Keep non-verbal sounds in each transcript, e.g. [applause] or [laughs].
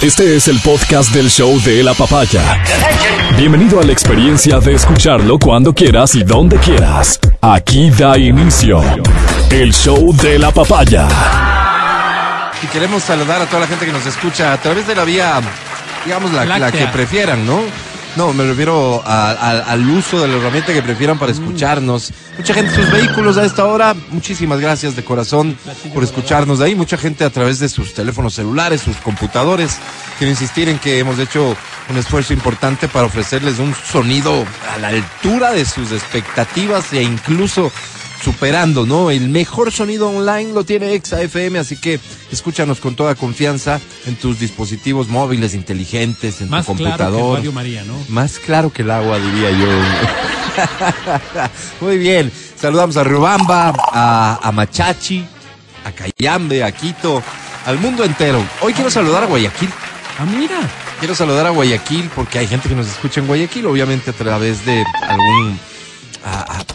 Este es el podcast del show de la papaya. Bienvenido a la experiencia de escucharlo cuando quieras y donde quieras. Aquí da inicio el show de la papaya. Y queremos saludar a toda la gente que nos escucha a través de la vía, digamos, la, la que prefieran, ¿no? No, me refiero a- a- al uso de la herramienta que prefieran para escucharnos. Mucha gente en sus vehículos a esta hora. Muchísimas gracias de corazón por escucharnos de ahí. Mucha gente a través de sus teléfonos celulares, sus computadores. Quiero insistir en que hemos hecho un esfuerzo importante para ofrecerles un sonido a la altura de sus expectativas e incluso superando, ¿no? El mejor sonido online lo tiene Exa FM, así que escúchanos con toda confianza en tus dispositivos móviles inteligentes, en Más tu claro que computador. Radio María, ¿no? Más claro que el agua, diría yo. [laughs] Muy bien. Saludamos a Riobamba, a, a Machachi, a Cayambe, a Quito, al mundo entero. Hoy quiero saludar a Guayaquil. Ah, mira. Quiero saludar a Guayaquil porque hay gente que nos escucha en Guayaquil, obviamente a través de algún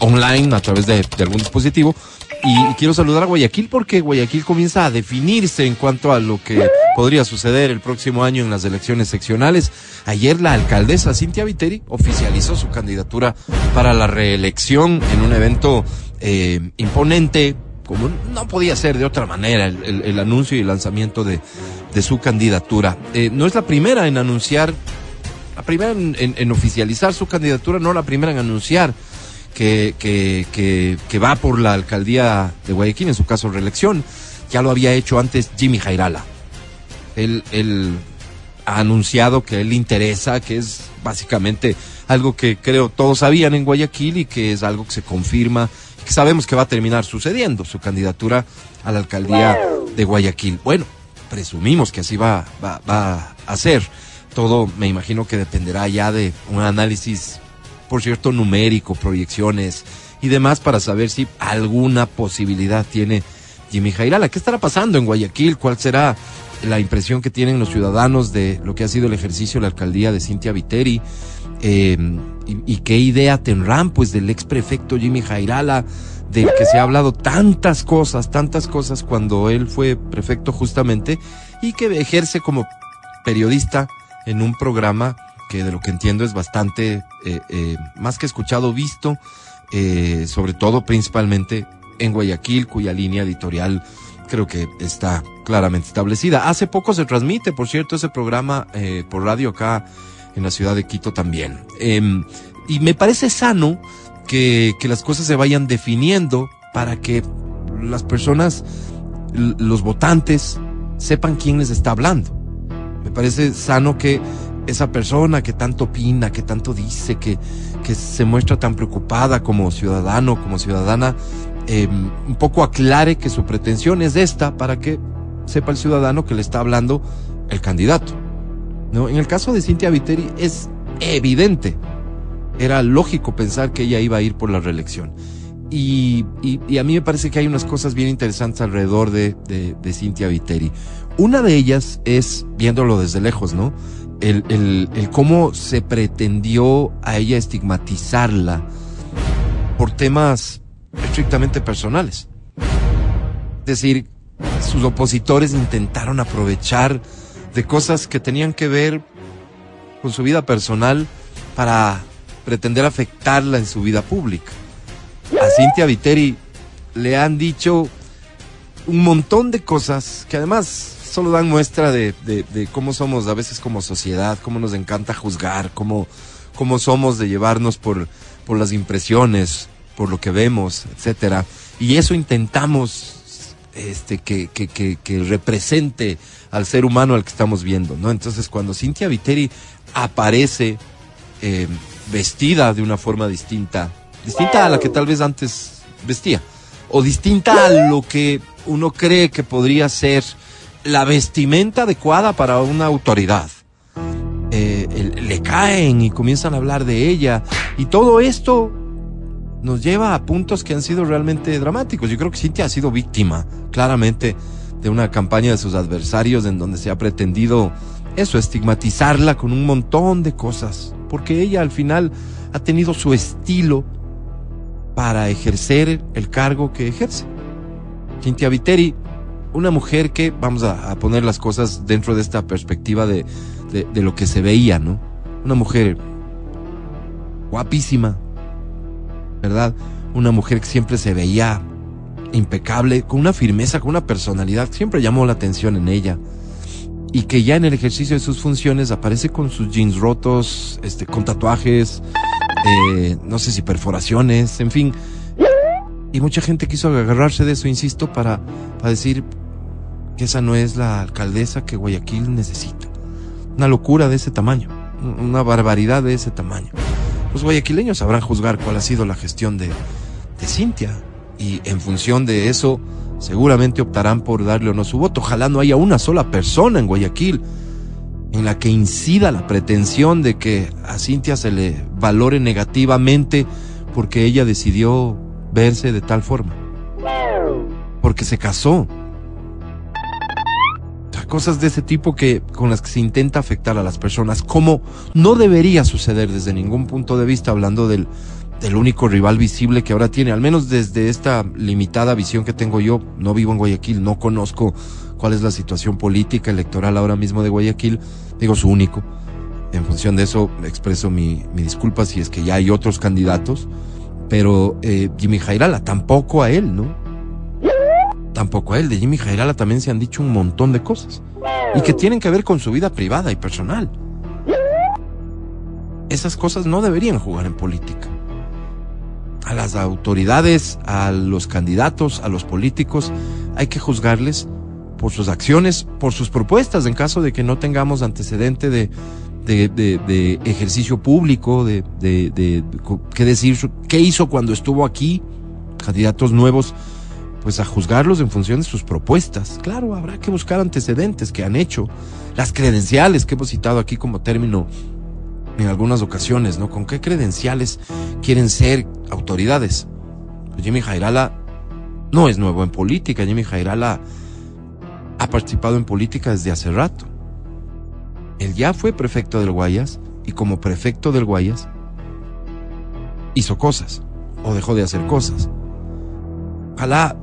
online, a través de, algún dispositivo. Y, quiero saludar a Guayaquil porque Guayaquil comienza a definirse en cuanto a lo que podría suceder el próximo año en las elecciones seccionales. Ayer la alcaldesa Cintia Viteri oficializó su candidatura para la reelección en un evento eh, imponente, como no podía ser de otra manera, el, anuncio y el lanzamiento de, su candidatura. Eh, no es la primera en anunciar, la primera en oficializar su candidatura, no la primera en anunciar que, que, que, va por la alcaldía de Guayaquil, en su caso reelección. Ya lo había hecho antes Jimmy Jairala. Él, él ha anunciado que él interesa, que es básicamente algo que creo todos sabían en Guayaquil y que es algo que se confirma, que sabemos que va a terminar sucediendo, su candidatura a la alcaldía de Guayaquil. Bueno, presumimos que así va, va, va a ser. Todo me imagino que dependerá ya de un análisis, por cierto, numérico, proyecciones y demás para saber si alguna posibilidad tiene Jimmy Jairala. ¿Qué estará pasando en Guayaquil? ¿Cuál será la impresión que tienen los ciudadanos de lo que ha sido el ejercicio de la alcaldía de Cintia Viteri? Eh, y, qué idea tendrán pues del ex prefecto Jimmy Jairala, del que se ha hablado tantas cosas, tantas cosas cuando él fue prefecto justamente y que ejerce como periodista en un programa que de lo que entiendo es bastante eh, eh, más que escuchado, visto, eh, sobre todo principalmente en Guayaquil, cuya línea editorial creo que está claramente establecida. Hace poco se transmite, por cierto, ese programa por radio acá en la ciudad de Quito también. Em, y me parece sano que, que las cosas se vayan definiendo para que las personas, los votantes, sepan quién les está hablando. Me parece sano que esa persona que tanto opina, que tanto dice, que, que se muestra tan preocupada como ciudadano, como ciudadana, eh, un poco aclare que su pretensión es esta para que sepa el ciudadano que le está hablando el candidato. ¿no? En el caso de Cintia Viteri es evidente, era lógico pensar que ella iba a ir por la reelección. Y, y- y a mí me parece que hay unas cosas bien interesantes alrededor de, de, de Cintia Viteri. Una de ellas es, viéndolo desde lejos, ¿no? El, el, el cómo se pretendió a ella estigmatizarla por temas estrictamente personales. Es decir, sus opositores intentaron aprovechar de cosas que tenían que ver con su vida personal para pretender afectarla en su vida pública. A Cintia Viteri le han dicho un montón de cosas que además solo dan muestra de, de- de cómo somos a veces como sociedad, cómo nos encanta juzgar, cómo, cómo somos de llevarnos por, por las impresiones, por lo que vemos, etcétera. Y eso intentamos este, que, que, que, que represente al ser humano al que estamos viendo, ¿no? Entonces, cuando Cintia Viteri aparece eh, vestida de una forma distinta, distinta a la que tal vez antes vestía, o distinta a lo que uno cree que podría ser la vestimenta adecuada para una autoridad. Eh, le caen y comienzan a hablar de ella, y todo esto nos lleva a puntos que han sido realmente dramáticos. Yo creo que Cintia ha sido víctima, claramente, de una campaña de sus adversarios en donde se ha pretendido eso, estigmatizarla con un montón de cosas, porque ella al final ha tenido su estilo para ejercer el cargo que ejerce. Cintia Viteri una mujer que, vamos a, poner las cosas dentro de esta perspectiva de, de, de lo que se veía, ¿no? Una mujer guapísima, ¿verdad? Una mujer que siempre se veía impecable, con una firmeza, con una personalidad, siempre llamó la atención en ella. Y que ya en el ejercicio de sus funciones aparece con sus jeans rotos, este, con tatuajes, eh, no sé si perforaciones, en fin. Y mucha gente quiso agarrarse de eso, insisto, para, para decir que esa no es la alcaldesa que Guayaquil necesita. Una locura de ese tamaño, una barbaridad de ese tamaño. Los guayaquileños sabrán juzgar cuál ha sido la gestión de, de Cintia y en función de eso seguramente optarán por darle o no su voto. Ojalá no haya una sola persona en Guayaquil en la que incida la pretensión de que a Cintia se le valore negativamente porque ella decidió verse de tal forma. Porque se casó. Cosas de ese tipo que con las que se intenta afectar a las personas, como no debería suceder desde ningún punto de vista, hablando del, del único rival visible que ahora tiene, al menos desde esta limitada visión que tengo yo, no vivo en Guayaquil, no conozco cuál es la situación política electoral ahora mismo de Guayaquil, digo su único. En función de eso expreso mi, mi disculpa si es que ya hay otros candidatos, pero eh, Jimmy Jairala, tampoco a él, ¿no? Tampoco a él, de Jimmy Jairala también se han dicho un montón de cosas y que tienen que ver con su vida privada y personal. Esas cosas no deberían jugar en política a las autoridades, a los candidatos, a los políticos, hay que juzgarles por sus acciones, por sus propuestas, en caso de que no tengamos antecedente de, ejercicio público, de, de, qué decir, qué hizo cuando estuvo aquí, candidatos nuevos, pues a juzgarlos en función de sus propuestas. Claro, habrá que buscar antecedentes que han hecho, las credenciales que hemos citado aquí como término en algunas ocasiones, ¿no? ¿Con qué credenciales quieren ser autoridades? Pues Jimmy Jairala no es nuevo en política, Jimmy Jairala ha participado en política desde hace rato. Él ya fue prefecto del Guayas y como prefecto del Guayas hizo cosas o dejó de hacer cosas. Ojalá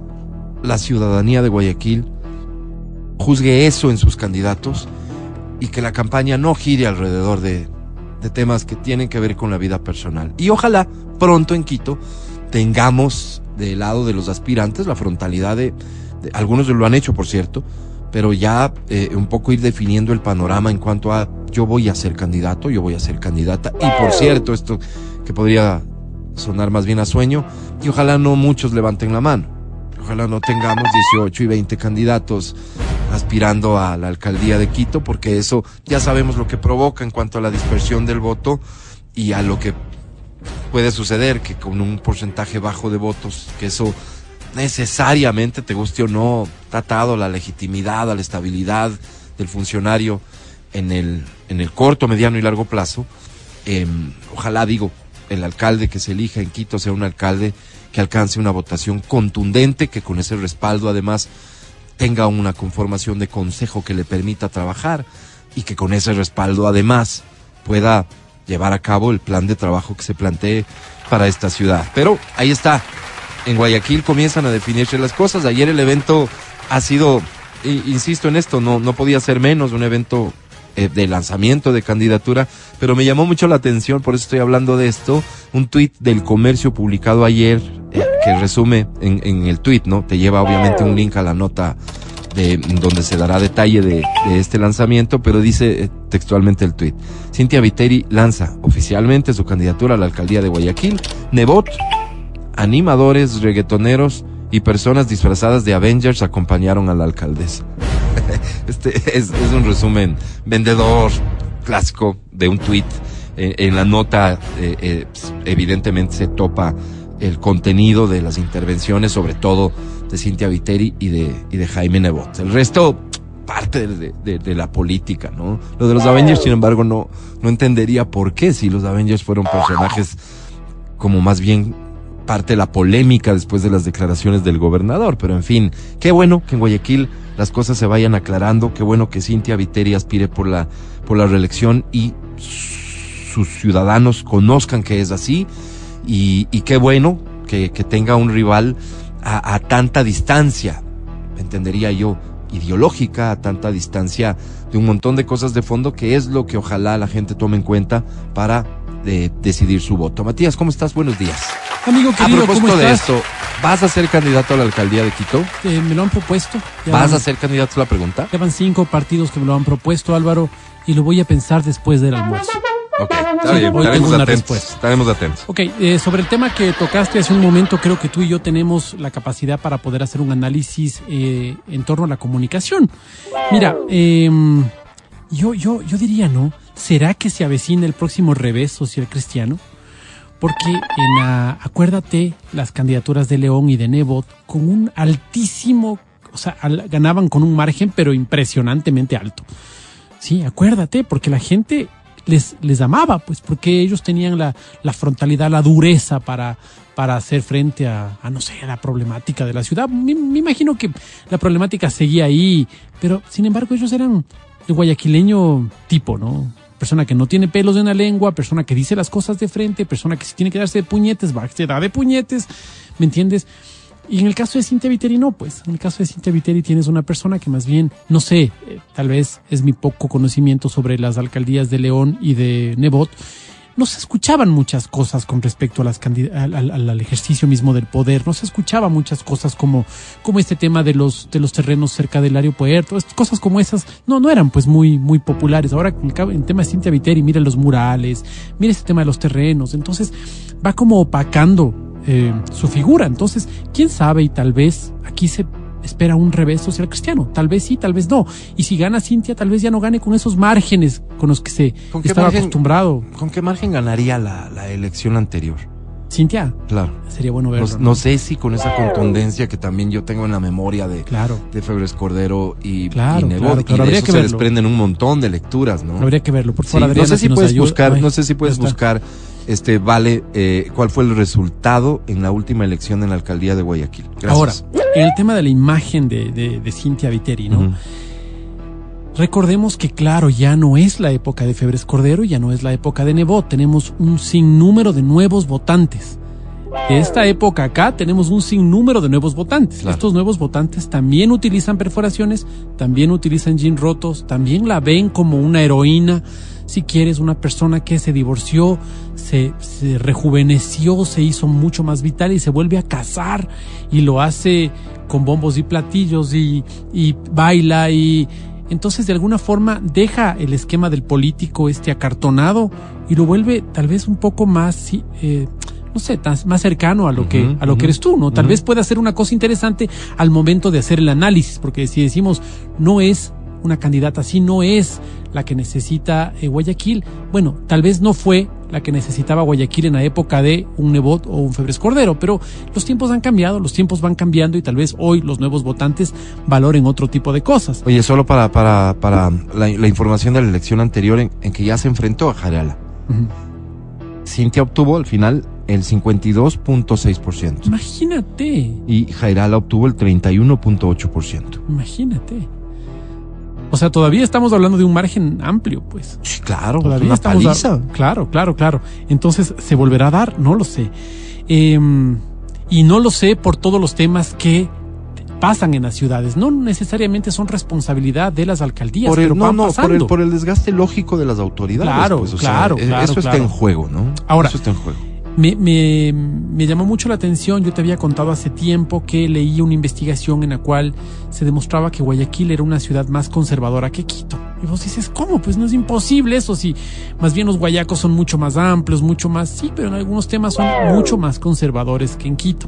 la ciudadanía de Guayaquil juzgue eso en sus candidatos y que la campaña no gire alrededor de de temas que tienen que ver con la vida personal. Y ojalá pronto en Quito tengamos del lado de los aspirantes la frontalidad de, de algunos lo han hecho, por cierto, pero ya eh, un poco ir definiendo el panorama en cuanto a yo voy a ser candidato, yo voy a ser candidata. Y por cierto, esto que podría sonar más bien a sueño, y ojalá no muchos levanten la mano. Ojalá no tengamos 18 y 20 candidatos aspirando a la alcaldía de Quito, porque eso ya sabemos lo que provoca en cuanto a la dispersión del voto y a lo que puede suceder, que con un porcentaje bajo de votos, que eso necesariamente, te guste o no, ha atado la legitimidad, a la estabilidad del funcionario en el, en el corto, mediano y largo plazo. Eh, ojalá, digo, el alcalde que se elija en Quito sea un alcalde que alcance una votación contundente, que con ese respaldo además tenga una conformación de consejo que le permita trabajar y que con ese respaldo además pueda llevar a cabo el plan de trabajo que se plantee para esta ciudad. Pero ahí está, en Guayaquil comienzan a definirse las cosas. Ayer el evento ha sido, insisto en esto, no, no podía ser menos un evento eh, de lanzamiento de candidatura, pero me llamó mucho la atención, por eso estoy hablando de esto, un tuit del comercio publicado ayer eh, que resume en, el tuit, ¿no? Te lleva obviamente un link a la nota de donde se dará detalle de, de este lanzamiento, pero dice eh, textualmente el tuit. Cintia Viteri lanza oficialmente su candidatura a la alcaldía de Guayaquil. Nebot, animadores, reggaetoneros y personas disfrazadas de Avengers acompañaron a la alcaldesa. [laughs] Este es, es, un resumen vendedor clásico de un tweet. Eh, en la nota, eh, eh, evidentemente se topa el contenido de las intervenciones, sobre todo de Cintia Viteri y de, y de Jaime Nebot. El resto, parte de, de, de, la política, ¿no? Lo de los Avengers, sin embargo, no, no entendería por qué si los Avengers fueron personajes como más bien parte de la polémica después de las declaraciones del gobernador. Pero en fin, qué bueno que en Guayaquil las cosas se vayan aclarando, qué bueno que Cintia Viteri aspire por la, por la reelección y sus ciudadanos conozcan que es así y, y qué bueno que, que, tenga un rival a, a tanta distancia. entendería yo, ideológica, a tanta distancia de un montón de cosas de fondo, que es lo que ojalá la gente tome en cuenta para eh, decidir su voto. Matías, ¿cómo estás? Buenos días. Amigo querido, a propósito ¿cómo de estás? esto, ¿vas a ser candidato a la alcaldía de Quito? Eh, me lo han propuesto. ¿Vas van- a ser candidato a la pregunta? Ya van cinco partidos que me lo han propuesto, Álvaro, y lo voy a pensar después del almuerzo. Ok, está bien, hoy estaremos tengo una atentos. respuesta. Estaremos atentos. Ok, eh, sobre el tema que tocaste hace un momento, creo que tú y yo tenemos la capacidad para poder hacer un análisis eh, en torno a la comunicación. Mira, em, yo, yo, yo diría, ¿no? ¿Será que se avecina el próximo revés social cristiano? Porque en la- acuérdate, las candidaturas de León y de Nebot con un altísimo, o sea, ganaban con un margen, pero impresionantemente alto. Sí, acuérdate, porque la gente les, les amaba, pues, porque ellos tenían la, la frontalidad, la dureza para, para hacer frente a, a, no sé, la problemática de la ciudad. Me, me imagino que la problemática seguía ahí, pero sin embargo ellos eran el guayaquileño tipo, ¿no? Persona que no tiene pelos en la lengua, persona que dice las cosas de frente, persona que si tiene que darse de puñetes, va, se da de puñetes, ¿me entiendes? Y en el caso de Cintia Viteri no, pues. En el caso de Cintia Viteri tienes una persona que más bien, no sé, eh, tal vez es mi poco conocimiento sobre las alcaldías de León y de Nebot. No se escuchaban muchas cosas con respecto a las al, al- ejercicio mismo del poder. No se escuchaba muchas cosas como, como este tema de los, de los terrenos cerca del aeropuerto. Cosas como esas no, no eran pues muy, muy populares. Ahora en tema de Cintia Viteri, mira los murales, mira este tema de los terrenos. Entonces va como opacando eh, su figura. Entonces, quién sabe y tal vez aquí se espera un revés social cristiano. Tal vez sí, tal vez no. Y si gana Cintia, tal vez ya no gane con esos márgenes con los que se ¿Con qué estaba margen? acostumbrado. ¿Con qué margen ganaría la, la elección anterior? Cintia, Claro. sería bueno No, verlo. no sé si con esa contundencia que también yo tengo en la memoria de, Claro. de Febres Cordero y, Claro, y Nebot, claro, y claro, de habría eso que se verlo. desprenden un montón de lecturas, ¿no? Habría que verlo. Por Sí, favor, Adriana, no sé si, puedes ayuda. buscar, Ay, no sé si puedes buscar, este, vale, eh, cuál fue el resultado en la última elección en la alcaldía de Guayaquil. Gracias. Ahora, en el tema de la imagen de, de, de Cintia Viteri, ¿no? Recordemos que, claro, ya no es la época de Febres Cordero, ya no es la época de Nebot. Tenemos un sinnúmero de nuevos votantes. De esta época acá tenemos un sinnúmero de nuevos votantes. Claro. Estos nuevos votantes también utilizan perforaciones, también utilizan jean rotos, también la ven como una heroína. Si quieres, una persona que se divorció, se, se rejuveneció, se hizo mucho más vital y se vuelve a casar y lo hace con bombos y platillos y, y baila y entonces de alguna forma deja el esquema del político este acartonado y lo vuelve tal vez un poco más, eh, no sé, más cercano a lo que a lo que eres tú, ¿no? Tal vez pueda ser una cosa interesante al momento de hacer el análisis, porque si decimos no es una candidata así, no es la que necesita eh, Guayaquil, bueno, tal vez no fue la que necesitaba Guayaquil en la época de un Nebot o un Febres Cordero, pero los tiempos han cambiado, los tiempos van cambiando y tal vez hoy los nuevos votantes valoren otro tipo de cosas. Oye, solo para, para, para la, la información de la elección anterior en, en que ya se enfrentó a Jarala. Ujú. Cintia obtuvo al final el 52.6% Imagínate, y Jairala obtuvo el 31.8%. imagínate. O sea, todavía estamos hablando de un margen amplio, pues. Sí, claro, Todavía una estamos paliza. a- claro, claro, claro. Entonces, ¿se volverá a dar? No lo sé. Em, y no lo sé por todos los temas que pasan en las ciudades. No necesariamente son responsabilidad de las alcaldías, Por el, pero no, van no, por el, por el desgaste lógico de las autoridades. Claro, pues, o sea, claro, claro, Eso está en juego, ¿no? Ahora- Eso está en juego. Me, me, me llamó mucho la atención, yo te había contado hace tiempo que leí una investigación en la cual se demostraba que Guayaquil era una ciudad más conservadora que Quito. Y vos dices, ¿cómo? Pues no es imposible eso, si más bien los guayacos son mucho más amplios, mucho más, sí, pero en algunos temas son mucho más conservadores que en Quito.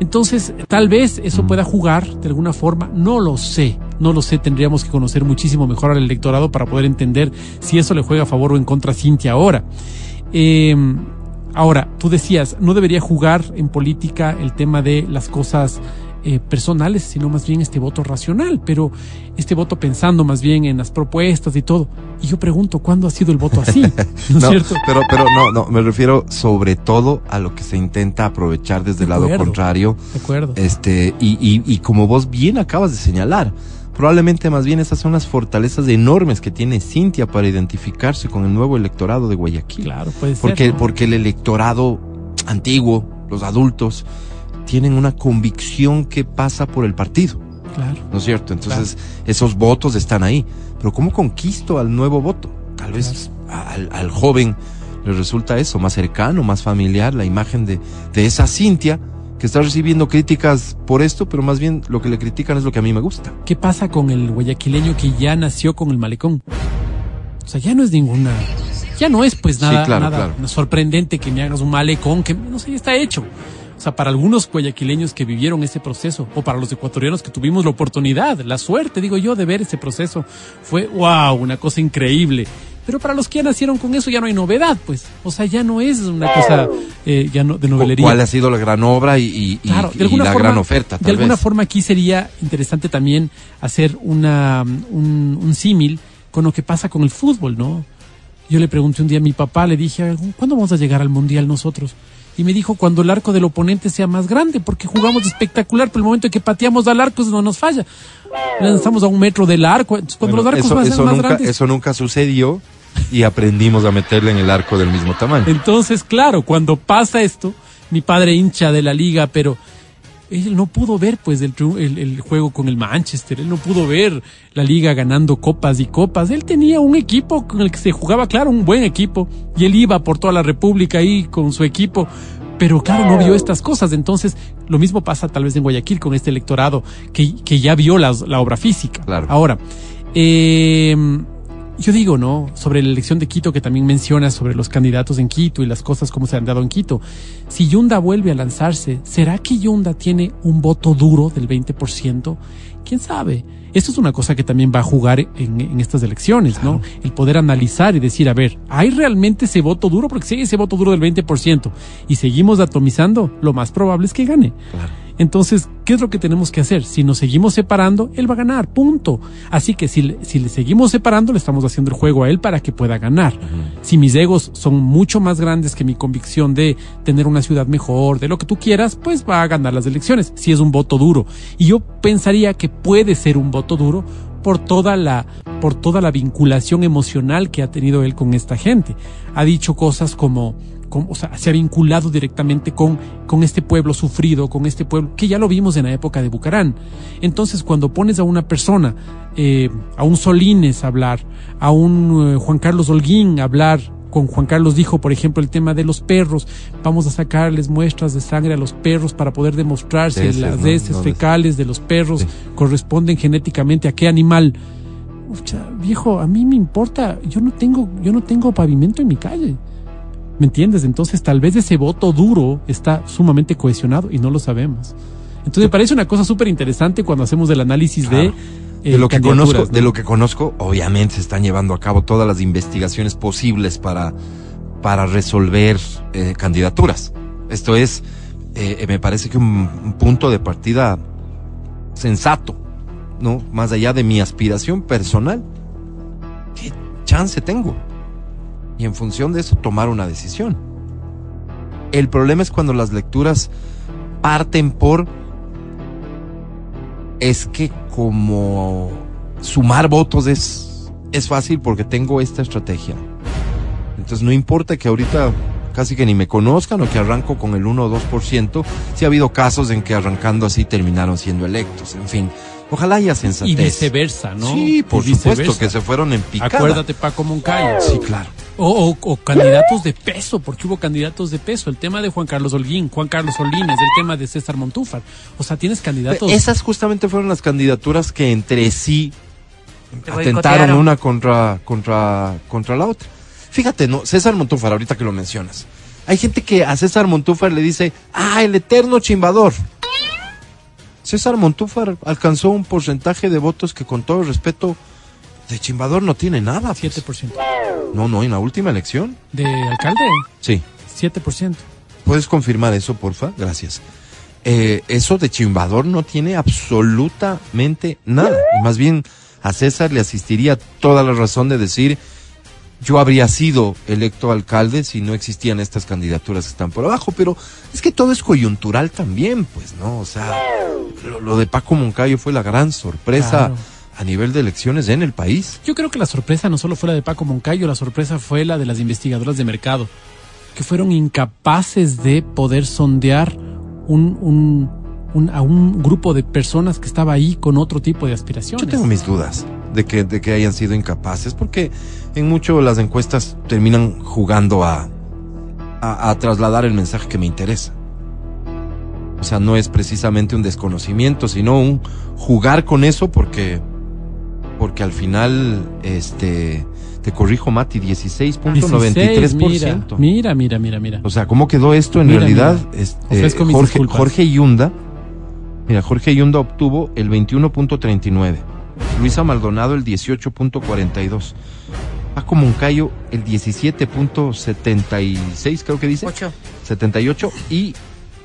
Entonces, tal vez eso pueda jugar de alguna forma, no lo sé, no lo sé, tendríamos que conocer muchísimo mejor al electorado para poder entender si eso le juega a favor o en contra a Cintia ahora. Eh, ahora, tú decías, no debería jugar en política el tema de las cosas eh, personales, sino más bien este voto racional, pero este voto pensando más bien en las propuestas y todo. Y yo pregunto, ¿cuándo ha sido el voto así? [laughs] ¿No es No, cierto? pero, pero no, no, me refiero sobre todo a lo que se intenta aprovechar desde el lado contrario. De acuerdo. Este, y, y, y como vos bien acabas de señalar, probablemente más bien esas son las fortalezas enormes que tiene Cintia para identificarse con el nuevo electorado de Guayaquil. Claro, puede ser. Porque, ¿no? porque el electorado antiguo, los adultos, tienen una convicción que pasa por el partido. Claro. ¿no es cierto? Entonces, esos votos están ahí. Pero ¿cómo conquisto al nuevo voto? Tal vez al, al joven le resulta eso, más cercano, más familiar, la imagen de, de esa Cintia que está recibiendo críticas por esto, pero más bien lo que le critican es lo que a mí me gusta. ¿Qué pasa con el guayaquileño que ya nació con el malecón? O sea, ya no es ninguna, ya no es pues Sí, nada, claro, nada claro. sorprendente que me hagas un malecón, que no sé, ya está hecho. O sea, para algunos guayaquileños que vivieron ese proceso, o para los ecuatorianos que tuvimos la oportunidad, la suerte, digo yo, de ver ese proceso, fue wow, una cosa increíble. Pero para los que ya nacieron con eso ya no hay novedad, pues. O sea, ya no es una cosa eh, ya no, de novelería. ¿Cuál ha sido la gran obra y, y- y- Claro, de y alguna la forma, gran oferta? de Tal alguna vez. forma aquí sería interesante también hacer una, un, un símil con lo que pasa con el fútbol, ¿no? Yo le pregunté un día a mi papá, le dije, ¿cuándo vamos a llegar al mundial nosotros? Y me dijo, cuando el arco del oponente sea más grande, porque jugamos espectacular, pero el momento en que pateamos al arco no nos falla. Lanzamos a un metro del arco, entonces, cuando Bueno, los arcos eso, van a ser eso más nunca, grandes. eso nunca sucedió y aprendimos a meterle en el arco del mismo tamaño. Entonces, claro, cuando pasa esto, mi padre hincha de la liga, pero él no pudo ver pues el, triu- el- el juego con el Manchester, él no pudo ver la liga ganando copas y copas. Él tenía un equipo con el que se jugaba, claro, un buen equipo, y él iba por toda la República ahí con su equipo. Pero claro, no vio estas cosas. Entonces, lo mismo pasa tal vez en Guayaquil con este electorado que, que ya vio las- la obra física. Claro. Ahora, eh, yo digo, ¿no? Sobre la elección de Quito que también mencionas sobre los candidatos en Quito y las cosas como se han dado en Quito. Si Yunda vuelve a lanzarse, ¿será que Yunda tiene un voto duro del 20%? ¿Quién sabe? Esto es una cosa que también va a jugar en, en estas elecciones, ¿no? El poder analizar y decir, a ver, ¿hay realmente ese voto duro? Porque si hay ese voto duro del 20% y seguimos atomizando, lo más probable es que gane. Entonces, ¿qué es lo que tenemos que hacer? Si nos seguimos separando, él va a ganar, punto. Así que si, le- si le seguimos separando, le estamos haciendo el juego a él para que pueda ganar. Si mis egos son mucho más grandes que mi convicción de tener una ciudad mejor, de lo que tú quieras, pues va a ganar las elecciones, si es un voto duro. Y yo pensaría que puede ser un voto duro por toda la por toda la vinculación emocional que ha tenido él con esta gente. Ha dicho cosas como con- o sea, se ha vinculado directamente con, con este pueblo sufrido, con este pueblo, que ya lo vimos en la época de Bucarán. Entonces, cuando pones a una persona, eh, a un Solines a hablar, a un eh, Juan Carlos Holguín a hablar, con Juan Carlos dijo, por ejemplo, el tema de los perros, vamos a sacarles muestras de sangre a los perros para poder demostrar si Deces, las ¿no? heces No, fecales de los perros Sí. corresponden genéticamente a qué animal. Ucha, viejo, a mí me importa, yo no tengo, yo no tengo pavimento en mi calle. ¿Me entiendes? Entonces tal vez ese voto duro está sumamente cohesionado y no lo sabemos. Entonces me parece una cosa súper interesante cuando hacemos el análisis de... Eh, de lo que conozco, ¿no? de lo que conozco, obviamente se están llevando a cabo todas las investigaciones posibles para, para resolver eh, candidaturas. Esto es, eh, me parece que un, un punto de partida sensato, ¿no? Más allá de mi aspiración personal. ¿Qué chance tengo? Y en función de eso tomar una decisión. El problema es cuando las lecturas parten por es que como sumar votos es, es fácil porque tengo esta estrategia. Entonces no importa que ahorita casi que ni me conozcan o que arranco con el 1 o 2%, sí ha habido casos en que arrancando así terminaron siendo electos. En fin, ojalá haya sensatez. Y viceversa, ¿no? Sí, por supuesto que se fueron en picada. Acuérdate Paco Moncayo. Sí, claro. O, o- o candidatos de peso, porque hubo candidatos de peso. El tema de Juan Carlos Holguín, Juan Carlos Solines, el tema de César Montúfar. O sea, tienes candidatos... Esas justamente fueron las candidaturas que entre sí Te atentaron una contra, contra, contra la otra. Fíjate, ¿no? César Montúfar, ahorita que lo mencionas. Hay gente que a César Montúfar le dice, ah, el eterno chimbador. César Montúfar alcanzó un porcentaje de votos que con todo respeto de chimbador no tiene nada. pues. 7%. No, no, en la última elección. ¿De alcalde? Sí. 7%. ¿Puedes confirmar eso, porfa? Gracias. Eh, eso de chimbador no tiene absolutamente nada. Y más bien a César le asistiría toda la razón de decir, yo habría sido electo alcalde si no existían estas candidaturas que están por abajo, pero es que todo es coyuntural también, pues, ¿no? O sea, lo, lo de Paco Moncayo fue la gran sorpresa Claro. a nivel de elecciones en el país. Yo creo que la sorpresa no solo fue la de Paco Moncayo, la sorpresa fue la de las investigadoras de mercado, que fueron incapaces de poder sondear un, un, un, a un grupo de personas que estaba ahí con otro tipo de aspiraciones. Yo tengo mis dudas de que, de que hayan sido incapaces, porque en mucho las encuestas terminan jugando a, a, a trasladar el mensaje que me interesa. O sea, no es precisamente un desconocimiento, sino un jugar con eso porque, porque al final, este, te corrijo, Mati, 16.93%. Mira, mira, mira, mira. O sea, ¿cómo quedó esto en Mira, realidad? mira. Este, Jorge. Jorge Yunda, mira, Jorge Yunda obtuvo el 21.39, Luisa Maldonado el 18.42, Paco Moncayo el 17.76, creo que dice. Ocho. 78 y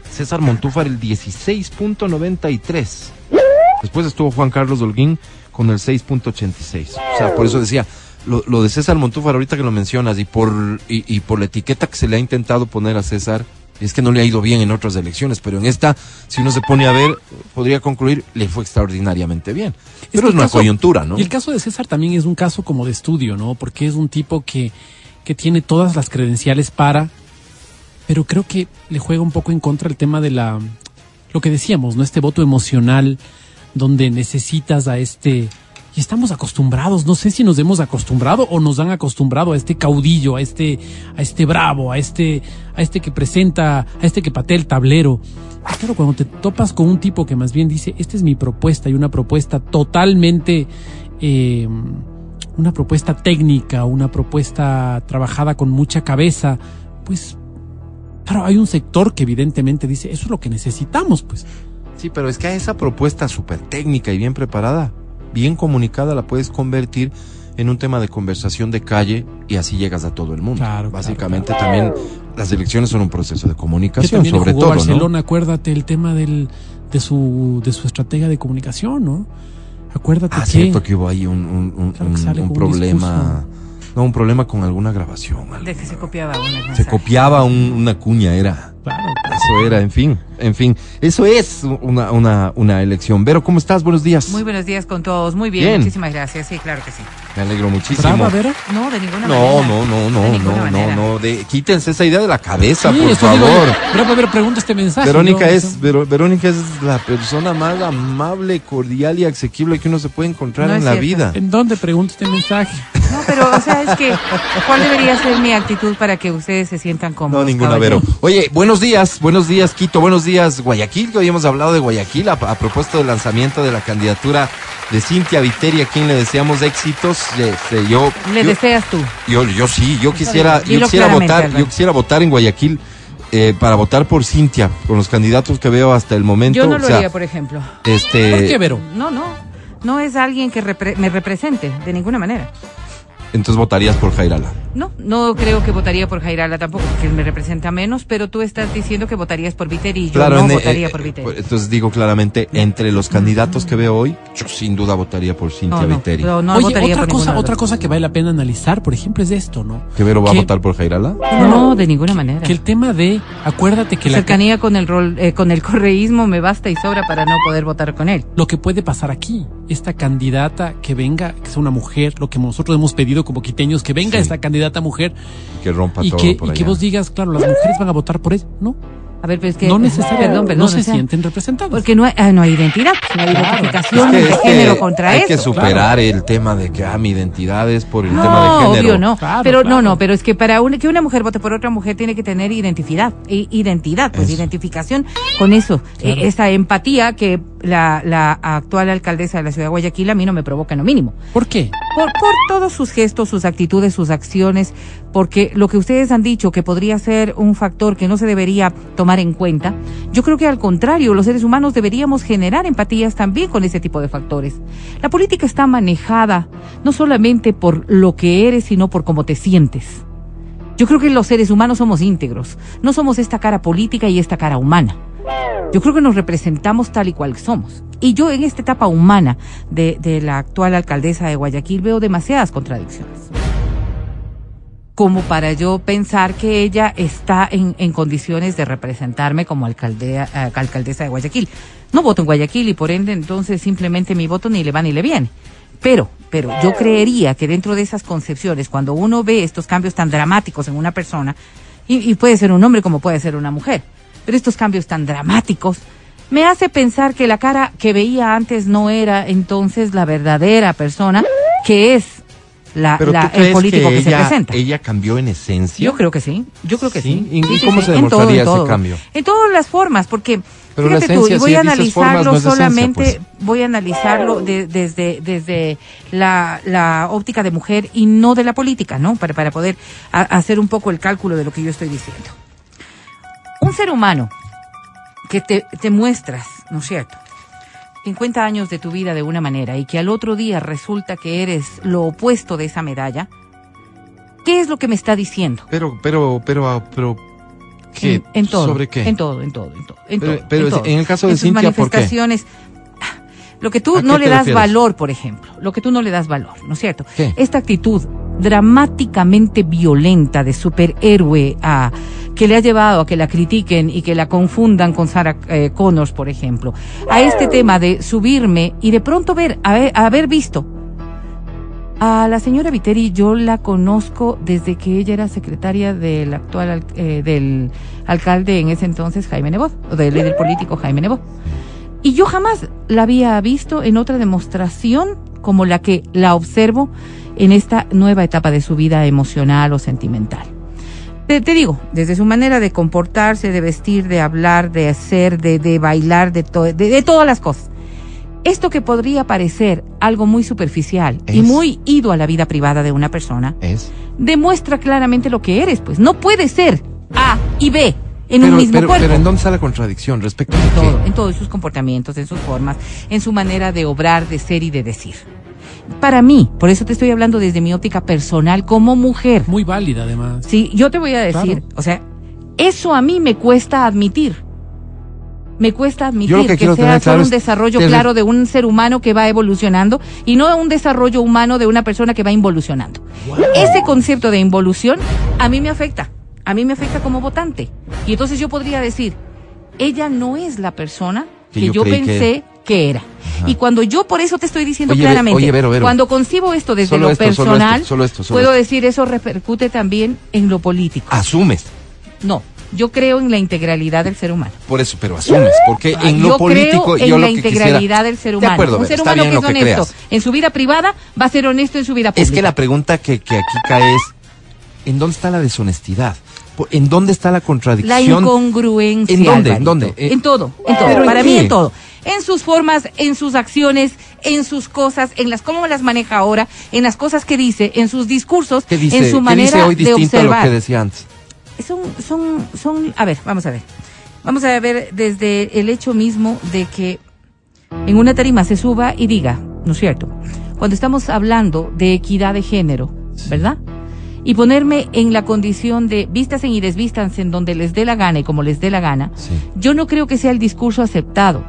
César Montúfar el 16.93. Después estuvo Juan Carlos Dolguín con el 6.86. O sea, por eso decía, lo, lo de César Montúfar ahorita que lo mencionas y por, y, y por la etiqueta que se le ha intentado poner a César, es que no le ha ido bien en otras elecciones, pero en esta, si uno se pone a ver, podría concluir, le fue extraordinariamente bien. Pero es una caso- coyuntura, ¿no? Y el caso de César también es un caso como de estudio, ¿no? Porque es un tipo que, que tiene todas las credenciales para, pero creo que le juega un poco en contra el tema de la, lo que decíamos, ¿no? Este voto emocional donde necesitas a este, y estamos acostumbrados, no sé si nos hemos acostumbrado o nos han acostumbrado a este caudillo, a este, a este bravo, a este, a este que presenta, a este que patea el tablero. Claro, cuando te topas con un tipo que más bien dice, esta es mi propuesta y una propuesta totalmente, eh, una propuesta técnica, una propuesta trabajada con mucha cabeza, pues, claro, hay un sector que evidentemente dice, eso es lo que necesitamos, pues. Sí, pero es que a esa propuesta súper técnica y bien preparada, bien comunicada, la puedes convertir en un tema de conversación de calle y así llegas a todo el mundo. Claro, claro, Básicamente también las elecciones son un proceso de comunicación, sobre jugó todo, Barcelona, acuérdate el tema del, de su, de su estrategia de comunicación, ¿no? Acuérdate ¿no? Ah, que, cierto que hubo ahí un, un, un- Claro un- problema, no, un problema con alguna grabación. De que se copiaba una Se copiaba un- una cuña, era. Claro, Eso era, en fin, en fin. Eso es una, una, una elección. Vero, ¿cómo estás? Buenos días. Muy buenos días con todos. Muy bien, Bien. muchísimas gracias. Sí, claro que sí. Me alegro muchísimo. brava, Vera. No, de ninguna No, manera. no, no, De no, ninguna no, no, no, de, quítense esa idea de la cabeza, Sí, por eso digo favor. yo. Brava, pregunta este mensaje. Verónica ¿no? es, Vero- Verónica es la persona más amable, cordial y asequible que uno se puede encontrar No en la cierto. vida. ¿En dónde pregunta este mensaje? No, pero, o sea, es que, ¿cuál debería ser mi actitud para que ustedes se sientan cómodos? No, ninguna, Vero. Oye, buenos días, buenos días, Quito, buenos días, Guayaquil, que hoy hemos hablado de Guayaquil a, a propósito del lanzamiento de la candidatura de Cintia Viteri, a quien le deseamos éxitos. Este, yo, Le yo- deseas tú. Yo, yo sí, yo quisiera, yo quisiera votar, Álvaro. yo quisiera votar en Guayaquil eh, para votar por Cintia, con los candidatos que veo hasta el momento. Yo no o lo sea, haría, por ejemplo. Este, ¿Por qué, Vero? No, no. No es alguien que repre- me represente, de ninguna manera. Entonces votarías por Jairala. No, no creo que votaría por Jairala tampoco, porque él me representa menos, pero tú estás diciendo que votarías por Viteri y yo no en- votaría eh, por Viteri. eh, Entonces digo claramente, entre los candidatos que veo hoy, yo sin duda votaría por Cintia no, no, Viteri. no Oye, votaría otra por cosa, otra cosa que vale la pena analizar, por ejemplo, es esto, ¿no? ¿Que Vero va a votar por Jairala? No, de ninguna manera. Que el tema de, acuérdate que la, cercanía con el rol, eh, con el correísmo me basta y sobra para no poder votar con él. lo que puede pasar aquí, esta candidata que venga, que sea una mujer, lo que nosotros hemos pedido como quiteños, que venga Sí. esta candidata mujer Que rompa y todo que, por y que vos digas, claro, las mujeres van a votar por eso. No, A ver, pero es que no necesariamente, perdón, perdón, no o se sea, sienten representados. porque no hay, ah, no hay identidad, no hay Claro. identificación Es que- de es que género contra hay eso. que superar el tema de que ah, mi identidad es por el No, tema de género. obvio no. Claro, pero claro. no, no, pero es que para una, que una mujer vote por otra mujer tiene que tener identidad. I- identidad, pues Eso. identificación con eso. Claro. Eh, esa empatía que la, la actual alcaldesa de la ciudad de Guayaquil a mí no me provoca en lo mínimo. ¿Por qué? Por, por todos sus gestos, sus actitudes, sus acciones, porque lo que ustedes han dicho que podría ser un factor que no se debería tomar en cuenta, yo creo que al contrario, los seres humanos deberíamos generar empatías también con ese tipo de factores. La política está manejada no solamente por lo que eres, sino por cómo te sientes. Yo creo que los seres humanos somos íntegros, no somos esta cara política y esta cara humana. Yo creo que nos representamos tal y cual somos. Y yo en esta etapa humana de, de la actual alcaldesa de Guayaquil veo demasiadas contradicciones. Como para yo pensar que ella está en, en condiciones de representarme como alcaldea, eh, alcaldesa de Guayaquil. No voto en Guayaquil y por ende entonces simplemente mi voto ni le va ni le viene. Pero, pero yo creería que dentro de esas concepciones, cuando uno ve estos cambios tan dramáticos en una persona, y, y puede ser un hombre como puede ser una mujer, pero estos cambios tan dramáticos, me hace pensar que la cara que veía antes no era entonces la verdadera persona que es la, Pero la- ¿tú crees el político que, que se presenta. ella cambió en esencia. Yo creo que sí, yo creo que Sí, sí. ¿y- Sí, y sí, cómo sí, se en todo, demostraría en ese todo. cambio? En todas las formas, porque Pero la fíjate tú, y voy si a formas, analizarlo no es esencia, solamente, pues. voy a analizarlo de- desde, desde la, la óptica de mujer y no de la política, ¿no? Para, para poder a- hacer un poco el cálculo de lo que yo estoy diciendo. Un ser humano que te, te muestras, ¿no es cierto? 50 años de tu vida de una manera y que al otro día resulta que eres lo opuesto de esa medalla, ¿qué es lo que me está diciendo? Pero, pero, pero, ah, pero, ¿qué? En, en todo. ¿Sobre qué? En todo, en todo, en todo. En Pero- todo, pero en todo. en el caso de En sus Cintia, ¿por qué? manifestaciones. Lo que tú ¿A no le das refieres? valor, por ejemplo. Lo que tú no le das valor, ¿no es cierto? ¿Qué? Esta actitud dramáticamente violenta de superhéroe a que le ha llevado a que la critiquen y que la confundan con Sarah eh, Connors, por ejemplo. A este tema de subirme y de pronto ver, haber, haber visto a la señora Viteri yo la conozco desde que ella era secretaria del actual al- eh, del alcalde en ese entonces Jaime Nebot, o del líder político Jaime Nebot. Y yo jamás la había visto en otra demostración como la que la observo en esta nueva etapa de su vida emocional o sentimental. Te, te digo, desde su manera de comportarse, de vestir, de hablar, de hacer, de, de bailar, de, to- de, de todas las cosas. Esto que podría parecer algo muy superficial y muy ido a la vida privada de una persona, Es. demuestra claramente lo que eres, pues. No puede ser A y B en pero, un mismo pero, cuerpo. pero ¿en dónde está la contradicción respecto a qué? todo, en todos sus comportamientos, en sus formas, en su manera de obrar, de ser y de decir. Para mí, por eso te estoy hablando desde mi óptica personal como mujer. Muy válida, además. Sí, yo te voy a decir, Claro. o sea, eso a mí me cuesta admitir. Me cuesta admitir que sea claro solo un desarrollo claro de un ser humano que va evolucionando y no un desarrollo humano de una persona que va involucionando. Ese concepto de involución a mí me afecta, a mí me afecta como votante. Y entonces yo podría decir, ella no es la persona Que que, yo yo, creí que- pensé que, era. Y cuando yo, por eso te estoy diciendo Oye, claramente, oye, Vero, Vero. cuando concibo esto desde Solo lo esto, solo personal, esto, solo esto, puedo decir eso repercute también en lo político. Asumes. No, yo creo en la integralidad del ser humano. Por eso, pero asumes. Porque en lo yo político, creo en yo la lo que integralidad quisiera... del ser De humano. acuerdo, un ser humano que lo es honesto creas. en su vida privada va a ser honesto en su vida pública. Es que la pregunta que, que aquí cae es, ¿en dónde está la deshonestidad? ¿En dónde está la La contradicción? incongruencia. ¿En dónde? Alvarito. ¿En dónde? Eh, en todo, en todo. ¿pero en Para mí qué? en todo. En sus formas, en sus acciones, en sus cosas, en las cómo las maneja ahora, en las cosas que dice, en sus discursos, ¿Qué dice, en su ¿qué manera dice hoy de distinto a lo observar. que decía antes? son, son, son, a ver, vamos a ver. Vamos a ver desde el hecho mismo de que en una tarima se suba y diga, ¿no es cierto? Cuando estamos hablando de equidad de género, ¿verdad? Y ponerme en la condición de vístanse y desvístanse en donde les dé la gana y como les dé la gana, Sí. yo no creo que sea el discurso aceptado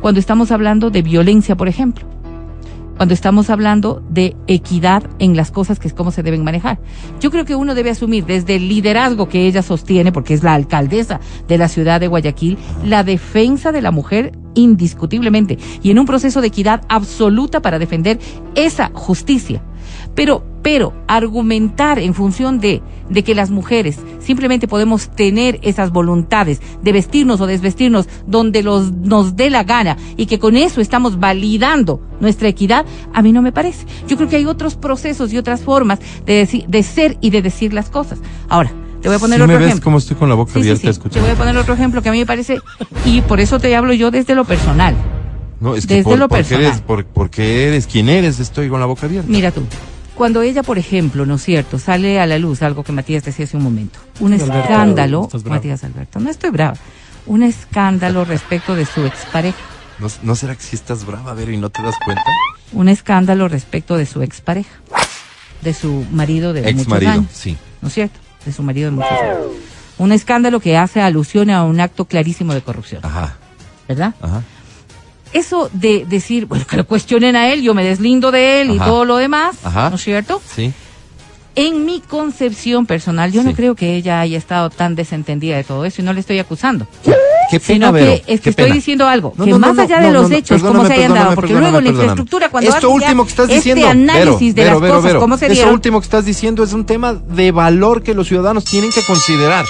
cuando estamos hablando de violencia, por ejemplo. Cuando estamos hablando de equidad en las cosas que es cómo se deben manejar. Yo creo que uno debe asumir desde el liderazgo que ella sostiene, porque es la alcaldesa de la ciudad de Guayaquil, la defensa de la mujer indiscutiblemente y en un proceso de equidad absoluta para defender esa justicia. Pero, pero argumentar en función de, de que las mujeres simplemente podemos tener esas voluntades de vestirnos o desvestirnos donde los, nos dé la gana y que con eso estamos validando nuestra equidad, a mí no me parece. Yo creo que hay otros procesos y otras formas de, decir, de ser y de decir las cosas. Ahora, te voy a poner ¿Sí otro me ves ejemplo. cómo estoy con la boca Sí, abierta sí. Te voy a poner otro ejemplo que a mí me parece, y por eso te hablo yo desde lo personal. No, es que desde por- lo porque personal. eres, por- porque eres quien eres, estoy con la boca abierta. Mira tú, cuando ella, por ejemplo, ¿no es cierto?, sale a la luz algo que Matías decía hace un momento, un escándalo, bravo. Matías Alberto, no estoy brava, un escándalo respecto de su expareja, ¿No, ¿No será que si estás brava, Vero, y no te das cuenta? un escándalo respecto de su expareja, de su marido de Ex muchos marido, años, sí. ¿no es cierto?, de su marido de muchos años. Un escándalo que hace alusión a un acto clarísimo de corrupción, Ajá, ¿verdad? ajá. Eso de decir, bueno, que lo cuestionen a él, yo me deslindo de él y todo lo demás, Ajá. ¿no es cierto? Sí. En mi concepción personal, yo Sí. no creo que ella haya estado tan desentendida de todo eso y no le estoy acusando. Qué pena, Sino que es qué que estoy pena. diciendo algo, No, que no, más no, allá de los hechos, cómo se hayan dado, porque luego la infraestructura, cuando Esto último que estás este diciendo, análisis de las Vero, cosas, Vero, cómo se Eso dieron, último que estás diciendo es un tema de valor que los ciudadanos tienen que considerar.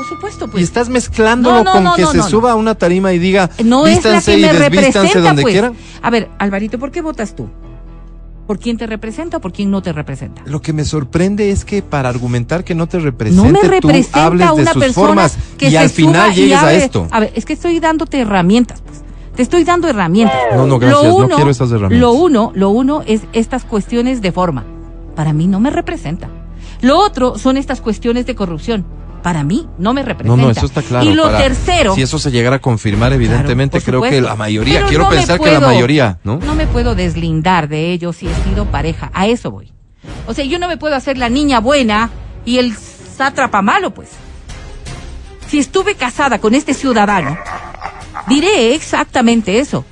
Por supuesto, Y pues. estás mezclándolo No, no, con no, que se suba a una tarima y diga, no es la que y me representa, donde pues. quieran. A ver, Alvarito, ¿por qué votas tú? ¿Por quién te representa o por quién no te representa? Lo que me sorprende es que para argumentar que no te represente, No me tú representa hables de una sus persona formas que y se al final y llegues a esto. A ver, es que estoy dándote herramientas, pues. Te estoy dando herramientas. No, no, gracias, no quiero esas herramientas. Lo uno, lo uno es estas cuestiones de forma. Para mí no me representa. Lo otro son estas cuestiones de corrupción. Para mí no me No, representa. no, eso está claro. Y lo para- tercero, Si eso se llegara a confirmar, evidentemente creo que la mayoría, quiero no pensar que la mayoría, ¿no? No me puedo deslindar de ellos si he sido pareja. A eso voy. O sea, yo no me puedo hacer la niña buena y el sátrapa malo, pues. Si estuve casada con este ciudadano, diré exactamente eso.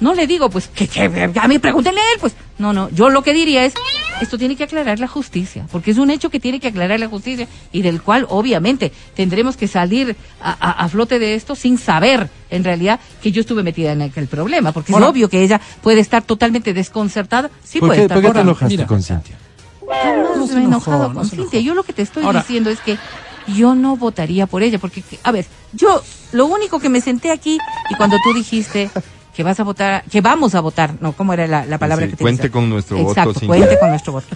No le digo, pues, que, que a mí pregúntenle a él, pues. No, no, yo lo que diría es, esto tiene que aclarar la justicia, porque es un hecho que tiene que aclarar la justicia y del cual, obviamente, tendremos que salir a, a- a flote de esto sin saber, en realidad, que yo estuve metida en aquel problema, porque es obvio que ella puede estar totalmente desconcertada. Sí ¿Por puede qué, estar. por qué te enojaste mira. con Cintia? Jamás No me he enojado no con Cintia. Yo lo que te estoy Ahora- diciendo es que yo no votaría por ella, porque, a ver, yo lo único que me senté aquí y cuando tú dijiste que vas a votar, que vamos a votar, no, ¿cómo era la, la palabra Sí, que te cuente con nuestro voto, Exacto, Cintia. cuente con nuestro voto.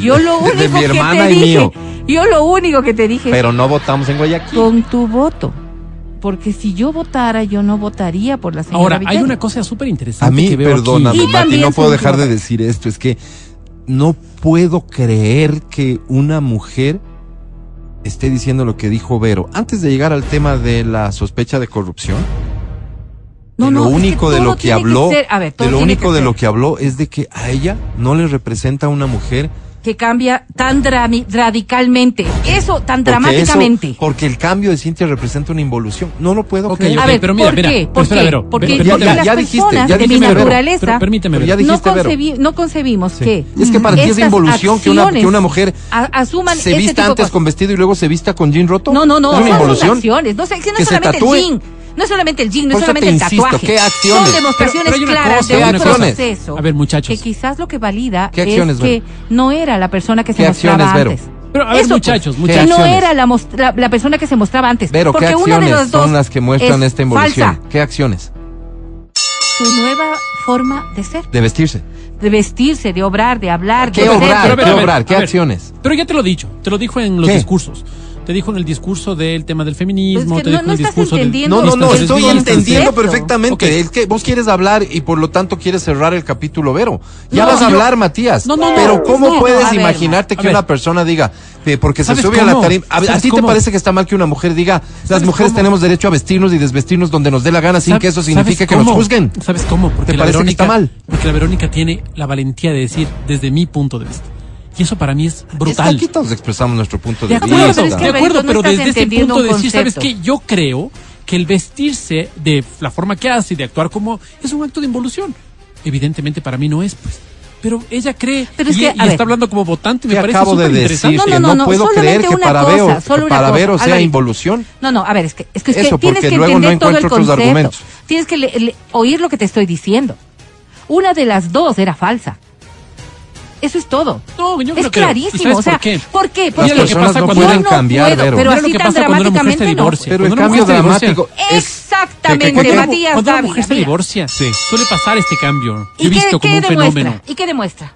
Yo lo de- único de mi que hermana te y dije, mío. yo lo único que te dije Pero no votamos en Guayaquil. con tu voto. Porque si yo votara, yo no votaría por la señora Ahora, hay una cosa súper interesante A mí, que veo perdóname, aquí. Y Mati, no puedo dejar de decir esto. Es que no puedo creer que una mujer esté diciendo lo que dijo Vero. Antes de llegar al tema de la sospecha de corrupción, No, de no, lo es que único de lo que tiene que habló, ser- a ver, de lo único de lo que habló es de que a ella no le representa una mujer que cambia tan drami- radicalmente. Eso, tan porque dramáticamente. eso- porque el cambio de Cintia representa una involución. No lo puedo Ok, creer. ok, A ver, pero mira, ¿por mira, qué? ¿Por espera, qué? Vero, Porque, Vero, ya- porque ya- las ya dijiste, personas ya de mi dijiste, naturaleza Pero permíteme, Pero ya no, dijiste, Vero. concebi- no concebimos Sí. que es que para ti es involución que una, que una mujer a- asuman se vista antes con vestido y luego se vista con jean roto. No, no, no, no son involución. acciones. No, sé, que no Que solamente jean. No es solamente el jean, no es solamente te el insisto, tatuaje. ¿qué acciones? Son demostraciones Pero- pero claras cosa, de ¿qué un acciones? proceso. A ver, muchachos. Que quizás lo que valida ¿Qué es acciones, que no era la persona que se ¿Qué mostraba acciones, Vero? antes. Pero, a ver, Eso, muchachos, pues, muchachos. Que no ¿Qué acciones? era la, la, la persona que se mostraba antes. Pero, ¿qué porque una de acciones las dos son las que muestran es esta involución? falsa. ¿Qué acciones? Su nueva forma de ser, De vestirse. de vestirse, de obrar, de hablar, ¿Qué de ser, obrar? pero, ¿Qué obrar? ¿Qué acciones? Pero ya te lo he dicho, te lo dijo en los ¿Qué? discursos. Te dijo en el discurso del tema del feminismo, Pues es que te no- dijo no en el estás discurso del- entendiendo No, no, no, Vístanse, estoy entendiendo perfectamente. Es que vos quieres hablar y por lo tanto quieres cerrar el capítulo, Vero. Ya No, vas a yo- hablar, Matías. No, no, no. Pero ¿cómo No, puedes ver, imaginarte que ver. una persona diga, eh, porque se ¿Sabes sube a la cómo? tarima, a, a ¿Sabes ti te cómo? parece que está mal que una mujer diga, las ¿Sabes mujeres cómo? tenemos derecho a vestirnos y desvestirnos donde nos dé la gana sin ¿Sab- que eso signifique que nos cómo? juzguen? ¿Sabes cómo? Porque ¿Te la parece que Verónica, está mal? Porque la Verónica tiene la valentía de decir desde mi punto de vista. Y eso para mí es Es que brutal. aquí todos expresamos nuestro punto de, De vista. acuerdo, pero es que, de acuerdo, no pero desde ese punto de decir, ¿sabes qué? Yo creo que el vestirse de la forma que hace y de actuar como es un acto de involución. Evidentemente para mí no es, pues. Pero ella cree Pero es y, que, y a está ver. hablando como votante, me parece acabo de decir. No, que no, no, no, no, puedo creer que para cosa, Vero, solo para cosa, Vero sea Alvarito. involución. No, no, a ver, es que, es que, es que Eso, tienes que luego no entender todo el concepto. argumentos. Tienes que le- le- oír lo que te estoy diciendo. Una de las dos era falsa. Eso es todo. No, yo es creo que. ¿Y clarísimo. sabes O sea, por qué? ¿por qué? Las Porque lo que personas pasa no cuando- pueden cambiar, puedo, Vero. pero así que tan pasa cuando una mujer se dramáticamente no. divorcia. Pero el cambio dramático es... Exactamente, ¿Qué, qué, qué? Matías. Cuando una mujer se divorcia, Sí. suele pasar este cambio. Yo ¿Y he qué, visto como qué un demuestra? fenómeno. ¿Y qué demuestra?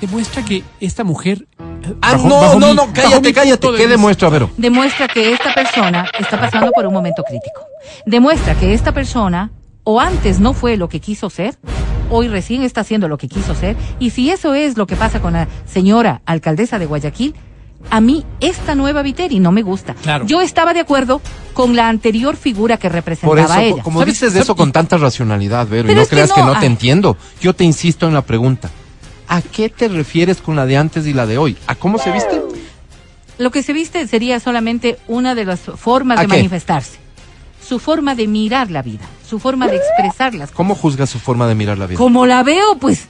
Demuestra que esta mujer. eh, Ah, bajo- no, bajo no, mi- no, cállate, cállate. ¿Qué demuestra, Vero? Demuestra que esta persona está pasando por un momento crítico. Demuestra que esta persona o antes no fue lo que quiso ser, hoy recién está haciendo lo que quiso ser, y si eso es lo que pasa con la señora alcaldesa de Guayaquil, a mí esta nueva Viteri no me gusta. Claro. Yo estaba de acuerdo con la anterior figura que Por representaba eso, a ella. como ¿Sabes- dices de eso con tanta racionalidad, Vero, y no que creas que no, te ay. entiendo, yo te insisto en la pregunta. ¿A qué te refieres con la de antes y la de hoy? ¿A cómo se viste? Lo que se viste sería solamente una de las formas ¿A de qué? manifestarse. Su forma de mirar la vida, su forma de expresar las cosas. ¿Cómo juzgas su forma de mirar la vida? Como la veo, pues.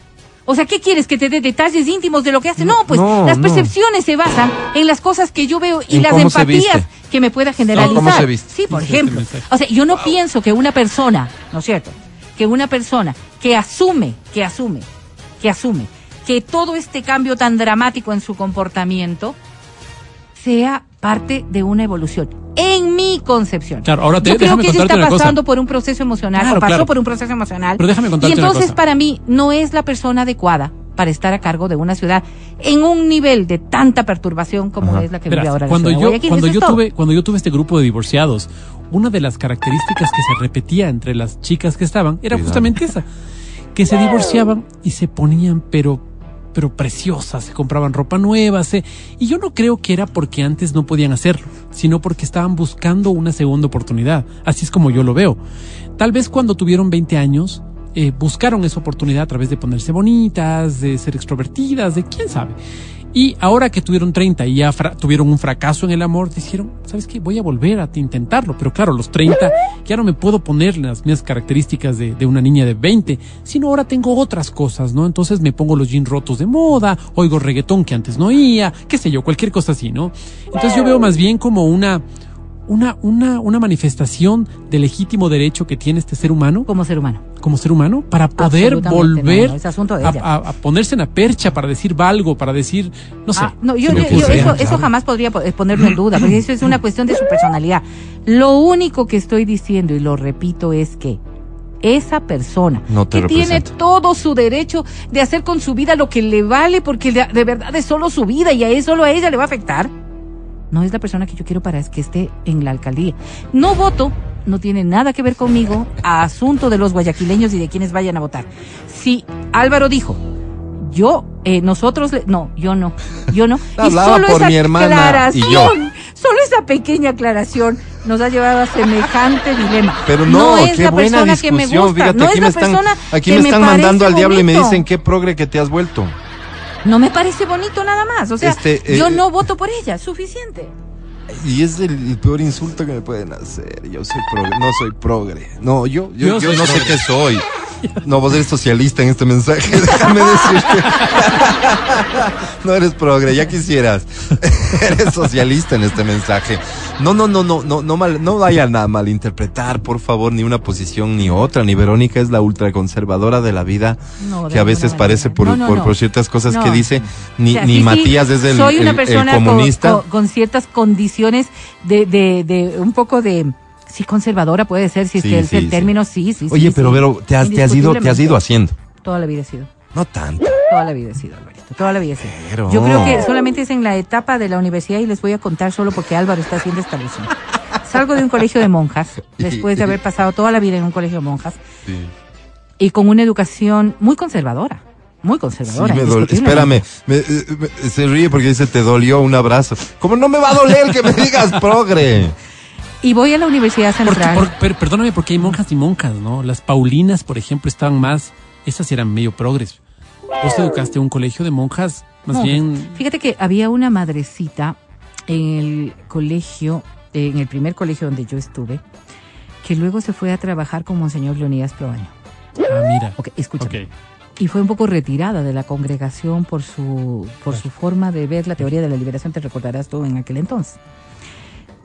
O sea, ¿qué quieres? ¿Que te dé detalles íntimos de lo que hace? No, pues no, las no. percepciones se basan en las cosas que yo veo y ¿En las empatías que me pueda generalizar. ¿cómo se viste? Sí, por ejemplo. O sea, yo no pienso que una persona, ¿no es cierto? Que una persona que asume, que asume, que asume que todo este cambio tan dramático en su comportamiento sea parte de una evolución. En mi concepción. Claro, ahora te- Yo creo que ella está pasando por un proceso emocional, Claro, o pasó claro. por un proceso emocional. Pero déjame contarte Y una entonces cosa. para mí no es la persona adecuada para estar a cargo de una ciudad en un nivel de tanta perturbación como Ajá. es la que Verás, vive ahora la cuando yo Guayaquil. cuando yo tuve cuando yo tuve este grupo de divorciados, una de las características que se repetía entre las chicas que estaban era Cuidado. justamente esa, que se divorciaban y se ponían pero pero preciosas, se compraban ropa nueva, se, y yo no creo que era porque antes no podían hacerlo, sino porque estaban buscando una segunda oportunidad. Así es como yo lo veo. Tal vez cuando tuvieron 20 años, eh, buscaron esa oportunidad a través de ponerse bonitas, de ser extrovertidas, de quién sabe. Y ahora que tuvieron 30 y ya tuvieron un fracaso en el amor, dijeron, ¿sabes qué? Voy a volver a intentarlo. Pero claro, los 30 ya no me puedo poner las mismas características de, de una niña de 20, sino ahora tengo otras cosas, ¿no? Entonces me pongo los jeans rotos de moda, oigo reggaetón que antes no oía, qué sé yo, cualquier cosa así, ¿no? Entonces yo veo más bien como una, una, una, una manifestación de legítimo derecho que tiene este ser humano como ser humano. como ser humano para poder volver no, no, es asunto de a, ella. a- a ponerse en la percha para decir valgo, para decir, no sé. Ah, no, yo, yo- eso, eso jamás podría po- eh, ponerlo en duda, porque eso es una cuestión de su personalidad. Lo único que estoy diciendo, y lo repito, es que esa persona No que tiene todo su derecho de hacer con su vida lo que le vale, porque de, de verdad es solo su vida y a él, solo a ella le va a afectar, no es la persona que yo quiero para que esté en la alcaldía. No voto, no tiene nada que ver conmigo, a asunto de los guayaquileños y de quienes vayan a votar. Si Álvaro dijo, yo, eh, nosotros, le- no, yo no, yo no. [laughs] y solo por esa mi hermana aclaración, y yo. solo esa pequeña aclaración nos ha llevado a semejante dilema. Pero no, es qué la buena persona que me discusión. gusta, Fíjate, no aquí es me la están, persona aquí que me están mandando al diablo y me dicen qué progre que te has vuelto. No me parece bonito nada más, o sea, Este, eh, yo no voto por ella, suficiente. Y es el, el peor insulto que me pueden hacer. Yo soy progre, no soy progre. No, yo, yo, Yo yo soy no sé qué soy. [laughs] No, vos eres socialista en este mensaje, [laughs] déjame decirte. No eres progre, ya quisieras. [laughs] Eres socialista en este mensaje. No, no, no, no, no, no, mal, no vaya a malinterpretar, por favor, ni una posición ni otra. Ni Verónica es la ultraconservadora de la vida, No, de que a veces parece por, No, no, por, ciertas cosas que dice. Ni, O sea, ni sí, Matías es el, soy una el persona con- comunista. Con, con ciertas condiciones de, de, de un poco de sí conservadora puede ser si es que sí, el sí. término sí sí Oye, pero. Vero, te has, te has ido, te has ido haciendo. toda la vida he sido No tanto. toda la vida he sido Alvarito toda la vida he sido Pero- yo creo que solamente es en la etapa de la universidad y les voy a contar solo porque Álvaro está haciendo esta alusión salgo de un colegio de monjas [laughs] después de haber pasado toda la vida en un colegio de monjas y con una educación muy conservadora muy Sí, conservadora me. Espérame, me- eh, me- se ríe porque dice te dolió un abrazo. ¿Cómo no me va a doler que me digas progre? Y voy a la universidad Porque- central por- per- perdóname, porque hay monjas y monjas, ¿no? Las Paulinas, por ejemplo, estaban más, esas eran medio progres. Vos te educaste en un colegio de monjas, más Monjas. bien, Fíjate que había una madrecita en el colegio, en el primer colegio donde yo estuve, que luego se fue a trabajar con Monseñor Leonidas Proaño. ah, mira. Ok, escucha. Ok. Y fue un poco retirada de la congregación por su, por su forma de ver la teoría de la liberación, te recordarás tú en aquel entonces.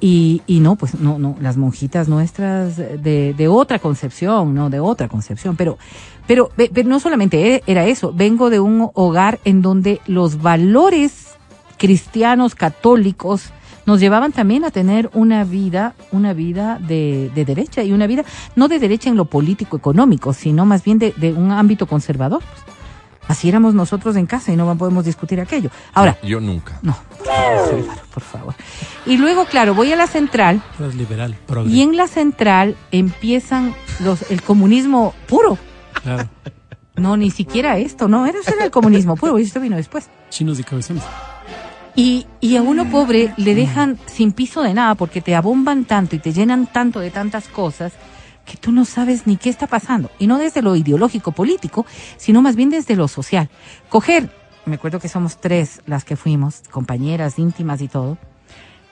Y, y no, pues no, no, las monjitas nuestras de, de otra concepción, no, de otra concepción, pero, pero, pero no solamente e- era eso, vengo de un hogar en donde los valores cristianos católicos nos llevaban también a tener una vida, una vida de, de derecha y una vida no de derecha en lo político económico, sino más bien de, de un ámbito conservador. Así éramos nosotros en casa y no podemos discutir aquello. Ahora, Yo nunca. no, Álvaro, por favor. Y luego, claro, voy a la central Eras liberal, progre. y en la central empiezan los el comunismo puro. Claro. No, ni siquiera esto, no, era eso era el comunismo puro, y esto vino después. Chinos y cabezones. Y, y a uno pobre le dejan sin piso de nada porque te abomban tanto y te llenan tanto de tantas cosas que tú no sabes ni qué está pasando. Y no desde lo ideológico político, sino más bien desde lo social. Coger, me acuerdo que somos tres las que fuimos, compañeras íntimas y todo,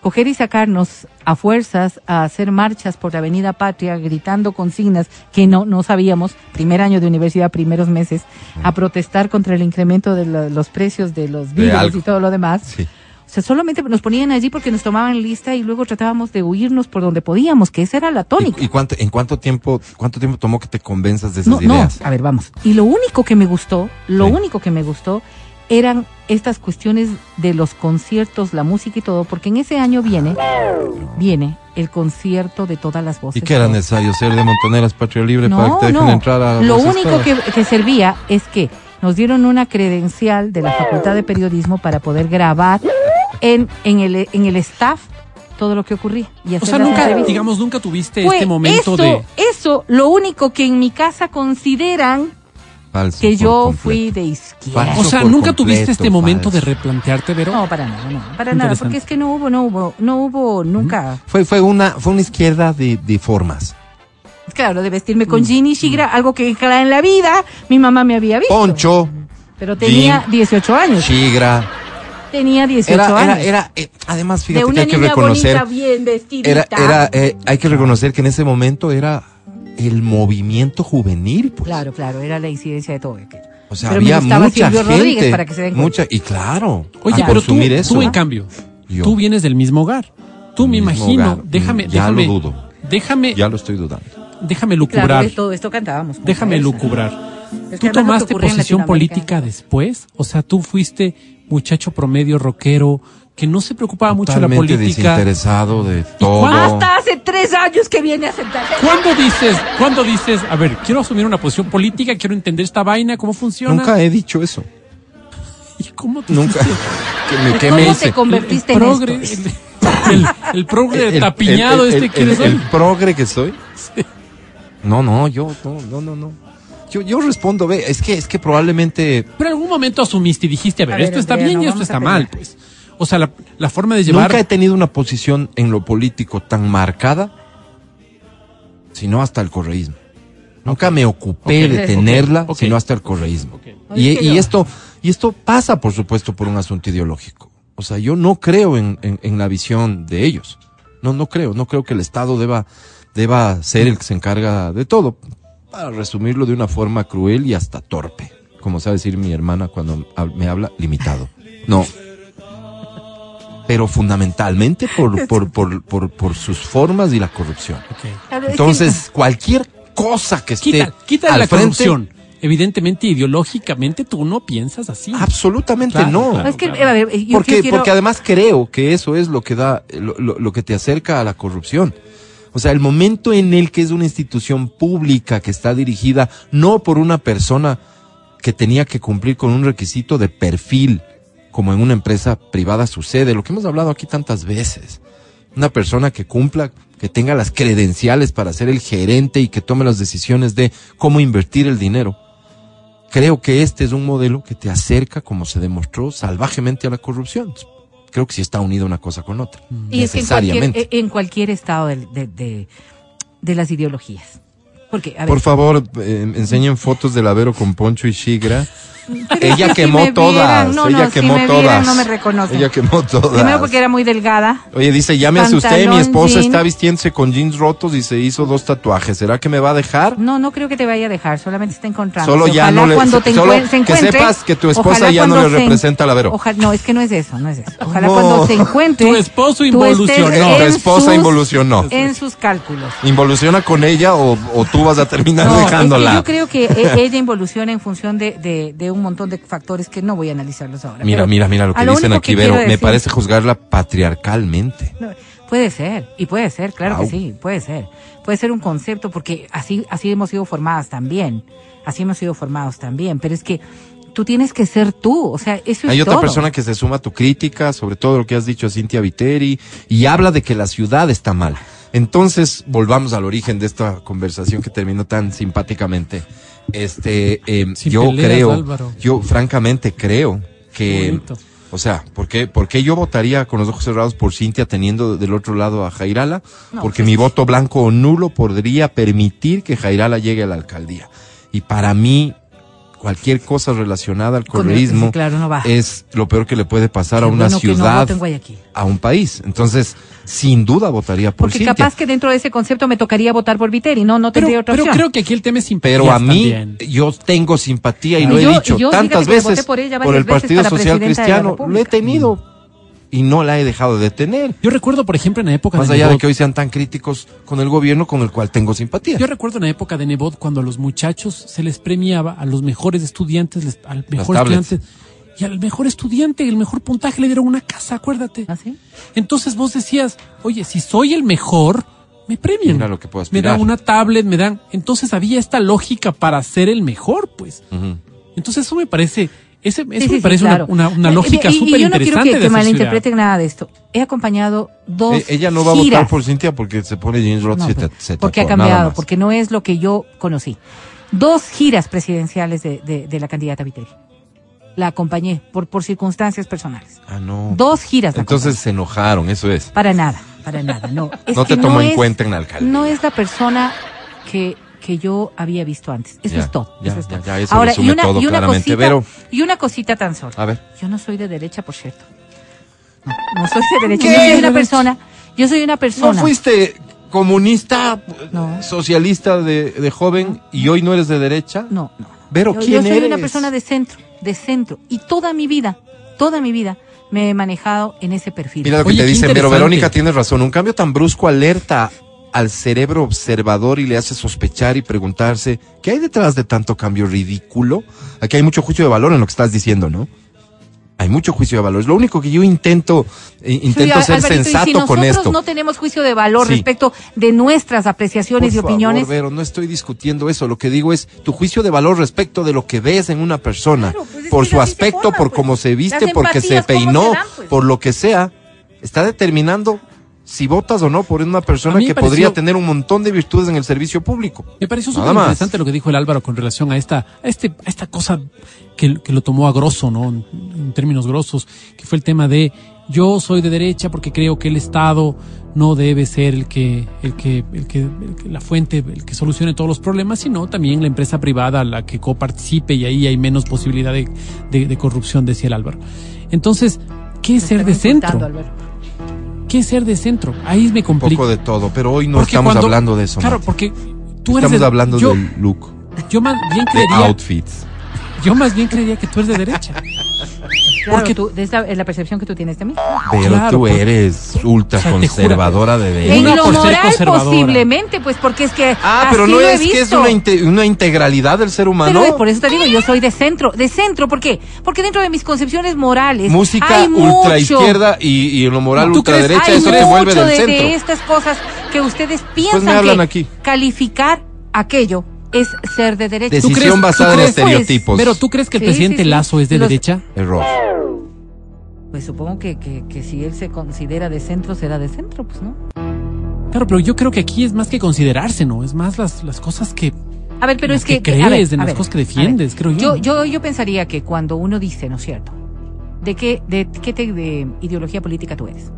coger y sacarnos a fuerzas a hacer marchas por la Avenida Patria gritando consignas que no, no sabíamos, primer año de universidad, primeros meses, a protestar contra el incremento de lo- los precios de los algo. y todo lo demás. Sí. O sea, solamente nos ponían allí porque nos tomaban lista y luego tratábamos de huirnos por donde podíamos, que esa era la tónica. ¿Y, y cuánto, en cuánto tiempo, cuánto tiempo tomó que te convenzas de esas no, no, ideas? a ver, vamos. Y lo único que me gustó, lo Sí. único que me gustó eran estas cuestiones de los conciertos, la música y todo, porque en ese año viene, viene el concierto de todas las voces. ¿Y qué era necesario ser de Montoneras Patria Libre para que te dejen no. entrar a Lo único que servía es que nos dieron una credencial de la Facultad de Periodismo para poder grabar en, en, el, en el staff todo lo que ocurría. Y O sea, nunca, entrevistas. digamos, nunca tuviste Fue este momento eso, de... Eso, lo único que en mi casa consideran Falso que yo completo. fui de izquierda. Falso O sea, nunca completo, tuviste este momento de replantearte, Vero. No, para nada, no, para nada, porque es que no hubo, no hubo, no hubo nunca. Fue, fue, una, fue una izquierda de, de formas. Claro, de vestirme Mm, con jean y shigra, algo que en la vida mi mamá me había visto. Poncho, Pero tenía jean, 18 años. chigra. Tenía 18 Era, años. era, era, eh, además, de fíjate que hay que reconocer. bonita, bien vestidita. Era, era, eh, hay que reconocer que en ese momento era el movimiento juvenil, pues. Claro, claro, era la incidencia de todo aquello. O sea, Pero había mucha Silvio gente. Rodríguez, para que se den mucha, y claro, Oye, a pero tú, eso. tú en cambio, Yo. tú vienes del mismo hogar. Tú me imagino, hogar. déjame, Ya déjame, lo dudo. déjame, Ya lo estoy dudando. déjame Claro, lucubrar, de todo esto cantábamos. déjame cabeza. lucubrar. Es que ¿Tú tomaste posición política después? O sea, tú fuiste muchacho promedio rockero que no se preocupaba mucho de la Totalmente política. desinteresado de todo. Hasta hace tres años que viene a sentarse. ¿Cuándo dices, cuándo dices, a ver, quiero asumir una posición política, quiero entender esta vaina, cómo funciona? Nunca he dicho eso. [laughs] ¿Y cómo te Nunca. [laughs] me, qué ¿Cómo me te hice? convertiste el en progre, esto? el, el, el progre El- el- tapiñado el- este el- que el- eres el hoy. progre que soy. [laughs] No, no, yo, no, no, no, no. Yo, yo respondo, ve, es que, es que probablemente Pero en algún momento asumiste y dijiste, a ver, A ver, esto está Andrea, bien no y esto está mal, pues. O sea, la, la forma de llevar... nunca he tenido una posición en lo político tan marcada, sino hasta el correísmo. Nunca me ocupé de tenerla, sino hasta el correísmo. Y, Es que y esto, y esto pasa, por supuesto, por un asunto ideológico. O sea, yo no creo en, en- en la visión de ellos. No, no creo. No creo que el Estado deba, deba ser el que se encarga de todo. Para resumirlo de una forma cruel y hasta torpe. Como sabe decir mi hermana cuando me habla, limitado. No. Pero fundamentalmente por, [laughs] por, por, por, por sus formas y la corrupción. Entonces, cualquier cosa que esté Quita, quita al la frente, corrupción. Evidentemente, ideológicamente, tú no piensas así. absolutamente Claro, no. claro. es que, a ver, yo, porque, yo quiero- porque además creo que eso es lo que da, lo, lo- lo que te acerca a la corrupción. O sea, el momento en el que es una institución pública que está dirigida no por una persona que tenía que cumplir con un requisito de perfil, como en una empresa privada sucede, lo que hemos hablado aquí tantas veces. Una persona que cumpla, que tenga las credenciales para ser el gerente y que tome las decisiones de cómo invertir el dinero. Creo que este es un modelo que te acerca, como se demostró, salvajemente a la corrupción. Creo que sí está unida una cosa con otra. Y es que en cualquier, necesariamente. en cualquier estado de, de, de- de las ideologías. Porque, a ver, Por favor, eh, enseñen fotos de Lavero con Poncho y Shigra. Pero Ella si quemó todas. no, ella no, si quemó vieran, todas. no me reconocen. Ella quemó todas. Primero porque era muy delgada. Oye, dice, ya me asusté, mi Pantalón, esposa jean. está vistiéndose con jeans rotos y se hizo dos tatuajes. ¿Será que me va a dejar? No, no creo que te vaya a dejar, solamente está encontrando. Solo ya ojalá no le- cuando te solo que sepas que tu esposa ya no le se en- representa a Lavero. Ojalá, no, es que no es eso, no es eso. [laughs] Ojalá ¿Cómo? cuando se encuentre. Tu esposo involucionó. Tu en esposa sus- involucionó. En sus cálculos. ¿Involuciona con ella o, o tú vas a terminar No, es que dejándola? yo creo que e- ella involuciona en función de, de, de un montón de factores que no voy a analizarlos ahora. Mira, Pero mira, mira lo que dicen aquí, que Vero. quiero Me parece juzgarla patriarcalmente. No, puede ser, y puede ser, claro que sí, puede ser. Puede ser un concepto porque así, así hemos sido formadas también. Así hemos sido formados también. Pero es que tú tienes que ser tú, o sea, eso es Hay otra todo. persona que se suma a tu crítica sobre todo lo que has dicho a Cintia Viteri y habla de que la ciudad está mal. Entonces, volvamos al origen de esta conversación que terminó tan simpáticamente. Este, eh, yo peleas, creo, Álvaro. yo francamente creo que, Bonito. o sea, ¿por qué, por qué yo votaría con los ojos cerrados por Cintia teniendo del otro lado a Jairala? No, Porque pues mi voto blanco o nulo podría permitir que Jairala llegue a la alcaldía. Y para mí, cualquier cosa relacionada al correísmo sí, claro, no va. es lo peor que le puede pasar a una bueno que no ciudad, a un país. Entonces, sin duda votaría por Porque Cintia. capaz que dentro de ese concepto me tocaría votar por Viteri, no, no Pero, tendría otra pero opción. creo que aquí el tema es simpatías Pero a mí, también. yo tengo simpatía y lo he dicho yo, tantas veces por ella por varias el veces Partido Social Cristiano. Lo he tenido y no la he dejado de tener. Yo recuerdo, por ejemplo, en la época Más de allá de que hoy sean tan críticos con el gobierno con el cual tengo simpatía. Yo recuerdo en la época de Nebot cuando a los muchachos se les premiaba, a los mejores estudiantes, les- al mejor estudiante, y al mejor estudiante, el mejor puntaje le dieron una casa, acuérdate. ¿Ah, sí? Entonces vos decías, oye, si soy el mejor, me premian. Mira lo que puedo me dan aspirar. una tablet, me dan. Entonces había esta lógica para ser el mejor, pues. Entonces eso me parece, ese, eso Sí, sí, me sí, parece claro. una, una, una Y- lógica y- y súper yo no quiero interesante que, que malinterpreten nada de esto. He acompañado dos Eh, ella no va a votar por Cintia porque se pone James Roth No, pero- se porque ha tatuó, cambiado, porque no es lo que yo conocí. Dos giras presidenciales de, de- de la candidata Viteri. La acompañé por, por circunstancias personales. Ah, no. Dos giras. Entonces acompañé. se enojaron, eso es. Para nada, para nada. No, es No te tomó en es- cuenta en la alcaldía. No es la persona que, que yo había visto antes. Eso Ya, es todo. ya, eso es todo. ya, eso Ahora, y una, todo y una cosita, Vero. y una cosita tan solo. A ver. Yo no soy de derecha, por cierto. No, no soy de derecha. Yo soy una persona. Yo soy una ¿No persona. fuiste comunista, No. socialista de, de joven y hoy no eres de derecha? No, no. Vero, yo, ¿quién yo soy eres? una persona de centro, de centro. Y toda mi vida, toda mi vida, me he manejado en ese perfil. Mira lo que Oye, te qué dicen, pero. Verónica tienes razón. Un cambio tan brusco alerta al cerebro observador y le hace sospechar y preguntarse, ¿qué hay detrás de tanto cambio ridículo? Aquí hay mucho juicio de valor en lo que estás diciendo, ¿no? Hay mucho juicio de valor. Es lo único que yo intento, eh, intento Sí, ser Alvarito, y sensato si con nosotros esto. no tenemos juicio de valor Sí. respecto de nuestras apreciaciones Por y opiniones. Vero, no estoy discutiendo eso. Lo que digo es tu juicio de valor respecto de lo que ves en una persona, Claro, pues es por su aspecto, forma, por pues. cómo se viste, Las porque se empatías, ¿cómo peinó, se dan, pues? por lo que sea, está determinando si votas o no por una persona que pareció- podría tener un montón de virtudes en el servicio público. Me pareció súper interesante lo que dijo el Álvaro con relación a esta, a este, a esta cosa que, que lo tomó a grosso, ¿no? En, en términos grosos, que fue el tema de yo soy de derecha porque creo que el Estado no debe ser el que, el que, el que, el que- la fuente, el que solucione todos los problemas, sino también la empresa privada la que coparticipe y ahí hay menos posibilidad de, de- de corrupción, decía el Álvaro. Entonces, ¿qué es ser de centro? ¿Qué es ser de centro? Ahí me Un complica. poco de todo, pero hoy no Porque estamos cuando- hablando de eso. Claro, Mati. porque tú eres estamos de- hablando yo, del look, yo más bien de creería, outfits. yo más bien creería que tú eres de derecha. Claro, Porque- tú, es, la, es la percepción que tú tienes de mí. Pero Claro, tú porque- eres ultra O sea, conservadora de Eh, derecha. En lo moral posiblemente, pues porque es que Ah, pero así no lo he es que es una, inte- una integralidad del ser humano. Pero por eso te digo, yo soy de centro, de centro, ¿por qué? Porque dentro de mis concepciones morales Música hay ultra mucho, izquierda y, y en lo moral ¿Tú ultra crees? derecha, hay eso te vuelve del de, centro. de estas cosas que ustedes me piensan hablan que aquí. calificar aquello es ser de derecha. Decisión crees- tú basada en pues, estereotipos. Pero tú crees que el Sí, presidente sí, sí. Lazo es de Los- derecha? Error. Pues supongo que, que, que si él se considera de centro, será de centro, pues no. Claro, pero yo creo que aquí es más que considerarse, ¿no? Es más las, las cosas que... A ver, pero Lo es que, que a crees, ver, a las ver, cosas que defiendes, creo yo. Yo, yo, yo pensaría que cuando uno dice, ¿no es cierto? ¿De qué, de qué te- de ideología política tú eres?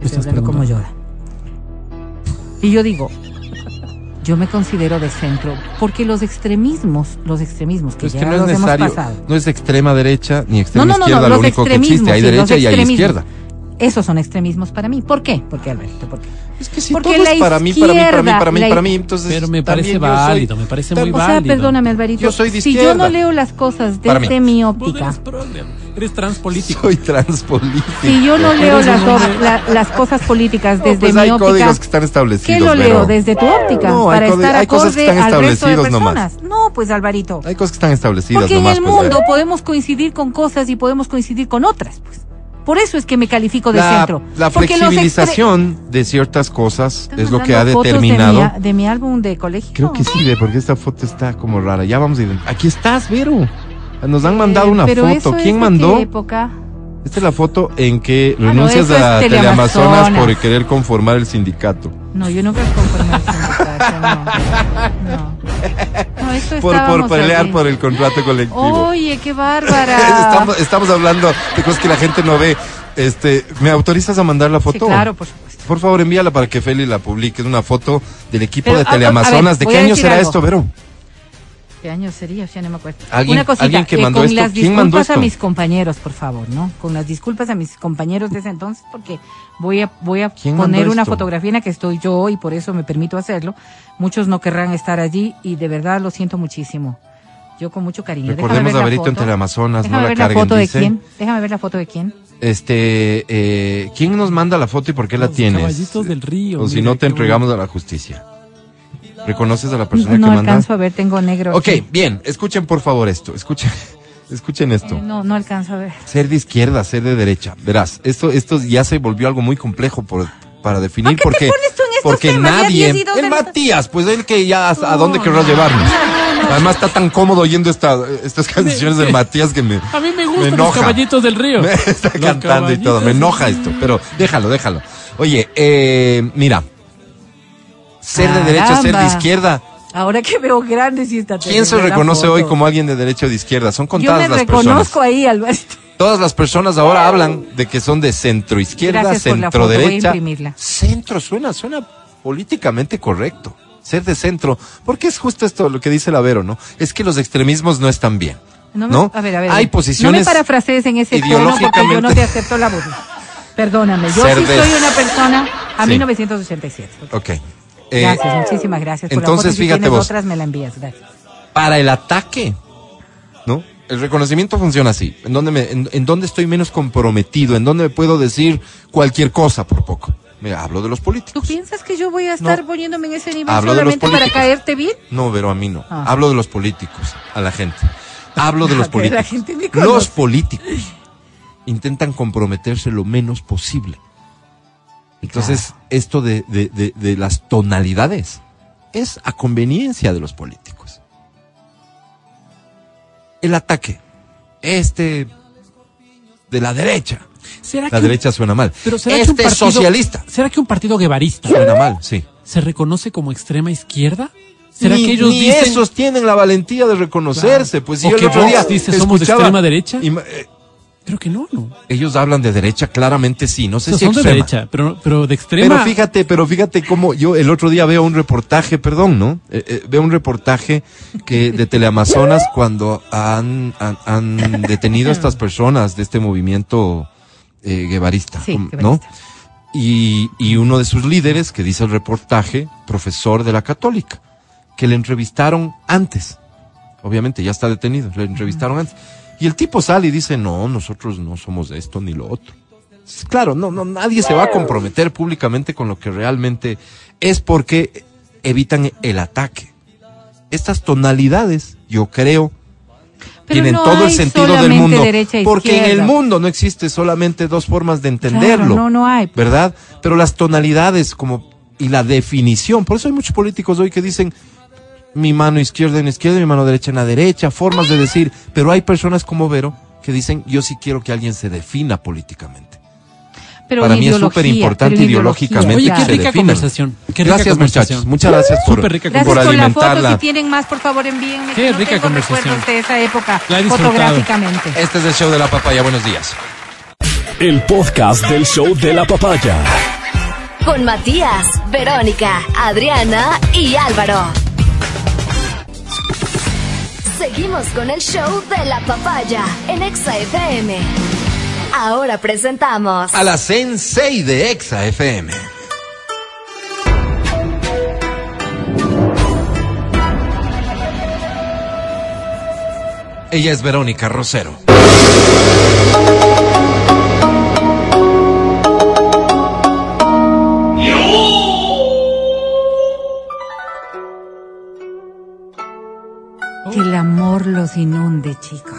¿Me Estoy estás como? Yoda. Y yo digo, yo me considero de centro, porque los extremismos, los extremismos que Pues ya que no es los hemos necesario, pasado, no es extrema derecha ni extrema No, no, no, izquierda, lo único que existe, hay derecha y hay izquierda. Esos son extremismos para mí. ¿Por qué? Porque Alberto, ¿por qué? Es que si Porque todo es la para mí, para mí, para mí, para mí, izquierda, para la- mí, entonces Pero me parece yo soy- válido, me parece muy O sea, válido. perdóname, Alvarito. Yo soy de si yo no leo las cosas desde mi Vos óptica, eres eres transpolítico. Soy transpolítico. si yo no leo las, la- las cosas políticas No, desde pues mi hay óptica, códigos que están establecidos. ¿qué lo leo? Vero. Desde tu óptica, No, hay para estar hay cosas que acorde están al resto de establecidos nomás. personas. No, pues Alvarito. Hay cosas que están establecidas Porque en nomás. el pues, mundo podemos coincidir con cosas y podemos coincidir con otras, pues. Por eso es que me califico de la, centro. la flexibilización de ciertas cosas ¿Están es lo que ha fotos de mi- determinado. De mi, álbum de colegio. Creo que sí, ve, porque esta foto está como rara. Ya vamos a ir. Aquí estás, Vero. Nos han mandado Eh, una pero eso foto. ¿Quién mandó? qué época? Esta es la foto en que no, renuncias a Teleamazonas. Por querer conformar el sindicato. No, yo nunca conformé el sindicato, no. No, no esto Por, por pelear por el contrato colectivo. Oye, qué bárbara. [laughs] estamos, estamos hablando de cosas que la gente no ve. Este, ¿Me autorizas a mandar la Sí, foto? claro, por supuesto. Por favor, envíala para que Feli la publique. Es una foto del equipo Pero, de a- a- Teleamazonas. a ver, ¿De qué año será algo. esto, Vero? ¿Qué año sería? Ya no me acuerdo. ¿Alguien- Una cosita, alguien que eh, mandó con esto? las ¿Quién mandó disculpas a mis compañeros, por favor, ¿no? Con las disculpas a mis compañeros de ese entonces, porque voy a, voy a ¿Quién poner una fotografía en la que estoy yo y por eso me permito hacerlo. Muchos no querrán estar allí y de verdad lo siento muchísimo. Yo con mucho cariño. Recordemos ver a la Verito en foto. Teleamazonas, Déjame no la ver la foto de quién. Déjame ver la foto de quién. Este, eh, ¿quién nos manda la foto y por qué la Los tienes? caballitos del río, O si no, te entregamos a la justicia. ¿Reconoces a la persona No que manda? alcanzo a ver, tengo negro. Ok, aquí. bien, escuchen por favor esto, escuchen. [laughs] Escuchen esto. Eh, no, no alcanzo a ver. Ser de izquierda, ser de derecha. Verás, esto, esto ya se volvió algo muy complejo por, para definir ¿Por qué te porque, pones tú en estos porque temas? Nadie. El Matías, pues él que ya a, a No, dónde querrá no, llevarnos. no, no. Además está tan cómodo oyendo esta, estas canciones del [laughs] Matías que me, A mí me me gustan los enoja. caballitos del río. [laughs] Me está Los cantando y todo. Me enoja esto, pero déjalo, déjalo. Oye, eh, mira. Ser de derecha, ser de izquierda. Ahora que veo grandes y esta ¿Quién se reconoce hoy como alguien de derecha o de izquierda? Son Yo contadas me las reconozco personas. ahí, Alberto. [laughs] Todas las personas ahora hablan de que son de centro izquierda, la centro derecha. Centro suena, suena políticamente correcto. Ser de centro, porque es justo esto lo que dice Lavero, ¿no? Es que los extremismos no están bien. No, No, me- A ver, a ver. Hay No posiciones. me parafrasees en ese tono porque yo no te acepto la burla. Perdóname, yo Ser sí de- soy una persona a Sí. 1987. Ok. Eh, Gracias, muchísimas gracias. por la entonces, foto. Si fíjate vos. otras, me la envías. Gracias. para el ataque, ¿no? El reconocimiento funciona así. En donde, me, en, en donde estoy menos comprometido, en donde me puedo decir cualquier cosa por poco. Me hablo de los ¿Tú políticos. piensas que yo voy a estar No. poniéndome en ese nivel Hablo solamente para políticos. caerte bien? No, pero a mí no. Ah. Hablo de los políticos, a la gente. Hablo de [laughs] los Que la políticos. gente me. Los políticos intentan comprometerse lo menos posible. Entonces, esto de, de- de- de las tonalidades es a conveniencia de los políticos. El ataque, este de la derecha. ¿Será La que un- derecha suena mal. pero será que un este es partido- socialista. ¿Será que un partido guevarista Suena mal, sí. se reconoce como extrema izquierda? ¿Será ni, que ellos ni dicen esos tienen la valentía de reconocerse? Pues si O yo el que otro Vox día dice, ¿somos de extrema derecha? y eh, Creo que no, no. ellos hablan de derecha, claramente sí, no sé O sea, si son de extrema. derecha, pero, pero de extrema. Pero fíjate, pero fíjate cómo yo el otro día veo un reportaje, perdón, ¿no? Eh, eh, veo un reportaje que de Teleamazonas cuando han, han, han detenido a estas personas de este movimiento eh, guevarista, Sí, ¿no? guevarista. Y, y uno de sus líderes, que dice el reportaje, profesor de la católica, que le entrevistaron antes. Obviamente ya está detenido, le entrevistaron antes. Y el tipo sale y dice, no, nosotros no somos de esto ni lo otro. Claro, no, no, nadie se va a comprometer públicamente con lo que realmente es porque evitan el ataque. Estas tonalidades, yo creo, Pero tienen no todo el sentido del mundo. derecha e Porque en el mundo no existe solamente dos formas de entenderlo. Claro, no, no hay. ¿Verdad? Pero las tonalidades como y la definición, por eso hay muchos políticos hoy que dicen mi mano izquierda en la izquierda, mi mano derecha en la derecha, formas de decir, pero hay personas como Vero que dicen yo sí quiero que alguien se defina políticamente. Pero Para mí es súper importante ideológicamente Oye, que qué se rica definan. conversación. Qué rica Gracias conversación. muchachos, muchas gracias por, Súper rica Gracias por la alimentarla. foto. Si tienen más, por favor, envíenme. Qué que no rica tengo conversación. recuerdos de esa época La he disfrutado. fotográficamente. Este es el show de la papaya, buenos días. El podcast del show de la papaya. Con Matías, Verónica, Adriana y Álvaro. Seguimos con el show de la papaya en Exa FM. Ahora presentamos A la Sensei de Exa FM. Ella es Verónica Rosero. Inunde, chicos.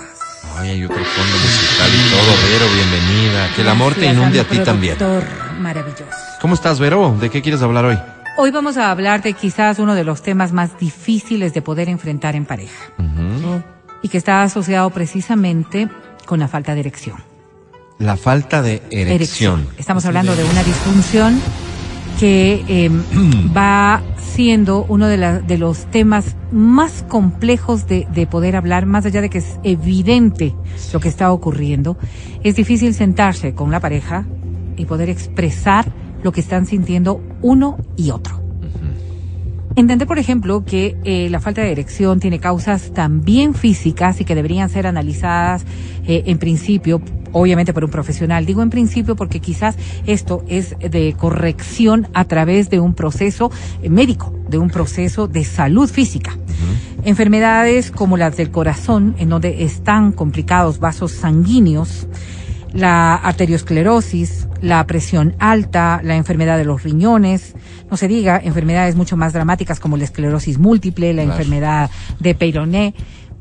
Ay, hay otro fondo musical y todo, Vero, bienvenida. Que el amor te inunde a ti también. Maravilloso. ¿Cómo estás, Vero? ¿De qué quieres hablar hoy? Hoy vamos a hablar de quizás uno de los temas más difíciles de poder enfrentar en pareja y que está asociado precisamente con la falta de erección. La falta de erección. Estamos hablando de una disfunción que eh, [clears throat] va siendo uno de, la- de los temas más complejos de, de poder hablar, más allá de que es evidente lo que está ocurriendo. Es difícil sentarse con la pareja y poder expresar lo que están sintiendo uno y otro. Entender, por ejemplo, que eh, la falta de erección tiene causas también físicas y que deberían ser analizadas eh, en principio, obviamente por un profesional. Digo en principio porque quizás esto es de corrección a través de un proceso eh, médico, de un proceso de salud física. Enfermedades como las del corazón, en donde están complicados vasos sanguíneos, la arteriosclerosis, la presión alta, la enfermedad de los riñones, no se diga enfermedades mucho más dramáticas como la esclerosis múltiple, la Claro. enfermedad de Peyroné,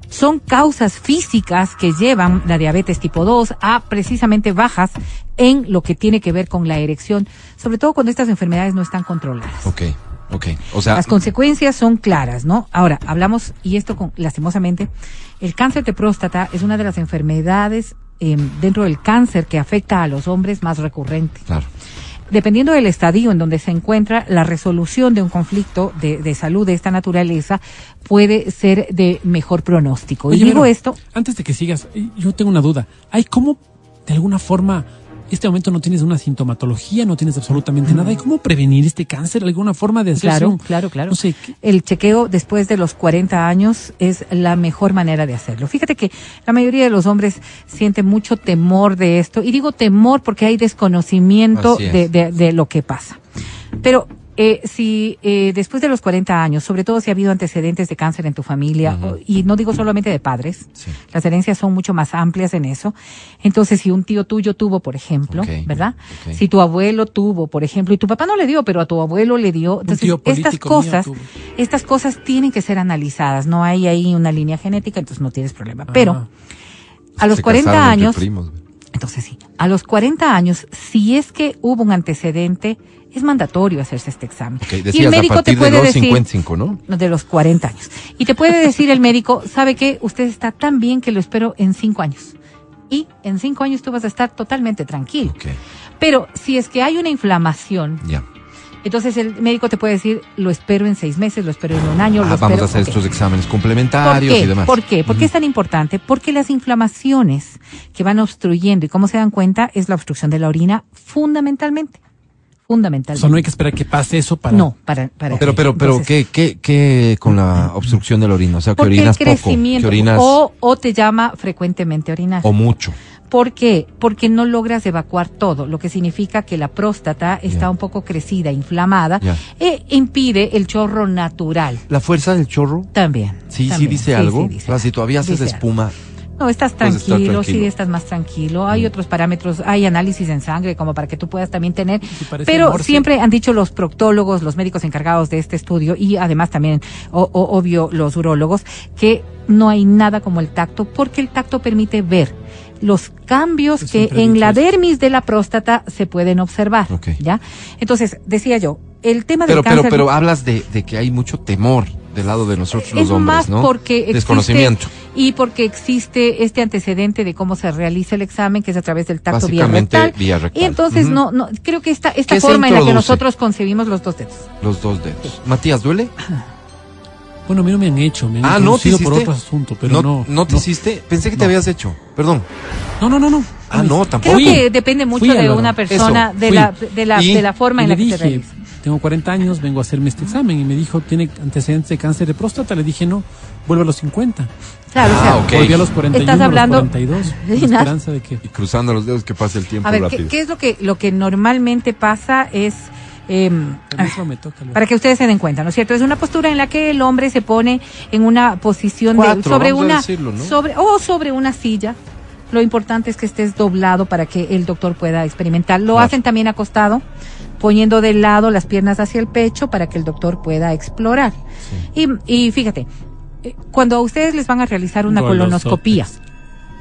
son causas físicas que llevan la diabetes tipo 2 a precisamente bajas en lo que tiene que ver con la erección, sobre todo cuando estas enfermedades no están controladas. Ok, ok. O sea, Las consecuencias son claras, ¿no? Ahora, hablamos, y esto con, lastimosamente, el cáncer de próstata es una de las enfermedades eh, dentro del cáncer que afecta a los hombres más recurrente. claro. Dependiendo del estadio en donde se encuentra, la resolución de un conflicto de, de salud de esta naturaleza puede ser de mejor pronóstico. y Oye, digo Vero, esto, Antes de que sigas, eh, yo tengo una duda. ¿Hay cómo, de alguna forma, este momento no tienes una sintomatología, no tienes absolutamente nada? ¿Hay cómo prevenir este cáncer? ¿Alguna forma de hacer Claro, claro, claro. No sé, ¿qué- El chequeo después de los 40 años es la mejor manera de hacerlo. Fíjate que la mayoría de los hombres sienten mucho temor de esto. Y digo temor porque hay desconocimiento de, de- de lo que pasa. Pero eh, si eh, después de los 40 años, sobre todo si ha habido antecedentes de cáncer en tu familia, y no digo solamente de padres, Sí. las herencias son mucho más amplias en eso. Entonces, si un tío tuyo tuvo, por ejemplo, ¿verdad? Si tu abuelo tuvo, por ejemplo, y tu papá no le dio, pero a tu abuelo le dio. Entonces, estas cosas, estas cosas tienen que ser analizadas. No hay ahí una línea genética, entonces no tienes problema. Pero a los Se 40 casaron entre años, entonces sí, a los 40 años, si es que hubo un antecedente, es mandatorio hacerse este examen. Ok, y el médico a te puede de los decir 55, ¿no? de los 40 años. Y te puede decir el médico, ¿sabe qué? Usted está tan bien que lo espero en cinco años. Y en cinco años tú vas a estar totalmente tranquilo. Pero si es que hay una inflamación, ya. entonces el médico te puede decir, lo espero en seis meses, lo espero en un año, Ah, lo vamos espero... a hacer estos exámenes ¿Por complementarios y demás. ¿Por qué? ¿Por qué es tan importante? Porque las inflamaciones que van obstruyendo, y cómo se dan cuenta, es la obstrucción de la orina fundamentalmente. O Fundamentalmente. sea, no hay que esperar que pase eso para... No, para... para Pero, pero, pero, Entonces, ¿qué, qué, qué con la obstrucción de la orina? O sea, que orinas poco, que crecimiento orinas o, o te llama frecuentemente a orinar. o mucho. ¿Por qué? Porque no logras evacuar todo, lo que significa que la próstata está un poco crecida, inflamada, e impide el chorro natural. ¿La fuerza del chorro? También. Sí, sí dice algo. sí dice O sea, si todavía haces Dice algo. No, estás tranquilo. Mm. sí, estás más tranquilo. Hay otros parámetros, hay análisis en sangre como para que tú puedas también tener. Sí, Pero siempre han dicho los proctólogos, los médicos encargados de este estudio y además también, o- o- obvio, los urólogos, que no hay nada como el tacto porque el tacto permite ver los cambios que en la dermis de la próstata se pueden observar. Ok. ¿Ya? Entonces, decía yo, el tema Pero, del pero, cáncer. pero hablas de, de que hay mucho temor del lado de nosotros los es hombres, más ¿no? porque existe, Desconocimiento. y porque existe este antecedente de cómo se realiza el examen que es a través del tacto vía rectal. vía rectal. y entonces no no creo que esta esta ¿Qué se forma en la que nosotros concebimos los dos dedos Los dos dedos. Matías, ¿duele? Bueno, a mí no me han hecho, me han Ah, no te por otro asunto, pero no. ¿No te hiciste? Pensé que te No. habías hecho. Perdón. No, no, no, no. Ah, no, tampoco. creo que depende mucho Fui, de una persona Eso, de fui. la de la de la forma en la que se dije, realiza tengo 40 años, vengo a hacerme este examen. Y me dijo, ¿tiene antecedentes de cáncer de próstata? Le dije, no, vuelve a los 50. claro o sea, Ah. Volví a los 41, Estás hablando- a los 42. Con Sí, la esperanza de que... Y cruzando los dedos que pase el tiempo a ver ¿qué, rápido. qué es lo que lo que normalmente pasa es em, toca. para que ustedes se den cuenta, ¿no es cierto? Es una postura en la que el hombre se pone en una posición de sobre una decirlo, ¿no? sobre o sobre una silla. Lo importante es que estés doblado para que el doctor pueda experimentar. Lo Claro. hacen también acostado, poniendo de lado las piernas hacia el pecho para que el doctor pueda explorar. Y, y fíjate, eh, cuando a ustedes les van a realizar una colonoscopía,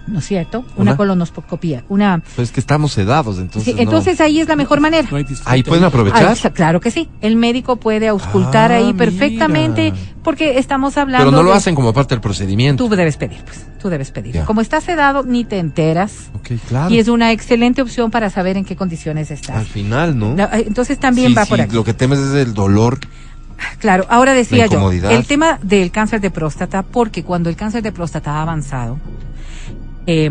¿no es cierto? Una, ¿Una? colonoscopía, una Pues que estamos sedados, entonces. Sí, no. entonces ahí es la mejor manera. No Ahí pueden aprovechar. Ah, claro que sí. El médico puede auscultar Ah, ahí perfectamente mira. porque estamos hablando. Pero no lo de- hacen como parte del procedimiento. Tú debes pedir, pues. Tú debes pedir. Ya. Como estás sedado, ni te enteras. Ok, claro. Y es una excelente opción para saber en qué condiciones Al estás. final, ¿no? La- eh, Entonces también Sí, va sí, por aquí. Lo que temes es el dolor. Claro, ahora decía yo, el tema del cáncer de próstata, porque cuando el cáncer de próstata ha avanzado, eh,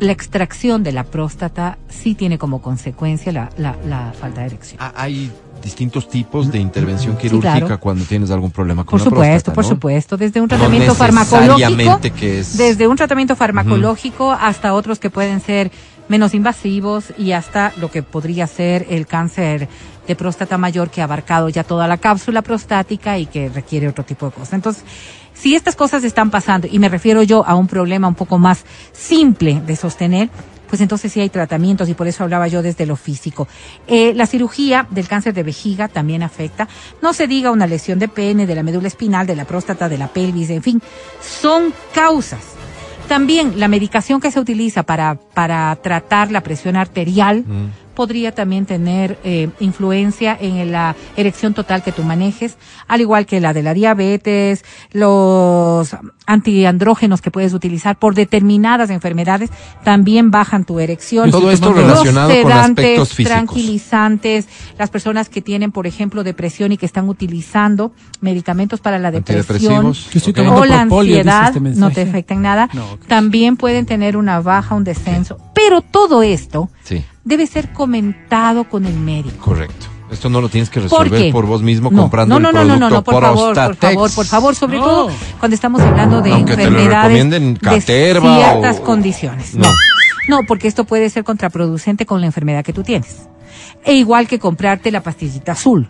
la extracción de la próstata sí tiene como consecuencia la, la, la falta de erección. Ah, Hay distintos tipos de intervención Sí, quirúrgica claro. cuando tienes algún problema con Por la supuesto, próstata, por ¿no? supuesto, desde un No tratamiento farmacológico, necesariamente que es- desde un tratamiento farmacológico hasta otros que pueden ser menos invasivos y hasta lo que podría ser el cáncer de próstata mayor que ha abarcado ya toda la cápsula prostática y que requiere otro tipo de cosas. Entonces, si estas cosas están pasando, y me refiero yo a un problema un poco más simple de sostener, pues entonces sí hay tratamientos y por eso hablaba yo desde lo físico. Eh, la cirugía del cáncer de vejiga también afecta. No se diga una lesión de pene, de la médula espinal, de la próstata, de la pelvis, en fin, son causas. También la medicación que se utiliza para, para tratar la presión arterial podría también tener eh, influencia en la erección total que tú manejes, al igual que la de la diabetes, los antiandrógenos que puedes utilizar por determinadas enfermedades también bajan tu erección. Todo esto Los relacionado con sedantes, aspectos físicos. tranquilizantes, las personas que tienen, por ejemplo, depresión y que están utilizando medicamentos para la depresión Antidepresivos. Yo estoy Ok. tomando o la ansiedad este no te afecta en nada, No, ok. también pueden tener una baja, un descenso, pero todo esto Sí, debe ser comentado con el médico. correcto. Esto no lo tienes que ¿Por resolver por vos mismo No, comprando no, no, el no, no, producto no, no, por favor, por favor, por favor, sobre No. todo cuando estamos hablando de Aunque te lo enfermedades recomienden de Caterva ciertas o- condiciones. No. No. no, porque esto puede ser contraproducente con la enfermedad que tú tienes. E igual que comprarte la pastillita azul.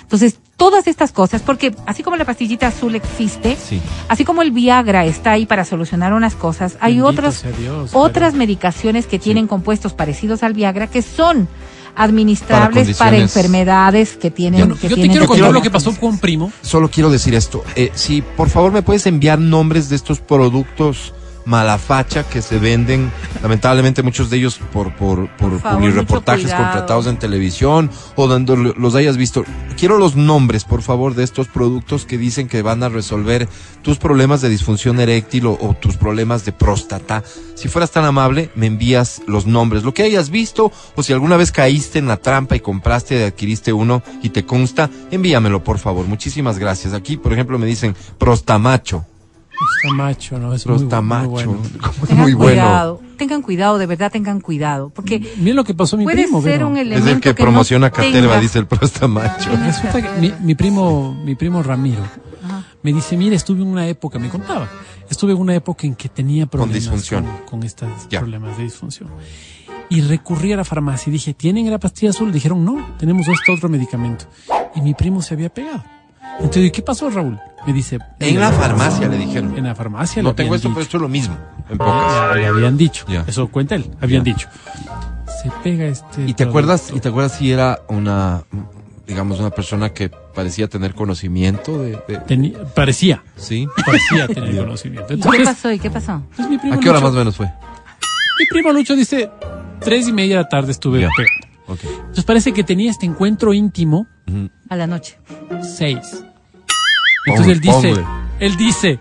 Entonces, todas estas cosas, porque así como la pastillita azul existe, Sí. así como el Viagra está ahí para solucionar unas cosas, hay Bendito otros, sea Dios, otras pero- medicaciones que tienen compuestos parecidos al Viagra que son administrables para, enfermedades que tienen. Que Yo te quiero contar lo que pasó con primo. Solo quiero decir esto. Eh, si por favor me puedes enviar nombres de estos productos malafacha que se venden, lamentablemente muchos de ellos por, por, por, Por cuidado. contratados en televisión o donde lo- los hayas visto. Quiero los nombres, por favor, de estos productos que dicen que van a resolver tus problemas de disfunción eréctil o, o tus problemas de próstata. Si fueras tan amable, me envías los nombres, lo que hayas visto o si alguna vez caíste en la trampa y compraste, adquiriste uno y te consta, envíamelo, por favor. Muchísimas gracias. Aquí, por ejemplo, me dicen prostamacho. Está macho, ¿no? Es muy, bueno. [laughs] Tengan Muy bueno. cuidado, tengan cuidado, de verdad tengan cuidado, porque Miren lo que pasó a mi puede primo. ser un Es elemento el que, no promociona Caterva, tenga- dice el prostamacho. Resulta que mi, mi primo, mi primo Ramiro, Ajá. me dice, mira, estuve en una época, me contaba, estuve en una época en que tenía problemas disfunción. con, con estos Ya. problemas de disfunción. Y recurrí a la farmacia y dije, ¿tienen la pastilla azul? Dijeron, no, tenemos este otro medicamento. Y mi primo se había pegado. Entonces, ¿y ¿qué pasó, Raúl? Me dice, En "Mira, la farmacia le dijeron. En la farmacia No le tengo esto, dicho. pero esto es lo mismo. En Ya, pocas. le habían dicho. Eso cuenta él. Habían dicho. Se pega este. ¿Y te acuerdas, producto. y te acuerdas si era una, digamos, una persona que parecía tener conocimiento de, de- Teni- parecía, sí? parecía [laughs] tener conocimiento. ¿Y qué Entonces, pasó? ¿Y qué pasó? pues, mi primo ¿A qué hora Lucho- más o menos fue? Mi primo Lucho dice, tres y media de la tarde estuve pegando. Entonces parece que tenía este encuentro íntimo. A la noche. seis. Entonces él dice, él dice,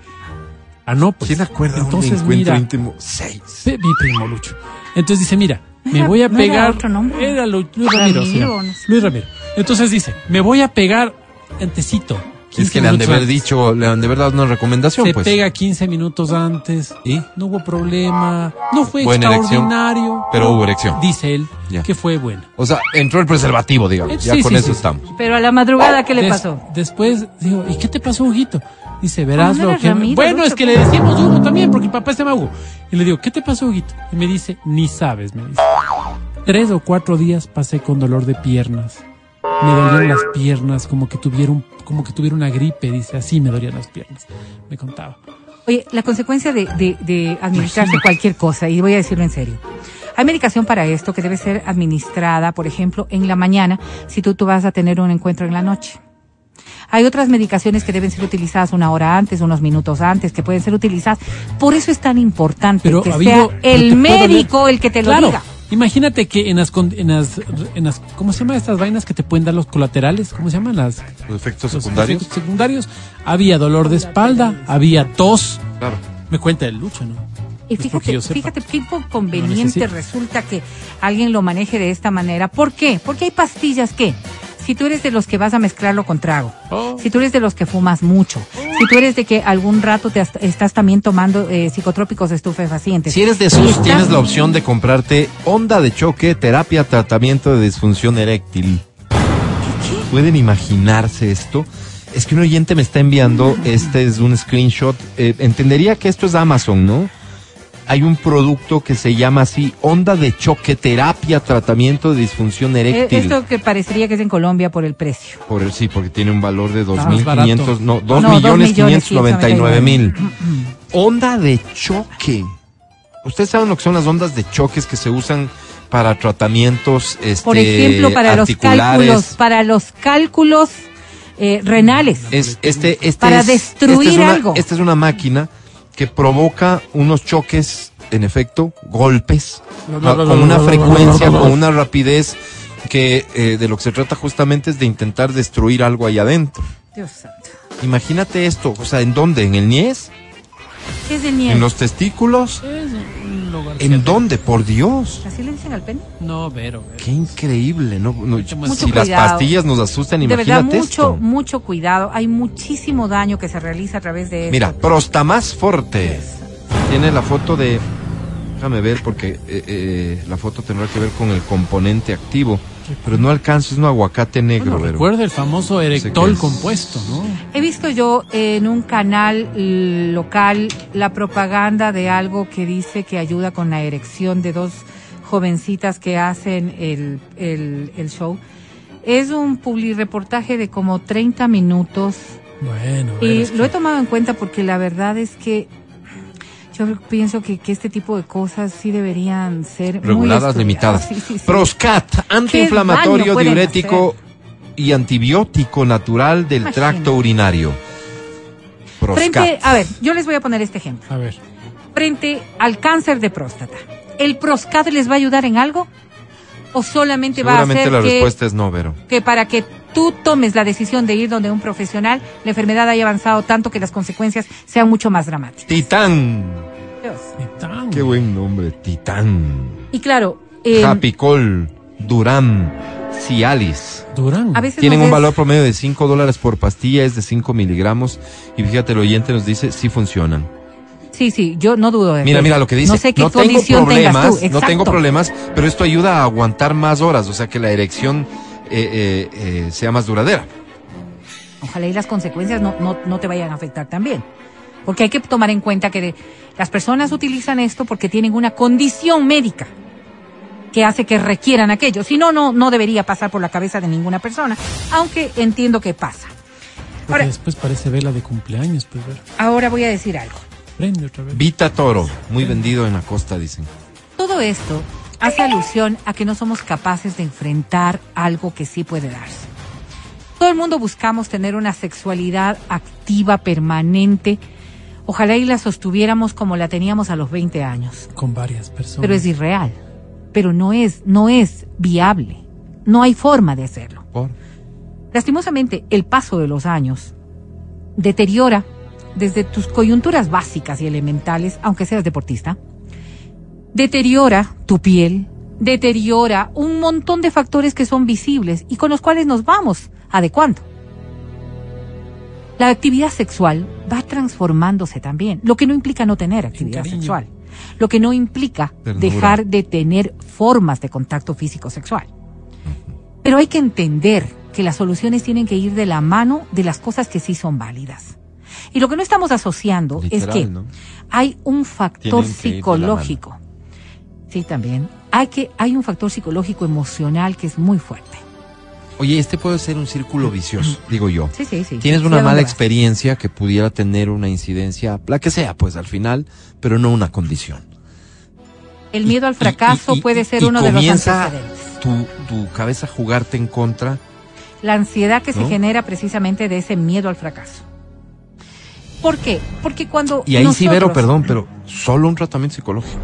ah no, pues. ¿Quién acuerda entonces, un encuentro mira, íntimo? Seis. Mi primo Lucho. Entonces dice, mira, me era- voy a no era pegar. otro nombre. Era Lu- Luis Ramiro. llama. no sé. Luis Ramiro. Entonces dice, me voy a pegar antecito. Es 15 que le han de haber antes. dicho, le han de haber dado una recomendación, Se pues. pega 15 minutos antes. ¿Y? No hubo problema. No fue Buena extraordinario. pero No, hubo erección. Dice él Ya. que fue buena. O sea, entró el preservativo, digamos. Eh, Ya sí, con sí, eso sí. estamos. Pero a la madrugada, ¿qué le Des- pasó? Después digo, ¿y qué te pasó, Huguito? Dice, verás ¿Cómo no lo que... Ramiro, bueno, Lucho? es que le decimos Hugo también, porque el papá se llama Hugo. Y le digo, ¿qué te pasó, Huguito? Y me dice, ni sabes, me dice. Tres o cuatro días pasé con dolor de piernas. Me dolían las piernas, como que tuviera un- como que tuviera una gripe, dice, así me dolían las piernas. Me contaba. Oye, la consecuencia de, de, de administrarse Imagínate. cualquier cosa, y voy a decirlo en serio. Hay medicación para esto que debe ser administrada, por ejemplo, en la mañana, si tú, tú vas a tener un encuentro en la noche. Hay otras medicaciones que deben ser utilizadas una hora antes, unos minutos antes, que pueden ser utilizadas. Por eso es tan importante Pero que sea el médico el que te lo Claro, diga. Imagínate que en las, con- en las, en las, ¿cómo se llama estas vainas que te pueden dar los colaterales? ¿Cómo se llaman las? Los efectos los secundarios. efectos secundarios. Había dolor de espalda, había tos. Claro. Me cuenta el Lucho, ¿no? Y No es porque fíjate, fíjate qué No conveniente resulta que alguien lo maneje de esta manera. ¿Por qué? Porque hay pastillas que, si tú eres de los que vas a mezclarlo con trago, Oh. si tú eres de los que fumas mucho, si tú eres de que algún rato te estás también tomando eh, psicotrópicos estupefacientes. Si eres de estás- tienes la opción de comprarte onda de choque, terapia, tratamiento de disfunción eréctil. ¿Pueden imaginarse esto? Es que un oyente me está enviando, este es un screenshot, eh, entendería que esto es Amazon, ¿no? Hay un producto que se llama así, onda de choque, terapia, tratamiento de disfunción Eh, eréctil. esto que parecería que es en Colombia por el precio. Por el, sí, porque tiene un valor de más 2.500, no, No, 2.599.000. Onda de choque. Ustedes saben lo que son las ondas de choques que se usan para tratamientos este, Por ejemplo, para los cálculos, para los cálculos eh, renales. Es, este, este Para es- destruir esta es una- algo. Esta es una máquina que provoca unos choques, en efecto, golpes, con una frecuencia, con una rapidez que eh, de lo que se trata justamente es de intentar destruir algo ahí adentro. Dios santo. Imagínate esto, o sea, ¿en dónde? ¿En el niés? ¿Qué es el ¿En nieve? los testículos? Es un ¿En dónde? Por Dios. ¿Así le dicen al pene? No, Vero. Vero. Qué increíble, ¿no? no Mucho si las pastillas nos asustan, De verdad, imagínate mucho, esto. mucho cuidado. Hay muchísimo daño que se realiza a través de esto. Mira, Prostamás Forte. Tiene la foto de. Déjame ver porque eh, eh, la foto tendrá que ver con el componente activo. Pero no alcanzo, es un aguacate negro, Bueno, recuerda el famoso erectol es- compuesto, ¿no? He visto yo en un canal local la propaganda de algo que dice que ayuda con la erección de dos jovencitas que hacen el, el, el show. Es un publireportaje de como 30 minutos Bueno, y lo he tomado en cuenta porque la verdad es que yo pienso que, que este tipo de cosas sí deberían ser reguladas, limitadas. Sí, sí, sí. Proscat, antiinflamatorio, diurético y antibiótico natural del Imagínate. tracto urinario. Proscat. Frente, a ver, yo les voy a poner este ejemplo. A ver, frente al cáncer de próstata. ¿El Proscat les va a ayudar en algo? ¿O solamente va a Seguramente hacer la que, respuesta es no, Vero. que para que tú tomes la decisión de ir donde un profesional, la enfermedad haya avanzado tanto que las consecuencias sean mucho más dramáticas? Titán. Titán. Qué buen nombre, Titán. Y claro, eh, Japicol, Durán, Cialis. Durán. a veces Tienen un es- valor promedio de 5 dólares por pastilla, es de 5 miligramos. Y fíjate, el oyente nos dice, sí funcionan. Sí, sí, yo no dudo de Mira, que- mira lo que dice. No sé qué tengo condición problemas, tú. no tengo problemas, pero esto ayuda a aguantar más horas, o sea que la erección eh, eh, eh, sea más duradera. Ojalá y las consecuencias no, no, no te vayan a afectar también. Porque hay que tomar en cuenta que de- las personas utilizan esto porque tienen una condición médica que hace que requieran aquello. Si no, no, no debería pasar por la cabeza de ninguna persona, aunque entiendo que pasa. Porque Ahora, después parece vela de cumpleaños, pues ahora voy a decir algo. Prende otra vez. Vita Toro, muy vendido en la costa, dicen. Todo esto hace alusión a que no somos capaces de enfrentar algo que sí puede darse. Todo el mundo buscamos tener una sexualidad activa, permanente. Ojalá y la sostuviéramos como la teníamos a los 20 años. Con varias personas. Pero es irreal. Pero no es, no es viable. No hay forma de hacerlo. Por. Lastimosamente, el paso de los años deteriora desde tus coyunturas básicas y elementales, aunque seas deportista, deteriora tu piel, deteriora un montón de factores que son visibles y con los cuales nos vamos adecuando. La actividad sexual va transformándose también, lo que no implica no tener actividad sexual, lo que no implica Ternura. dejar de tener formas de contacto físico sexual. Pero hay que entender que las soluciones tienen que ir de la mano de las cosas que sí son válidas. Y lo que no estamos asociando es que ¿no? hay un factor psicológico. Sí, también. Hay que hay un factor psicológico emocional que es muy fuerte. Oye, este puede ser un círculo vicioso, digo yo. Sí, sí, sí. Tienes una ¿a dónde mala experiencia que pudiera tener una incidencia, la que sea, pues al final, pero no una condición. El miedo al fracaso y- y- puede ser uno de los antecedentes. Tu, tu cabeza jugarte en contra. La ansiedad que se genera precisamente de ese miedo al fracaso. ¿Por qué? Porque cuando Y ahí sí, Vero, nosotros- perdón, pero solo un tratamiento psicológico.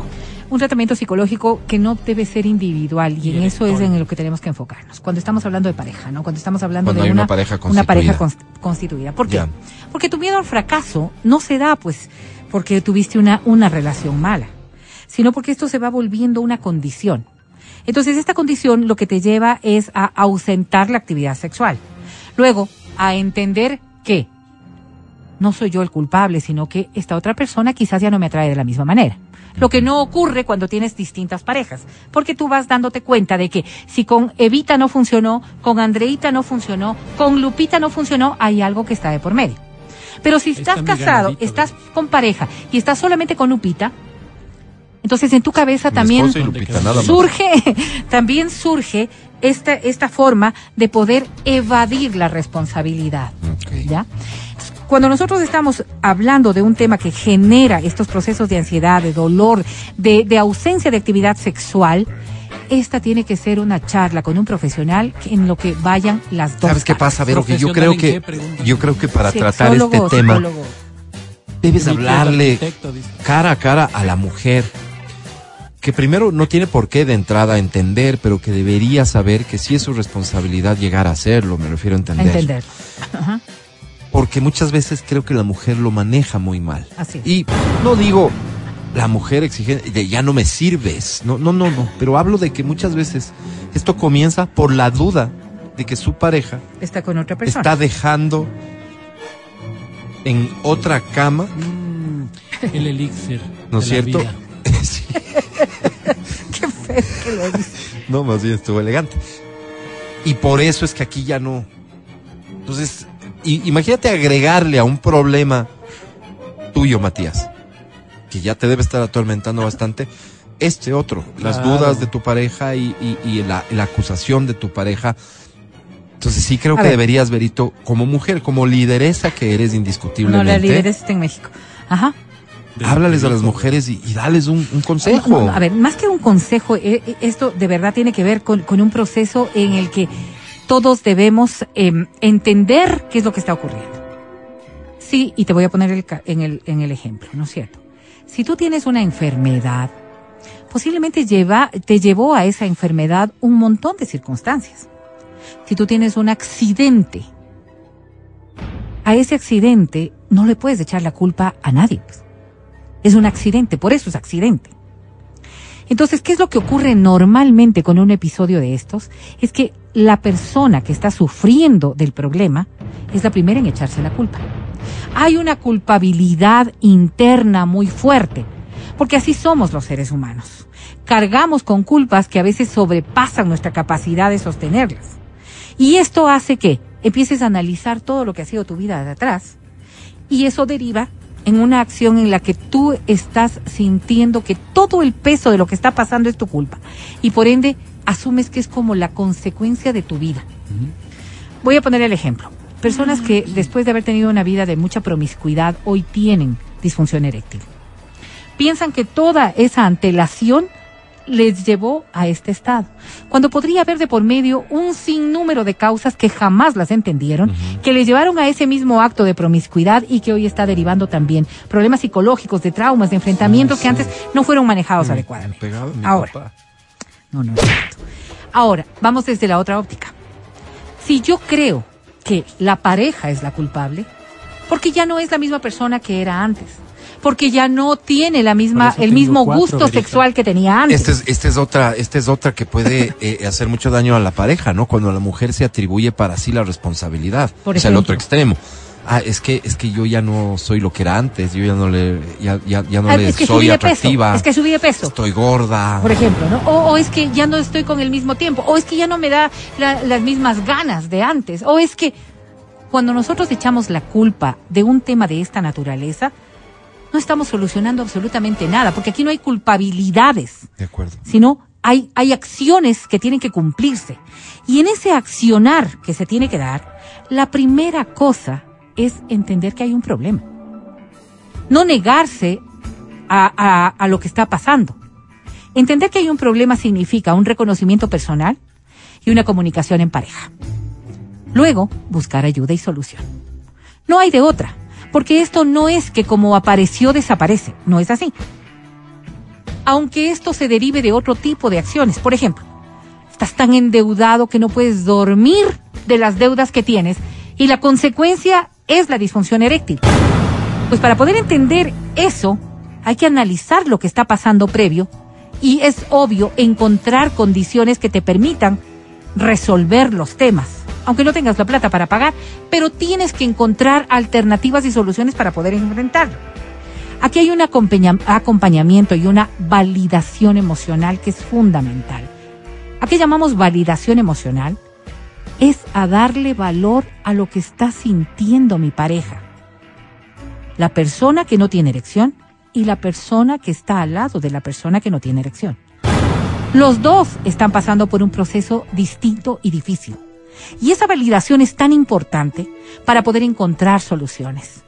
un tratamiento psicológico que no debe ser individual y, Y en eso es en lo que tenemos que enfocarnos. Cuando estamos hablando de pareja, ¿no? Cuando estamos hablando Cuando de hay una, una pareja una pareja constituida. cons- constituida. ¿Por qué? Ya. Porque tu miedo al fracaso no se da pues porque tuviste una, una relación mala, sino porque esto se va volviendo una condición. Entonces esta condición lo que te lleva es a ausentar la actividad sexual. Luego, a entender que no soy yo el culpable, sino que esta otra persona quizás ya no me atrae de la misma manera. Lo que no ocurre cuando tienes distintas parejas, porque tú vas dándote cuenta de que si con Evita no funcionó, con Andreita no funcionó, con Lupita no funcionó, hay algo que está de por medio. Pero si está estás casado, ganadito, estás con pareja y estás solamente con Lupita, entonces en tu cabeza también Lupita, surge, [laughs] también surge esta, esta forma de poder evadir la responsabilidad. ¿Ya? Cuando nosotros estamos hablando de un tema que genera estos procesos de ansiedad, de dolor, de, de ausencia de actividad sexual, esta tiene que ser una charla con un profesional en lo que vayan las dos. ¿Sabes qué pasa, Vero? Que yo ¿Profesional creo que yo creo que para tratar este tema psicólogo. debes hablarle cara a cara a la mujer que primero no tiene por qué de entrada entender, pero que debería saber que sí es su responsabilidad llegar a hacerlo, me refiero a A entender. entender. Ajá. Porque muchas veces creo que la mujer lo maneja muy mal. Así es. Y no digo la mujer exigente, de ya no me sirves. No, no, no, no. Pero hablo de que muchas veces esto comienza por la duda de que su pareja Está con otra persona. está dejando en otra cama, Mm, el elixir. ¿no es cierto? vida. [laughs] Sí. [laughs] Qué feo que lo dice. No, más bien estuvo elegante. Y por eso es que aquí ya no. Entonces, i- imagínate agregarle a un problema tuyo, Matías, que ya te debe estar atormentando bastante, este otro, las Claro. dudas de tu pareja y, y- y la, la acusación de tu pareja. Entonces sí creo A que ver. deberías, Verito, como mujer, como lideresa que eres No, indiscutiblemente, la lideresa está en México. Ajá. háblales a las mujeres y, y dales un, un consejo. No, no, a ver, más que un consejo, eh, eh, esto de verdad tiene que ver con, con un proceso en el que todos debemos em, entender qué es lo que está ocurriendo. Sí, y te voy a poner el en, el, en el ejemplo, ¿no es cierto? Si tú tienes una enfermedad, posiblemente lleva, te llevó a esa enfermedad un montón de circunstancias. Si tú tienes un accidente, a ese accidente no le puedes echar la culpa a nadie. pues. Es un accidente, por eso es accidente. Entonces, ¿qué es lo que ocurre normalmente con un episodio de estos? Es que la persona que está sufriendo del problema es la primera en echarse la culpa. Hay una culpabilidad interna muy fuerte, porque así somos los seres humanos. Cargamos con culpas que a veces sobrepasan nuestra capacidad de sostenerlas. Y esto hace que empieces a analizar todo lo que ha sido tu vida de atrás y eso deriva en una acción en la que tú estás sintiendo que todo el peso de lo que está pasando es tu culpa y por ende asumes que es como la consecuencia de tu vida. Voy a poner el ejemplo. Personas que después de haber tenido una vida de mucha promiscuidad hoy tienen disfunción eréctil. Piensan que toda esa antelación les llevó a este estado, cuando podría haber de por medio un sinnúmero de causas que jamás las entendieron, que les llevaron a ese mismo acto de promiscuidad y que hoy está derivando también problemas psicológicos, de traumas, de enfrentamientos que antes no fueron manejados adecuadamente. Ahora, papá. no, no es cierto. Ahora, vamos desde la otra óptica. Si yo creo que la pareja es la culpable, porque ya no es la misma persona que era antes, porque ya no tiene la misma, el mismo gusto sexual que tenía antes. Esta es, esta es otra, esta es otra que puede [laughs] eh, hacer mucho daño a la pareja, ¿no? Cuando la mujer se atribuye para sí la responsabilidad. Por o sea, el otro extremo. Ah, es que, es que yo ya no soy lo que era antes, yo ya no le, ya, ya, ya no Ah, le es que soy atractiva. peso, es que subí de peso. Estoy gorda. por ejemplo, ¿no? O, o es que ya no estoy con el mismo tiempo, o es que ya no me da la- las mismas ganas de antes, o es que cuando nosotros echamos la culpa de un tema de esta naturaleza, no estamos solucionando absolutamente nada, porque aquí no hay culpabilidades, De acuerdo. sino hay, hay acciones que tienen que cumplirse. Y en ese accionar que se tiene que dar, la primera cosa es entender que hay un problema. No negarse a, a- a lo que está pasando. Entender que hay un problema significa un reconocimiento personal y una comunicación en pareja. Luego, buscar ayuda y solución. No hay de otra, porque esto no es que como apareció desaparece, no es así. Aunque esto se derive de otro tipo de acciones, por ejemplo, estás tan endeudado que no puedes dormir de las deudas que tienes y la consecuencia es la disfunción eréctil. Pues para poder entender eso, hay que analizar lo que está pasando previo y es obvio encontrar condiciones que te permitan resolver los temas, aunque no tengas la plata para pagar, pero tienes que encontrar alternativas y soluciones para poder enfrentarlo. Aquí hay un acompaña- acompañamiento y una validación emocional que es fundamental. ¿A qué llamamos validación emocional? Es a darle valor a lo que está sintiendo mi pareja. La persona que no tiene erección y la persona que está al lado de la persona que no tiene erección. Los dos están pasando por un proceso distinto y difícil. Y esa validación es tan importante para poder encontrar soluciones.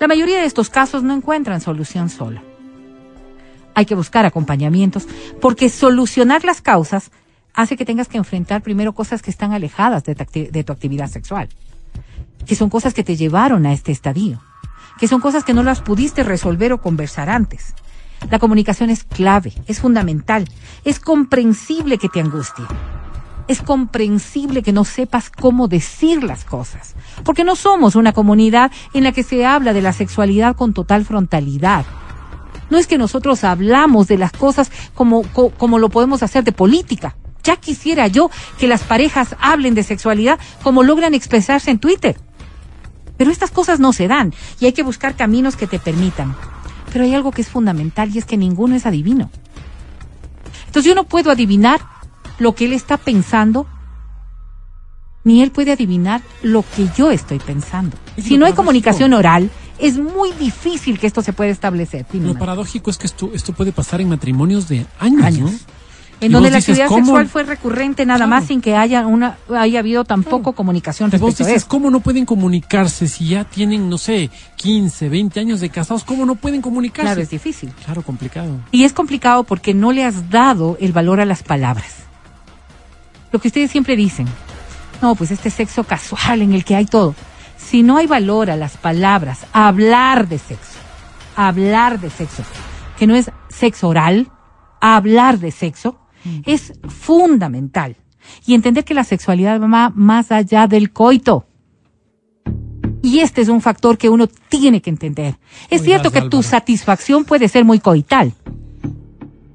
La mayoría de estos casos no encuentran solución sola. Hay que buscar acompañamientos porque solucionar las causas hace que tengas que enfrentar primero cosas que están alejadas de tu actividad sexual, que son cosas que te llevaron a este estadio, que son cosas que no las pudiste resolver o conversar antes. La comunicación es clave, es fundamental, es comprensible que te angustie. Es comprensible que no sepas cómo decir las cosas, porque no somos una comunidad en la que se habla de la sexualidad con total frontalidad. No es que nosotros hablamos de las cosas como, co- como lo podemos hacer de política. Ya quisiera yo que las parejas hablen de sexualidad como logran expresarse en Twitter. Pero estas cosas no se dan y hay que buscar caminos que te permitan. Pero hay algo que es fundamental y es que ninguno es adivino. Entonces yo no puedo adivinar lo que él está pensando, ni él puede adivinar lo que yo estoy pensando. Es Si no hay comunicación oral, es muy difícil que esto se pueda establecer. Lo paradójico es que esto, esto puede pasar en matrimonios de años, Años. ¿no? En donde vos la dices, actividad ¿cómo? sexual fue recurrente nada Claro. más sin que haya una haya habido tampoco comunicación vos respecto a dices. ¿cómo no pueden comunicarse si ya tienen, no sé, 15, 20 años de casados? ¿Cómo no pueden comunicarse? Claro, es difícil. Claro, complicado. Y es complicado porque no le has dado el valor a las palabras. Lo que ustedes siempre dicen, no, pues este sexo casual en el que hay todo. Si no hay valor a las palabras, a hablar de sexo, a hablar de sexo, que no es sexo oral, a hablar de sexo, es fundamental. Y entender que la sexualidad va más allá del coito. Y este es un factor que uno tiene que entender. Es cierto que tu satisfacción puede ser muy coital,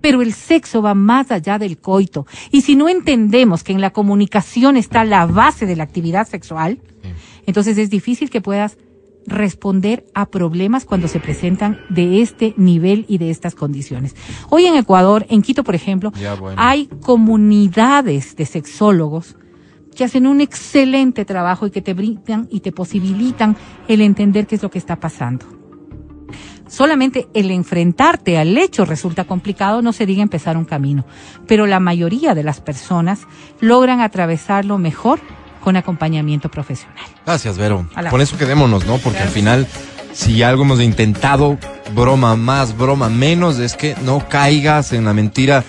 pero el sexo va más allá del coito. Y si no entendemos que en la comunicación está la base de la actividad sexual, entonces es difícil que puedas responder a problemas cuando se presentan de este nivel y de estas condiciones. Hoy en Ecuador, en Quito, por ejemplo, bueno. hay comunidades de sexólogos que hacen un excelente trabajo y que te brindan y te posibilitan el entender qué es lo que está pasando. Solamente el enfrentarte al hecho resulta complicado, no se diga empezar un camino, pero la mayoría de las personas logran atravesarlo mejor con acompañamiento profesional. Gracias, Vero. Con eso quedémonos, ¿no? Porque al final, si algo hemos intentado, broma más, broma menos, es que no caigas en la mentira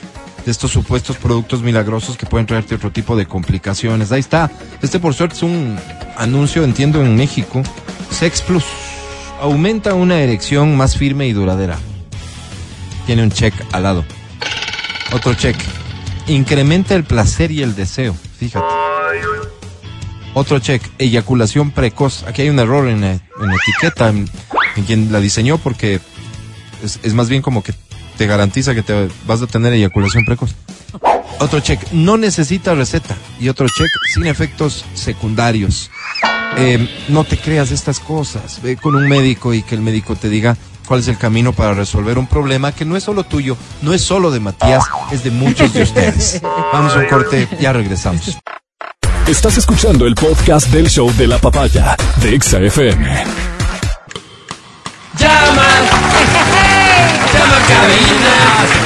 de estos supuestos productos milagrosos que pueden traerte otro tipo de complicaciones. Ahí está. Este, por suerte, es un anuncio, entiendo, en México. Sex Plus. Aumenta una erección más firme y duradera. Tiene un check al lado. Otro check. Incrementa el placer y el deseo. Fíjate. Otro check, eyaculación precoz. Aquí hay un error en la, etiqueta, en, en quien la diseñó, porque es, es más bien como que te garantiza que te vas a tener eyaculación precoz. Otro check, no necesita receta. Y otro check, sin efectos secundarios. Eh, no te creas estas cosas. Ve con un médico y que el médico te diga cuál es el camino para resolver un problema que no es solo tuyo, no es solo de Matías, es de muchos de ustedes. Vamos a un corte, ya regresamos. Estás escuchando el podcast del show de la papaya de Exa FM. Llama, [laughs] llama a cabina.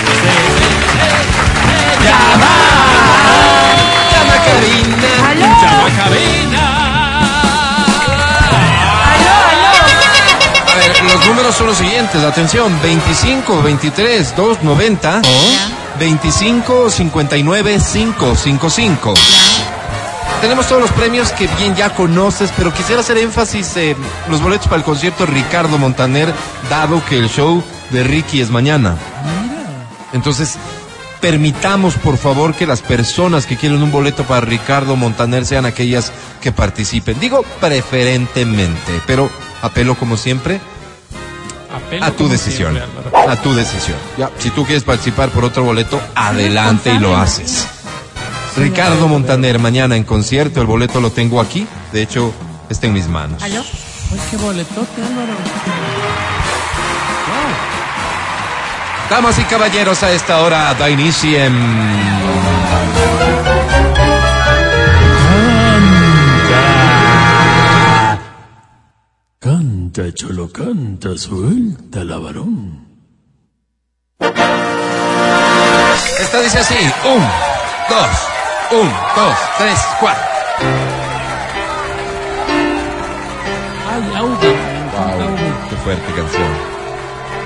Números son los siguientes, atención, 25, 23, 290, 25, 59, 555. Tenemos todos los premios que bien ya conoces, pero quisiera hacer énfasis en los boletos para el concierto Ricardo Montaner, dado que el show de Ricky es mañana. Entonces, permitamos por favor que las personas que quieren un boleto para Ricardo Montaner sean aquellas que participen. Digo preferentemente, pero apelo como siempre Apelo a tu decisión. siempre. A tu decisión. Ya, si tú quieres participar por otro boleto, adelante y lo haces. Ricardo Montaner, mañana en concierto, el boleto lo tengo aquí. De hecho, está en mis manos. ¿Aló? Uy, qué boletote, Álvaro. Damas y caballeros, a esta hora da inicio en... Canta, cholo, canta, suelta la varón. Esta dice así: un, dos, un, dos, tres, cuatro. Ay, audio. Qué fuerte canción.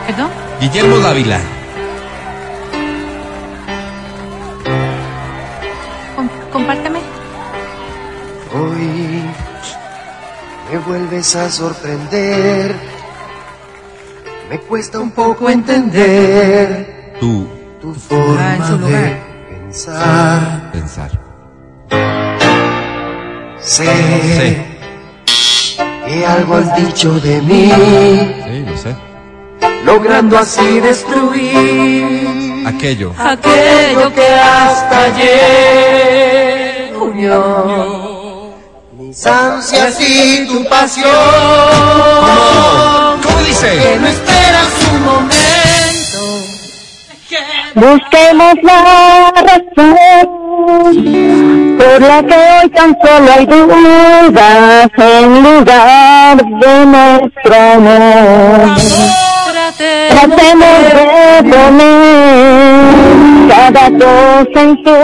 ¿Perdón? Guillermo Dávila. Compárteme. Hoy me vuelves a sorprender. Me cuesta un poco entender Tú, tu Ah, en forma su de pensar. pensar. Sé que algo has dicho de mí, Sí, lo sé. logrando así destruir Aquello. Aquello que hasta ayer unió mis ansias y tu pasión. ¿Cómo dice? no esperas un momento. Busquemos la razón por la que hoy tan solo hay dudas en lugar de nuestro amor. Tratemos de poner cada cosa en su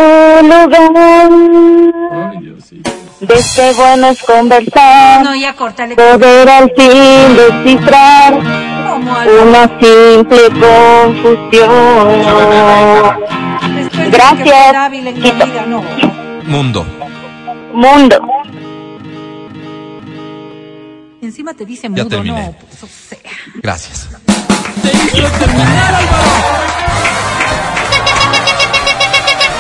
lugar. Ves que bueno es conversar, No, ya córtale. poder al fin descifrar una simple confusión. Después de Gracias. que Quito. vida, no. Mundo. Mundo. Encima te dice Ya mudo, terminé. no. Pues, o sea. Gracias.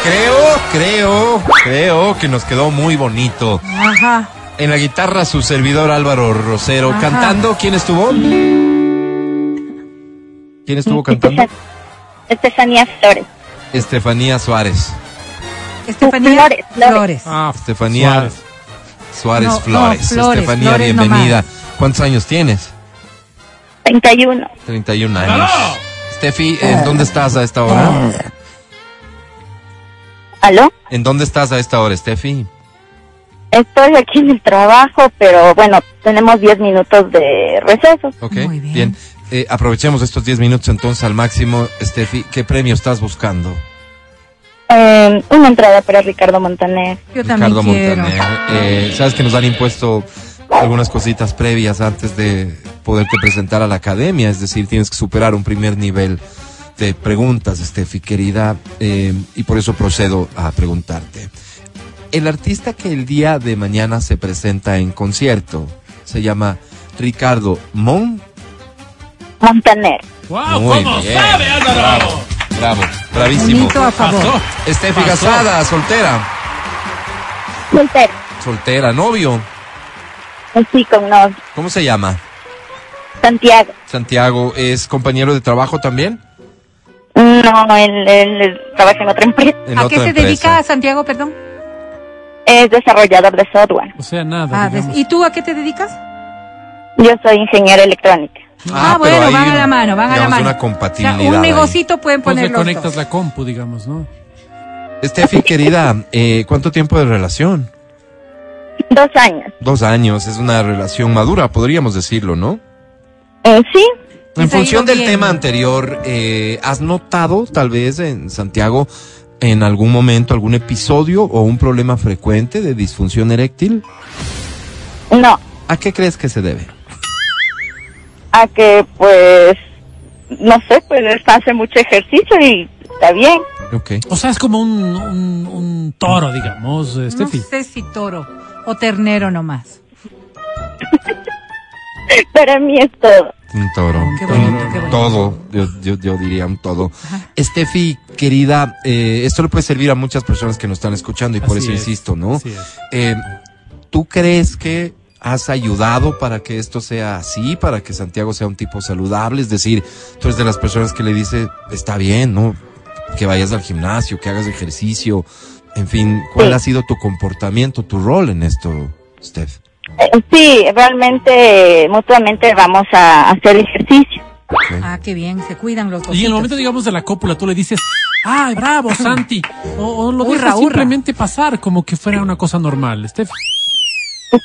Creo, creo, creo que nos quedó muy bonito. Ajá. En la guitarra su servidor Álvaro Rosero Ajá. cantando. ¿Quién estuvo? ¿Quién estuvo cantando? Estefanía Flores. Estefanía Suárez. Estefanía Flores, Flores. Ah, Estefanía Suárez. Suárez No, Flores. no, Flores, Estefanía, Flores bienvenida. nomás. ¿Cuántos años tienes? 31. 31 años. Steffi, ¿en dónde estás a esta hora? ¿Aló? ¿En dónde estás a esta hora, Steffi? Estoy aquí en el trabajo, pero bueno, tenemos 10 minutos de receso. Ok, Muy bien. Eh, aprovechemos estos 10 minutos entonces al máximo. Steffi, ¿qué premio estás buscando? Eh, una entrada para Ricardo Montaner. Yo también Ricardo quiero. Montaner. Eh, Sabes que nos han impuesto algunas cositas previas antes de poderte presentar a la academia, es decir, tienes que superar un primer nivel de preguntas, Steffi, querida, eh, y por eso procedo a preguntarte. El artista que el día de mañana se presenta en concierto se llama Ricardo Mon. Montaner. ¡Wow! Muy ¿Cómo bien. sabe, Álvaro? Bravo, bravísimo. Bonito a favor. Steffi casada, soltera, Soltero. soltera, novio. Sí, con nos. ¿Cómo se llama? Santiago. Santiago, ¿es compañero de trabajo también? No, él, él trabaja en otra empresa. En ¿A otra qué se empresa. dedica Santiago, perdón? Es desarrollador de software. O sea, nada. Ah. ¿Y tú a qué te dedicas? Yo soy ingeniera electrónica. Ah, pero bueno, van a la mano, van a la mano. una compatibilidad. O sea, un ahí. negocito pueden Pues poner los conectas dos. la compu, digamos, ¿no? Steffi, querida, eh, ¿cuánto tiempo de relación? Dos años. Dos años, es una relación madura, podríamos decirlo, ¿no? Eh, sí, En función del bien. tema anterior, eh, ¿has notado tal vez en Santiago en algún momento algún episodio o un problema frecuente de disfunción eréctil? no. ¿A qué crees que se debe? A que, pues, no sé, pues hace mucho ejercicio y está bien. Ok. O sea, es como un, un, un toro, digamos, eh, No Steffi. sé si toro o ternero nomás. Para mí es todo. Un toro. Qué bonito, Un qué bonito. Todo, yo, yo, yo diría un todo. Steffi, querida, eh, esto le puede servir a muchas personas que nos están escuchando y por Así eso es, insisto, ¿no? así es. Eh, ¿Tú crees que has ayudado para que esto sea así, para que Santiago sea un tipo saludable? Es decir, tú eres de las personas que le dice, está bien, ¿no? Que vayas al gimnasio, que hagas ejercicio, en fin, ¿cuál Sí. ha sido tu comportamiento, tu rol en esto, Steph? Eh, sí, realmente, mutuamente vamos a hacer ejercicio. Ah, qué bien, se cuidan los dos. Y en el momento, digamos, de la cópula, tú le dices, ¡ay, bravo, [laughs] Santi! O, o lo dejas simplemente pasar como que fuera una cosa normal. Pues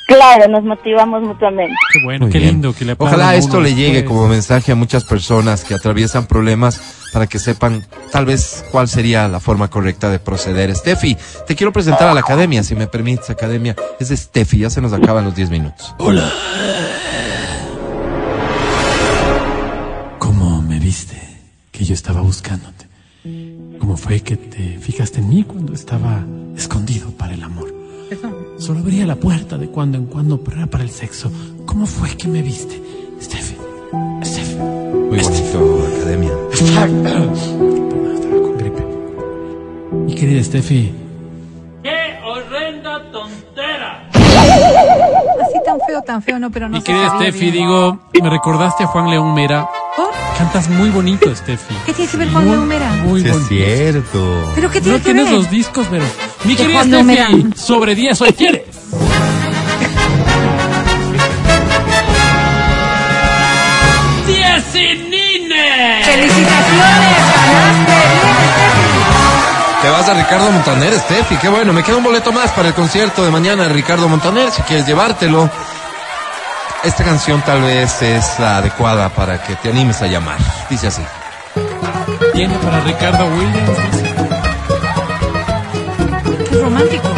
claro, nos motivamos mutuamente. qué bueno, Muy qué bien. lindo que le Ojalá esto le llegue después. como mensaje a muchas personas que atraviesan problemas para que sepan tal vez cuál sería la forma correcta de proceder. Steffi, te quiero presentar a la academia, si me permites, academia. Es de Steffi, ya se nos acaban los 10 minutos. que yo estaba buscándote? ¿Cómo fue que te fijaste en mí cuando estaba escondido para el amor? Solo abría la puerta de cuando en cuando para, para el sexo. ¿Cómo fue que me viste? Steffi, Steffi. Muy bonito, academia. Perdón, [coughs] estaba con gripe. Mi querida Steffi, tan feo, tan feo, no, pero no mi se querida Steffi, digo, me recordaste a Juan León Mera. ¿Por? Cantas muy bonito, Steffi. ¿Qué tiene que ver Juan Muy, León Mera? Muy Sí, es bonito. cierto. ¿Pero qué No tiene que tienes ver? los discos, pero. Mi De querida Steffi, sobre 10 hoy quieres. [laughs] ¡Diecinine! ¡Felicitaciones! Te vas a Ricardo Montaner, Steffi. Qué bueno. Me queda un boleto más para el concierto de mañana de Ricardo Montaner. Si quieres llevártelo. Esta canción tal vez es la adecuada para que te animes a llamar. Dice así. Tiene para Ricardo Williams. dice. Qué romántico.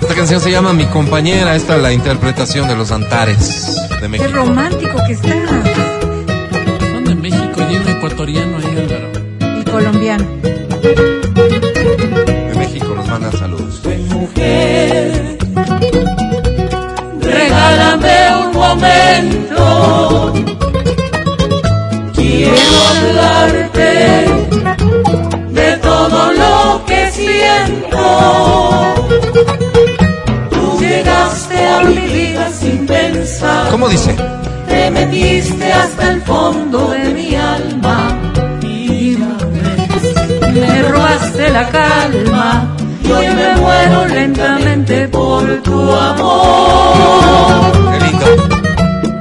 Esta canción se llama Mi compañera. Esta es la interpretación de los Antares de Qué México. romántico que estás. Son de México y un ecuatoriano ahí, Álvaro. Y colombiano. De México nos mandan saludos. Regálame un momento. Quiero hablarte de todo lo que siento. Tú llegaste a mi vida sin pensar. ¿Cómo dice? Te metiste hasta el fondo de mi alma me robaste la calma y hoy me muero lentamente por tu amor. Qué lindo.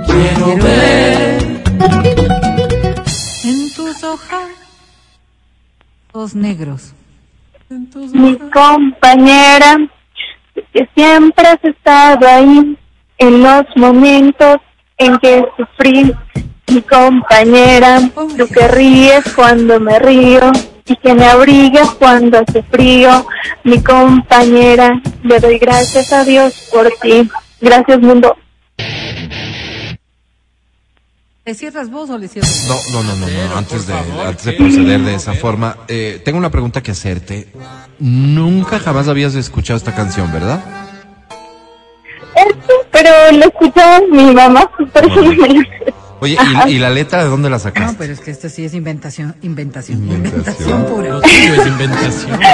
Quiero ver En tus ojos. Ojos negros. mi compañera, que siempre has estado ahí en los momentos en que sufrí. Mi compañera, tú que ríes cuando me río y que me abrigas cuando hace frío. Mi compañera, le doy gracias a Dios por ti. Gracias mundo. ¿Le cierras vos o le cierras? No, no, no, no, no. Antes de, antes de proceder de esa forma, eh, tengo una pregunta que hacerte. Nunca jamás habías escuchado esta canción, ¿verdad? Esto, pero lo escuchaba mi mamá, por eso no me lo sé. Oye, ¿y, y la letra de dónde la No, sacaste? pero es que esto sí es inventación, inventación, Inventación. inventación pura. Lo tuyo es inventación. [laughs]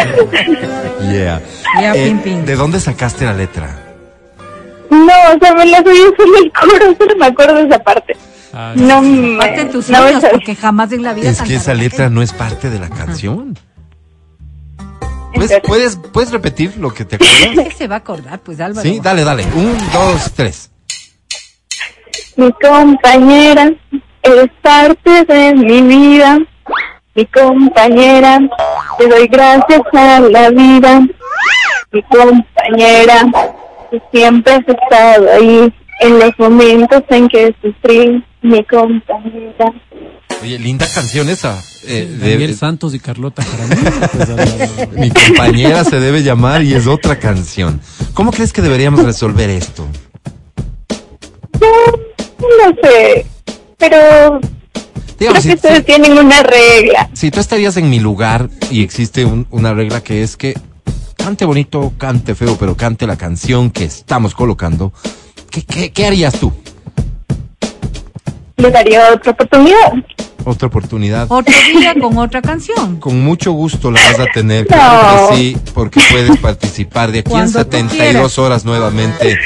Yeah. Ya, Eh, pin, pin. ¿De dónde sacaste la letra? No, o sea, me la subí solo el coro, [laughs] solo me acuerdo de esa parte. Ah, No me... Parte en tus no sueños, porque jamás en la vida Es que esa letra no es parte de la canción. ¿En ¿Puedes, puedes, puedes repetir lo que te ¿Qué acuerdas? [laughs] se va a acordar? Pues Álvaro. Sí, dale, dale. Un, dos, tres. Mi compañera es parte de mi vida. Mi compañera, te doy gracias a la vida. Mi compañera, que siempre has estado ahí en los momentos en que sufrí. Mi compañera. Oye, linda canción esa. Eh, Daniel Santos y Carlota Jaramillo. pues, [laughs] mi compañera se debe llamar y es otra canción. ¿Cómo crees que deberíamos resolver esto? No sé, pero creo Digamos, que si, ustedes si- tienen una regla. si tú estarías en mi lugar y existe un- una regla que es que cante bonito, cante feo, pero cante la canción que estamos colocando, ¿qué, qué, qué harías tú? Le daría otra oportunidad. Otra oportunidad. Otro día con otra canción. [laughs] Con mucho gusto la vas a tener. No. Claro que sí, porque puedes participar de aquí en Cuando tú 72 quieras. horas nuevamente.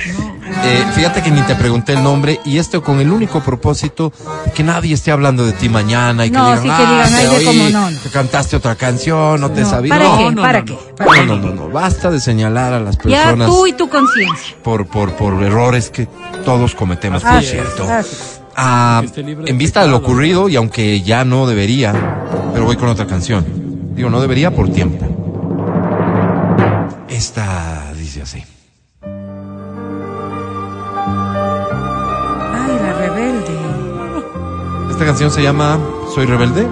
Eh, fíjate que ni te pregunté el nombre y esto con el único propósito de que nadie esté hablando de ti mañana y que No, digan, sí, que "Ah, digan, ay, te oí, no, no". que cantaste otra canción, no te No, sabía. ¿Para no, qué? no, ¿Para no, qué? no. ¿Para no, no, no, no, basta de señalar a las Ya personas tú y tu conciencia. por, por, por errores que todos cometemos, por Así es, cierto. es. Ah, Que esté libre de en vista de lo ocurrido, y aunque ya no debería, pero voy con otra canción. Digo, no debería por tiempo. Esta dice así. Esta canción se llama Soy Rebelde.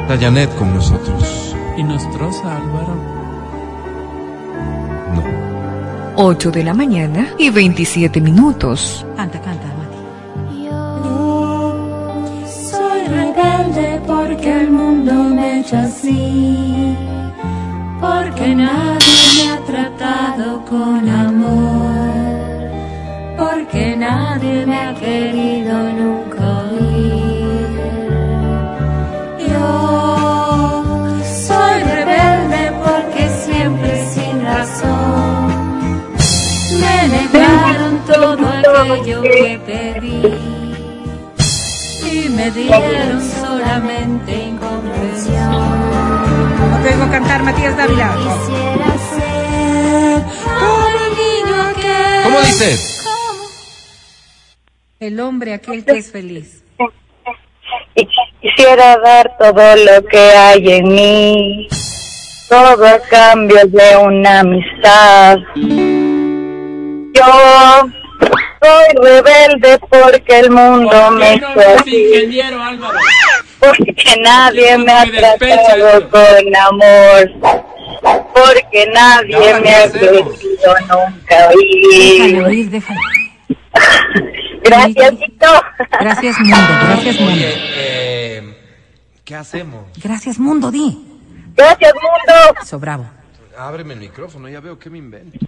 Está Janet con nosotros. Y nos troza, Álvaro. No. 8 de la mañana y 27 minutos. Canta, canta, Mati. Yo rebelde porque el mundo me ha hecho así. Porque nadie me ha tratado con amor. Porque nadie me ha querido nunca oír. Yo soy rebelde porque siempre sin razón me negaron todo aquello que pedí y me dieron solamente incomprensión. No te a cantar, Matías Dávila. Quisiera ser como niño. ¿Cómo dice? El hombre aquel que es feliz. Y quisiera dar todo lo que hay en mí, todo a cambio de una amistad. Yo soy rebelde porque el mundo me así, ingeniero Álvaro. porque nadie me ha tratado con amor, porque nadie me ¿qué ha querido nunca Déjalo oír. [laughs] Gracias, Tito. Gracias, mundo. Gracias, mundo. Oye, eh, ¿qué hacemos? Gracias, mundo, di. Gracias, mundo. Eso, bravo. Ábreme el micrófono, ya veo que me invento.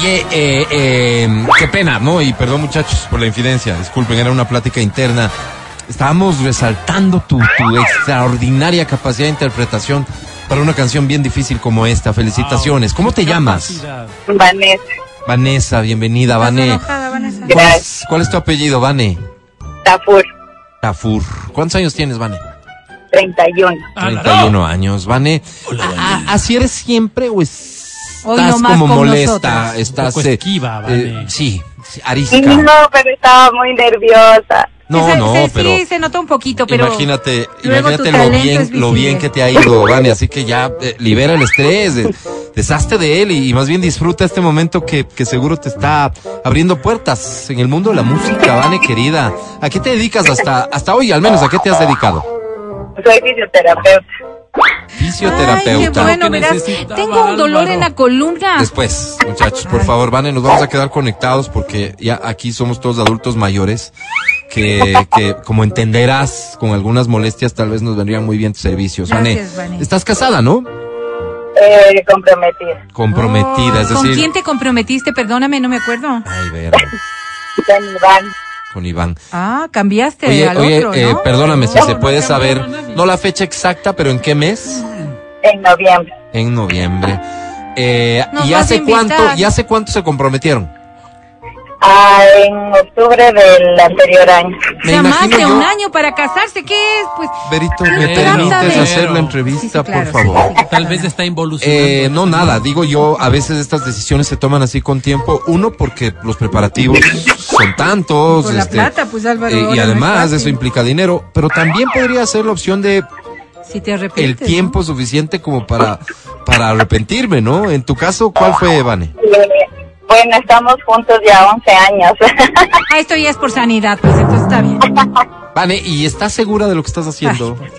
Oye, eh, eh, qué pena, ¿no? Y perdón muchachos por la infidencia, disculpen, era una plática interna. Estábamos resaltando tu, tu extraordinaria capacidad de interpretación para una canción bien difícil como esta. Felicitaciones. ¿Cómo te llamas? Vanessa, Vanessa, bienvenida, ¿Estás Vane. enojada, Vanessa? ¿Cuál es, cuál es tu apellido, Vane? Tafur, Tafur. ¿Cuántos años tienes, Vane? 31. Ah, no. 31 años, Vane. A- a- ¿Así eres siempre o es- estás como con molesta? nosotros. Estás Un poco eh, esquiva, eh, Vane. sí, arisca. No, pero estaba muy nerviosa. No, Se- no, se- pero Sí, se notó un poquito, pero... imagínate, imagínate lo bien, lo bien que te ha ido, Vane, así que ya eh, libera el estrés, eh, deshazte de él y, y más bien disfruta este momento que, que seguro te está abriendo puertas en el mundo de la música, Vane, querida. ¿A qué te dedicas hasta, hasta hoy, al menos? ¿A qué te has dedicado? Soy fisioterapeuta. Fisioterapeuta. Ay, qué bueno, Que verás, tengo un dolor Álvaro. en la columna. Después, muchachos, por favor, Vane, nos vamos a quedar conectados porque ya aquí somos todos adultos mayores que, que como entenderás, con algunas molestias tal vez nos vendrían muy bien tus servicios. Gracias, Vane. estás casada, ¿no? Eh, comprometida. Comprometida, es ¿Con decir... quién te comprometiste? Perdóname, no me acuerdo. Ay, ver, Con Iván. Con Iván. Ah, cambiaste Oye, al oye, otro, eh, ¿no? perdóname, si No, se puede saber, no la fecha exacta, pero ¿en qué mes? En noviembre. En noviembre. Eh, ¿Y hace cuánto, y hace cuánto se comprometieron? Ah, en octubre del anterior año. O sea, más de yo- un año para casarse, ¿qué es? Pues, Berito, ¿me Pero- permites pero- hacer la Sí, entrevista, sí, claro, por sí, favor? sí. Tal vez está involucionando. Eh, no, nada, digo yo, a veces estas decisiones se toman así con tiempo. Uno, porque los preparativos son tantos. Por la este, plata, pues, Álvaro, eh, y no es además eso implica dinero, pero también podría ser la opción de si te el tiempo suficiente como para, para arrepentirme, ¿no? En tu caso, ¿cuál fue, Vane? Bueno, estamos juntos ya 11 años. Ah, esto ya es por sanidad, pues entonces está bien. [laughs] Vane, ¿y estás segura de lo que estás haciendo? Ay,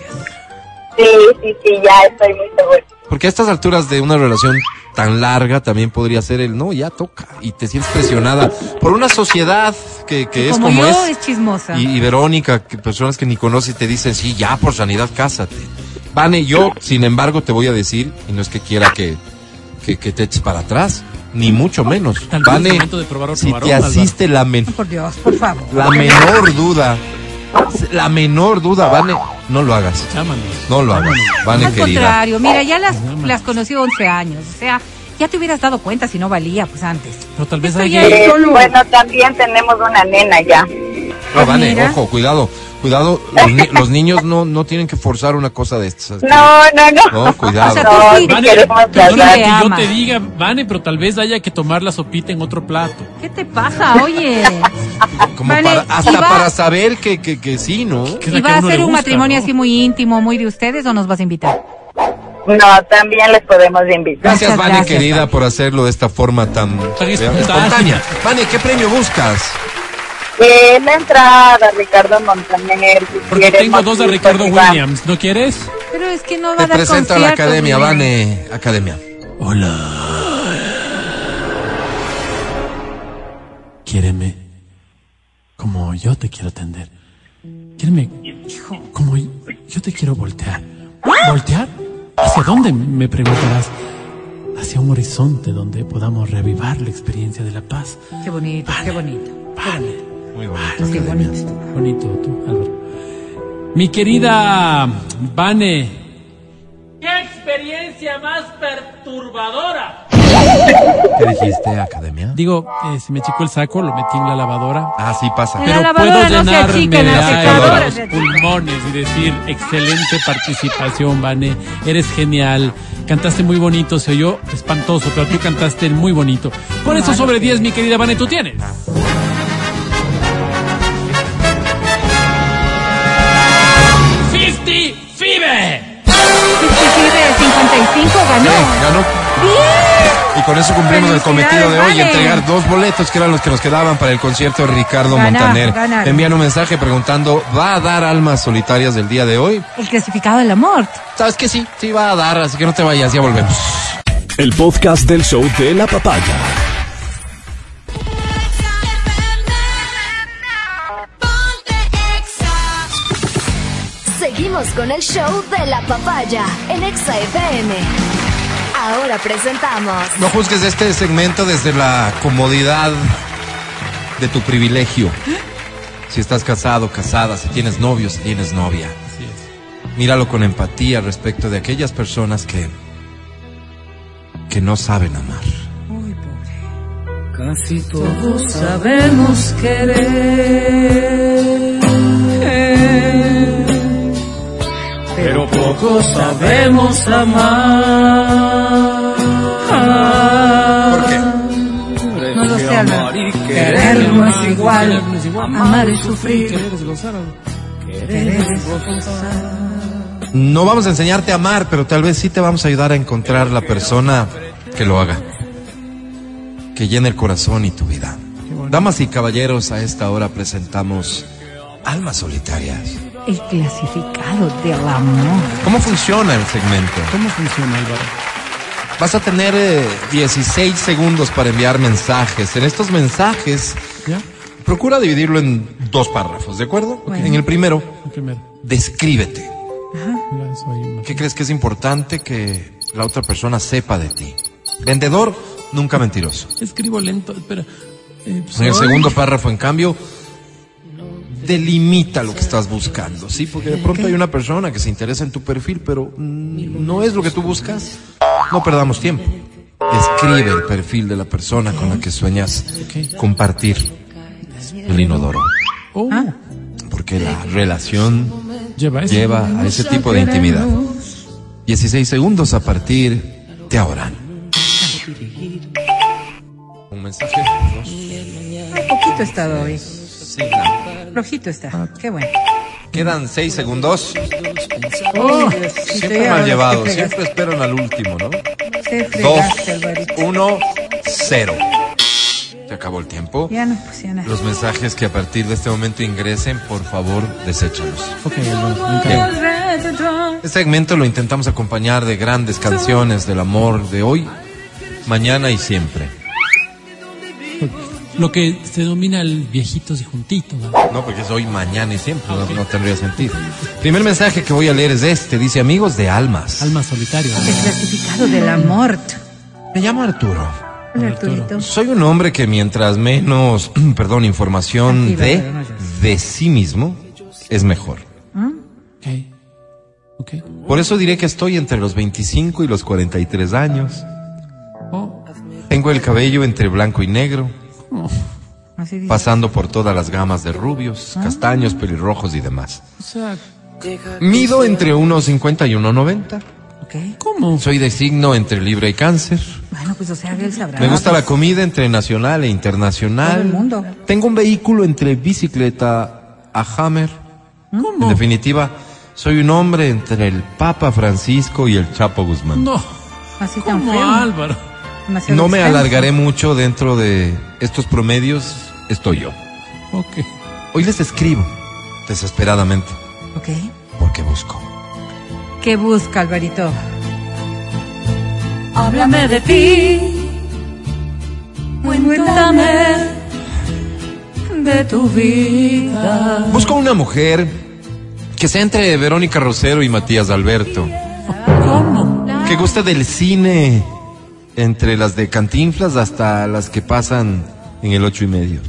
sí, sí, sí, ya estoy muy segura. Porque a estas alturas de una relación tan larga también podría ser el no, ya toca. Y te sientes presionada por una sociedad que, que es como, como yo, es. es chismosa. Y, y Verónica, que personas que ni conoces te dicen, sí, ya por sanidad, cásate. Vane, yo, sin embargo, te voy a decir, y no es que quiera que, que, que te eches para atrás, ni mucho menos. Tal vez es Vane, momento de probar otro si varón, te Álvaro. asiste la, men- Por Dios, por favor. la menor duda, la menor duda, Vane, no lo hagas. Llámanos. No lo hagas, Vane Al querida. contrario, mira, ya las, las conocí 11 años. O sea, ya te hubieras dado cuenta si no valía, pues antes. Pero tal vez hay Eh, bueno, también tenemos una nena ya. No, Vane, Mira. ojo, cuidado, cuidado, los, ni- los niños no, no tienen que forzar una cosa de estas. No, no, no. No, cuidado. O sea, No, sí- Vane, queremos perdona que Te yo ama. te diga, Vane, pero tal vez haya que tomar la sopita en otro plato. ¿Qué te pasa? Oye. Como Vale, para, hasta va- para saber que, que, que sí, ¿no? Que ¿Y va a ser un gusta, matrimonio ¿no? así muy íntimo, muy de ustedes o nos vas a invitar? No, también les podemos invitar. Gracias, Vane, gracias, querida, Vane. por hacerlo de esta forma tan espontánea. Vane, ¿qué premio buscas? Eh, la entrada, Ricardo Montaner. si Porque tengo dos de Ricardo. Williams. ¿No quieres? Pero es que no va Te a dar presento a la academia, Miguel. Vane Academia. Quiéreme como yo te quiero atender. Quiéreme como yo te quiero voltear. ¿Voltear? ¿Hacia dónde? Me preguntarás. Hacia un horizonte donde podamos reavivar la experiencia de la paz. Qué bonito, qué bonito. Vale. Muy bonito. Qué bonito. Bonito tú, Álvaro. Mi querida Vane. ¡Qué experiencia más perturbadora! ¿Qué dijiste, Academia? Digo, eh, se me achicó el saco, lo metí en la lavadora. Ah, sí pasa. La Pero lavadora puedo no se llenarme achica, de la aire secadora a los pulmones y decir, excelente participación, Vane. Eres genial. Cantaste muy bonito, se oyó espantoso, pero tú cantaste muy bonito. Por eso sobre 10, mi querida Vane, tú tienes. ¡50 FIBE! de 55 ganó. Ganó. Y con eso cumplimos el cometido de hoy, entregar dos boletos que eran los que nos quedaban para el concierto de Ricardo Ganar, Montaner. ganar. Envían un mensaje preguntando, ¿va a dar almas solitarias del día de hoy? El clasificado del amor. Sabes que sí, sí va a dar, así que no te vayas, ya volvemos. El podcast del show de la papaya. Seguimos con el show de la papaya en Exa FM. Ahora presentamos No juzgues este segmento desde la comodidad de tu privilegio. Si estás casado, casada, si tienes novio, si tienes novia. Así es. Míralo con empatía respecto de aquellas personas que que no saben amar. Casi todos sabemos querer, pero pocos sabemos amar. ¿Por qué? No lo sé, Álvaro. Querer no es igual, amar es sufrir, Querer es gozar. querer es gozar. No vamos a enseñarte a amar, pero tal vez sí te vamos a ayudar a encontrar la persona que lo haga. Que llene el corazón y tu vida. Damas y caballeros, a esta hora presentamos Almas Solitarias. El clasificado del amor. ¿Cómo funciona el segmento? ¿Cómo funciona, Álvaro? Vas a tener eh, 16 segundos para enviar mensajes. En estos mensajes, ¿Ya? procura dividirlo en dos párrafos, ¿de acuerdo? Bueno. En el primero, El primero. descríbete. Una- ¿Qué crees que es importante que la otra persona sepa de ti? Vendedor, nunca mentiroso. Escribo lento, espera. Eh, En el segundo párrafo, en cambio, delimita lo que estás buscando, ¿sí? Porque de pronto hay una persona que se interesa en tu perfil, pero mm, no es lo que tú buscas. No perdamos tiempo. Escribe el perfil de la persona con la que sueñas compartir el inodoro. Oh, Porque la relación lleva a ese tipo de intimidad. 16 segundos a partir de ahora. Un mensaje. dos. Ay, poquito está hoy. Sí, no. Flojito está. Qué bueno. Quedan 6 segundos. Oh, Siempre mal llevado, siempre esperan al último, ¿no? Dos, uno, cero. Se acabó el tiempo. Ya no, pues ya nada. Los mensajes que a partir de este momento ingresen, por favor, deséchalos. Ok. Este segmento lo intentamos acompañar de grandes canciones del amor de hoy, mañana y siempre. Lo que se denomina el viejitos y juntitos. ¿no? No, porque es hoy, mañana y siempre, no, no tendría sentido. Primer mensaje que voy a leer es este, dice amigos de almas. Alma solitario. ¿no? El clasificado del amor. Me llamo Arturo. Arturito. Soy un hombre que mientras menos, [clears throat] perdón, información de, de sí mismo, es mejor. Ok. Por eso diré que estoy entre los 25 y los 43 años. Oh, Tengo el cabello entre blanco y negro, Así dice. pasando por todas las gamas de rubios, castaños, pelirrojos y demás. o sea, Mido entre 1,50 y 1,90. Ok. ¿cómo? Soy de signo entre Libra y Cáncer. Bueno, pues o sea, él sabrá. Me gusta la comida entre nacional e internacional. Todo el mundo. Tengo un vehículo entre bicicleta a Hammer. En ¿Cómo? definitiva, soy un hombre entre el Papa Francisco y el Chapo Guzmán. No. Así tan ¿Cómo, feo. Álvaro? No me alargaré mucho dentro de estos promedios, estoy yo. Ok. Hoy les escribo desesperadamente Ok. porque busco. ¿Qué busca, Alvarito? Háblame de ti. Cuéntame de tu vida. Busco una mujer que sea entre Verónica Rosero y Matías Alberto. ¿Cómo? Que guste del cine, entre las de Cantinflas hasta las que pasan en el ocho y medio.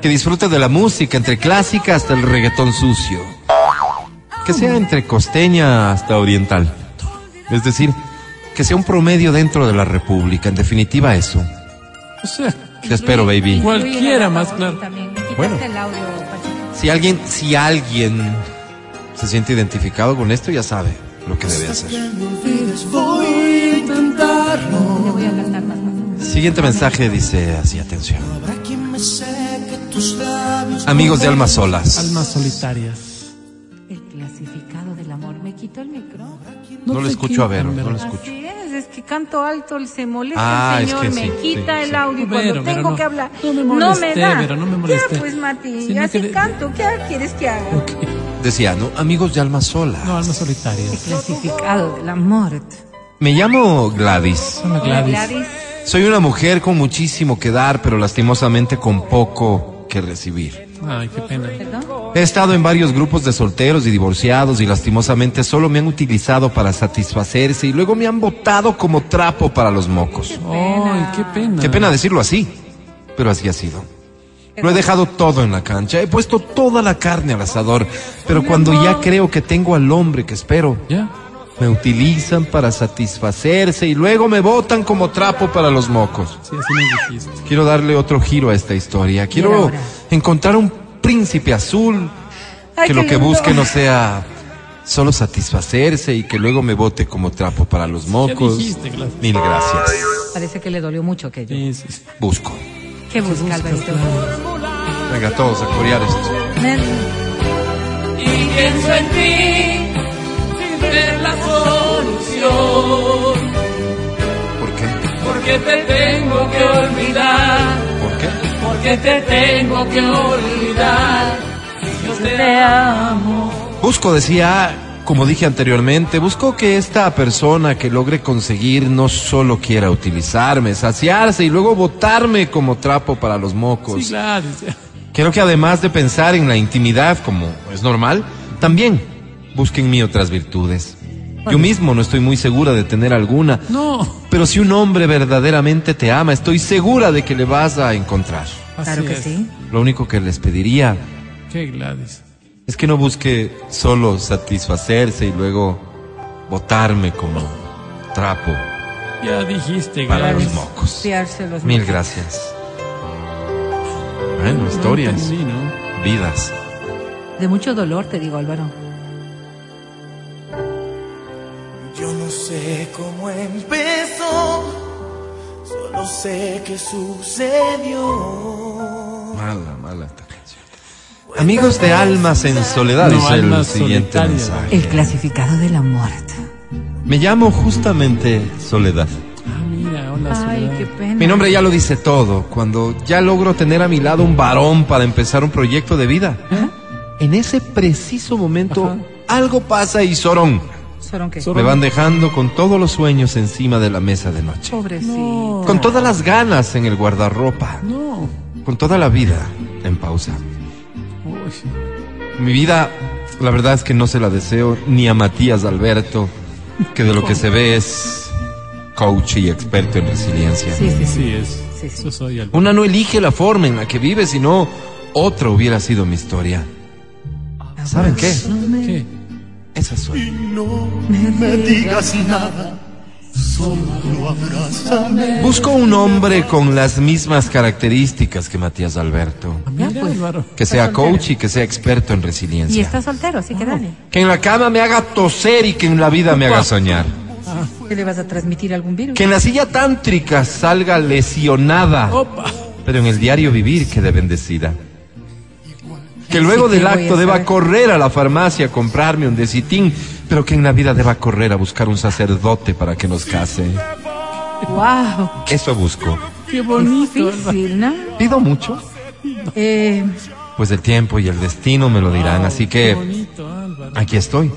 Que disfrute de la música, entre clásica hasta el reggaetón sucio. Que sea entre costeña hasta oriental. Es decir, que sea un promedio dentro de la República. En definitiva, eso. O sea, Te espero, baby. cualquiera más claro. Bueno. Si alguien, si alguien se siente identificado con esto, ya sabe lo que debe hacer. Voy a intentarlo. Siguiente mensaje dice así, atención. Amigos de almas solas. Almas solitarias. El clasificado del amor. Me quitó el micrófono. No lo escucho a ver, no lo escucho. Así es, es que canto alto, él se molesta Ah, el es señor, que me sí, quita sí, el audio Pero, cuando pero tengo no. que hablar. No me no molesté, me da. pero no me molesté. Ya, pues, Mati, Sino así que- canto. ¿Qué quieres que haga? Ok. Decía, ¿no? Amigos de almas solas. No, almas El solitarias. clasificado del amor. Me llamo Gladys. Hola, Gladys. Gladys. Soy una mujer con muchísimo que dar, pero lastimosamente con poco que recibir. Ay, qué pena. ¿Perdón? He estado en varios grupos de solteros y divorciados y lastimosamente solo me han utilizado para satisfacerse y luego me han botado como trapo para los mocos. Ay, qué pena. Qué pena decirlo así, pero así ha sido. Lo he dejado todo en la cancha, he puesto toda la carne al asador, pero cuando ya creo que tengo al hombre que espero, ¿Ya? me utilizan para satisfacerse y luego me botan como trapo para los mocos. Sí, así me dijiste. Quiero darle otro giro a esta historia. Quiero encontrar un príncipe azul Ay, que lo que lindo. busque no sea solo satisfacerse y que luego me bote como trapo para los mocos. dijiste. Mil gracias. Parece que le dolió mucho aquello. Sí, sí, sí. Busco. ¿Qué busca, Alvarito? Venga, todos a corear esto. Y pienso en ti sin ver la solución. ¿Por qué? Porque te tengo que olvidar. ¿Por qué? Porque te tengo que olvidar. Yo te amo. Busco, decía, como dije anteriormente, busco que esta persona que logre conseguir no solo quiera utilizarme, saciarse y luego botarme como trapo para los mocos. Sí, Gladys. ya. Quiero que además de pensar en la intimidad, como es normal, también busque en mí otras virtudes. Yo mismo no estoy muy segura de tener alguna, No. pero si un hombre verdaderamente te ama, estoy segura de que le vas a encontrar. Claro Así que es. sí. Lo único que les pediría Qué Gladys. Es que no busque solo satisfacerse y luego botarme como trapo Ya dijiste, para los mocos. Los Mil mocos. gracias. Bueno, historias, Sí, ¿no? vidas. De mucho dolor, te digo, Álvaro. Yo no sé cómo empezó, solo sé que sucedió. Mala, mala. Amigos de Almas en Soledad, No, dice el siguiente Solitarias. mensaje. El clasificado de la muerte. Me llamo justamente Soledad. Ah, mira, hola, Ay, qué pena. Mi nombre ya lo dice todo. Cuando ya logro tener a mi lado un varón para empezar un proyecto de vida, en ese preciso momento Ajá. algo pasa y Sorón. ¿Fueron qué? Me van dejando con todos los sueños encima de la mesa de noche. Pobrecito. Con todas las ganas en el guardarropa. No. Con toda la vida en pausa. Mi vida, la verdad es que no se la deseo ni a Matías Alberto, que de lo que se ve es coach y experto en resiliencia. Sí, sí, sí. Sí es. Sí, sí. Eso soy Alberto. Una no elige la forma en la que vive, sino otra hubiera sido mi historia. ¿Saben qué? ¿Qué? Esa soy. No me digas nada, solo abrázame. Busco un hombre con las mismas características que Matías Alberto. Mira, pues. Que sea coach y que sea experto en resiliencia. Y está soltero, así que dale. Que en la cama me haga toser y que en la vida me haga soñar. ¿Qué le vas a transmitir algún virus? Que en la silla tántrica salga lesionada. Opa. pero en el diario vivir quede bendecida. Que luego Sí, del que acto deba correr a la farmacia a comprarme un desitín, pero que en la vida deba correr a buscar un sacerdote para que nos case. ¡Wow! Eso busco. Qué bonito. Difícil, ¿no? ¿Pido mucho? Eh, Pues el tiempo y el destino me lo dirán, así Qué que bonito, Álvaro. aquí estoy.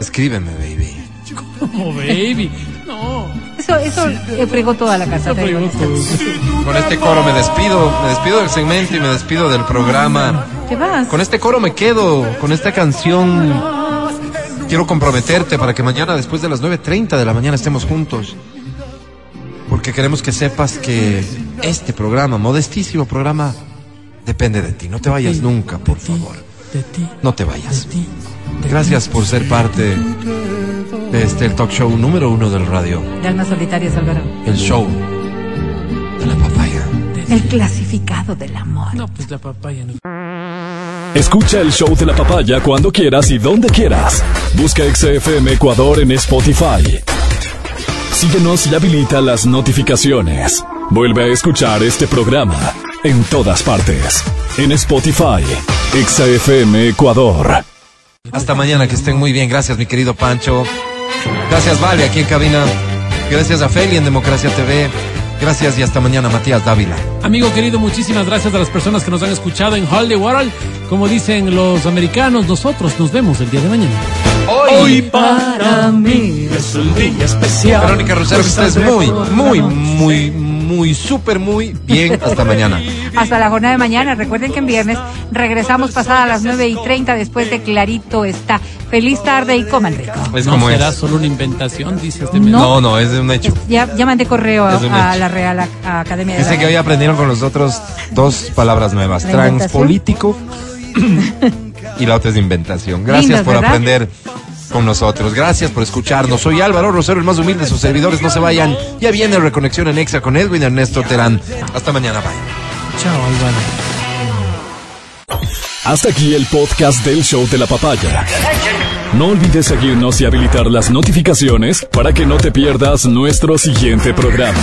Escríbeme, baby. Como baby. No. Eso, eso eh, fregó toda la casa. Todo. Con este coro me despido, me despido del segmento y me despido del programa. ¿Te vas? Con este coro me quedo, con esta canción. Quiero comprometerte para que mañana después de las 9.30 de la mañana estemos juntos. Porque queremos que sepas que este programa, modestísimo programa, depende de ti. No te vayas nunca, por favor. De ti, No te vayas. de ti. Gracias por ser parte de este el talk show número uno del radio. De almas solitarias, Álvaro. El show de la papaya. El clasificado del amor. No, pues la papaya no. Escucha el show de la papaya cuando quieras y donde quieras. Busca XFM Ecuador en Spotify. Síguenos y habilita las notificaciones. Vuelve a escuchar este programa en todas partes. En Spotify, XFM Ecuador. Hasta mañana, que estén muy bien. Gracias, mi querido Pancho. Gracias, Vale, aquí en cabina. Gracias a Feli en Democracia TV. Gracias y hasta mañana, Matías Dávila. Amigo querido, muchísimas gracias a las personas que nos han escuchado en the World. Como dicen los americanos, nosotros nos vemos el día de mañana. Hoy, Para mí es un día especial. Verónica Rosero, que estés muy, muy, muy, muy, súper, muy bien. [laughs] Hasta mañana. Hasta la jornada de mañana. Recuerden que en viernes regresamos pasada a las 9 y 30 después de Clarito está. Feliz tarde y coman rico. Es no como será es. solo una inventación, dice este No. No, no, es de un hecho. Ya, ya mandé correo a, la Real Ac- Academia de Dice que hoy aprendieron con nosotros dos palabras nuevas. Transpolítico [laughs] y la otra es inventación. Gracias Lindas, por ¿verdad? aprender con nosotros. Gracias por escucharnos. Soy Álvaro Rosero, el más humilde de sus servidores. No se vayan. Ya viene Reconexión en Exa con Edwin Ernesto Terán. Hasta mañana. Bye. Chao, Álvaro. Hasta aquí el podcast del show de la papaya. No olvides seguirnos y habilitar las notificaciones para que no te pierdas nuestro siguiente programa.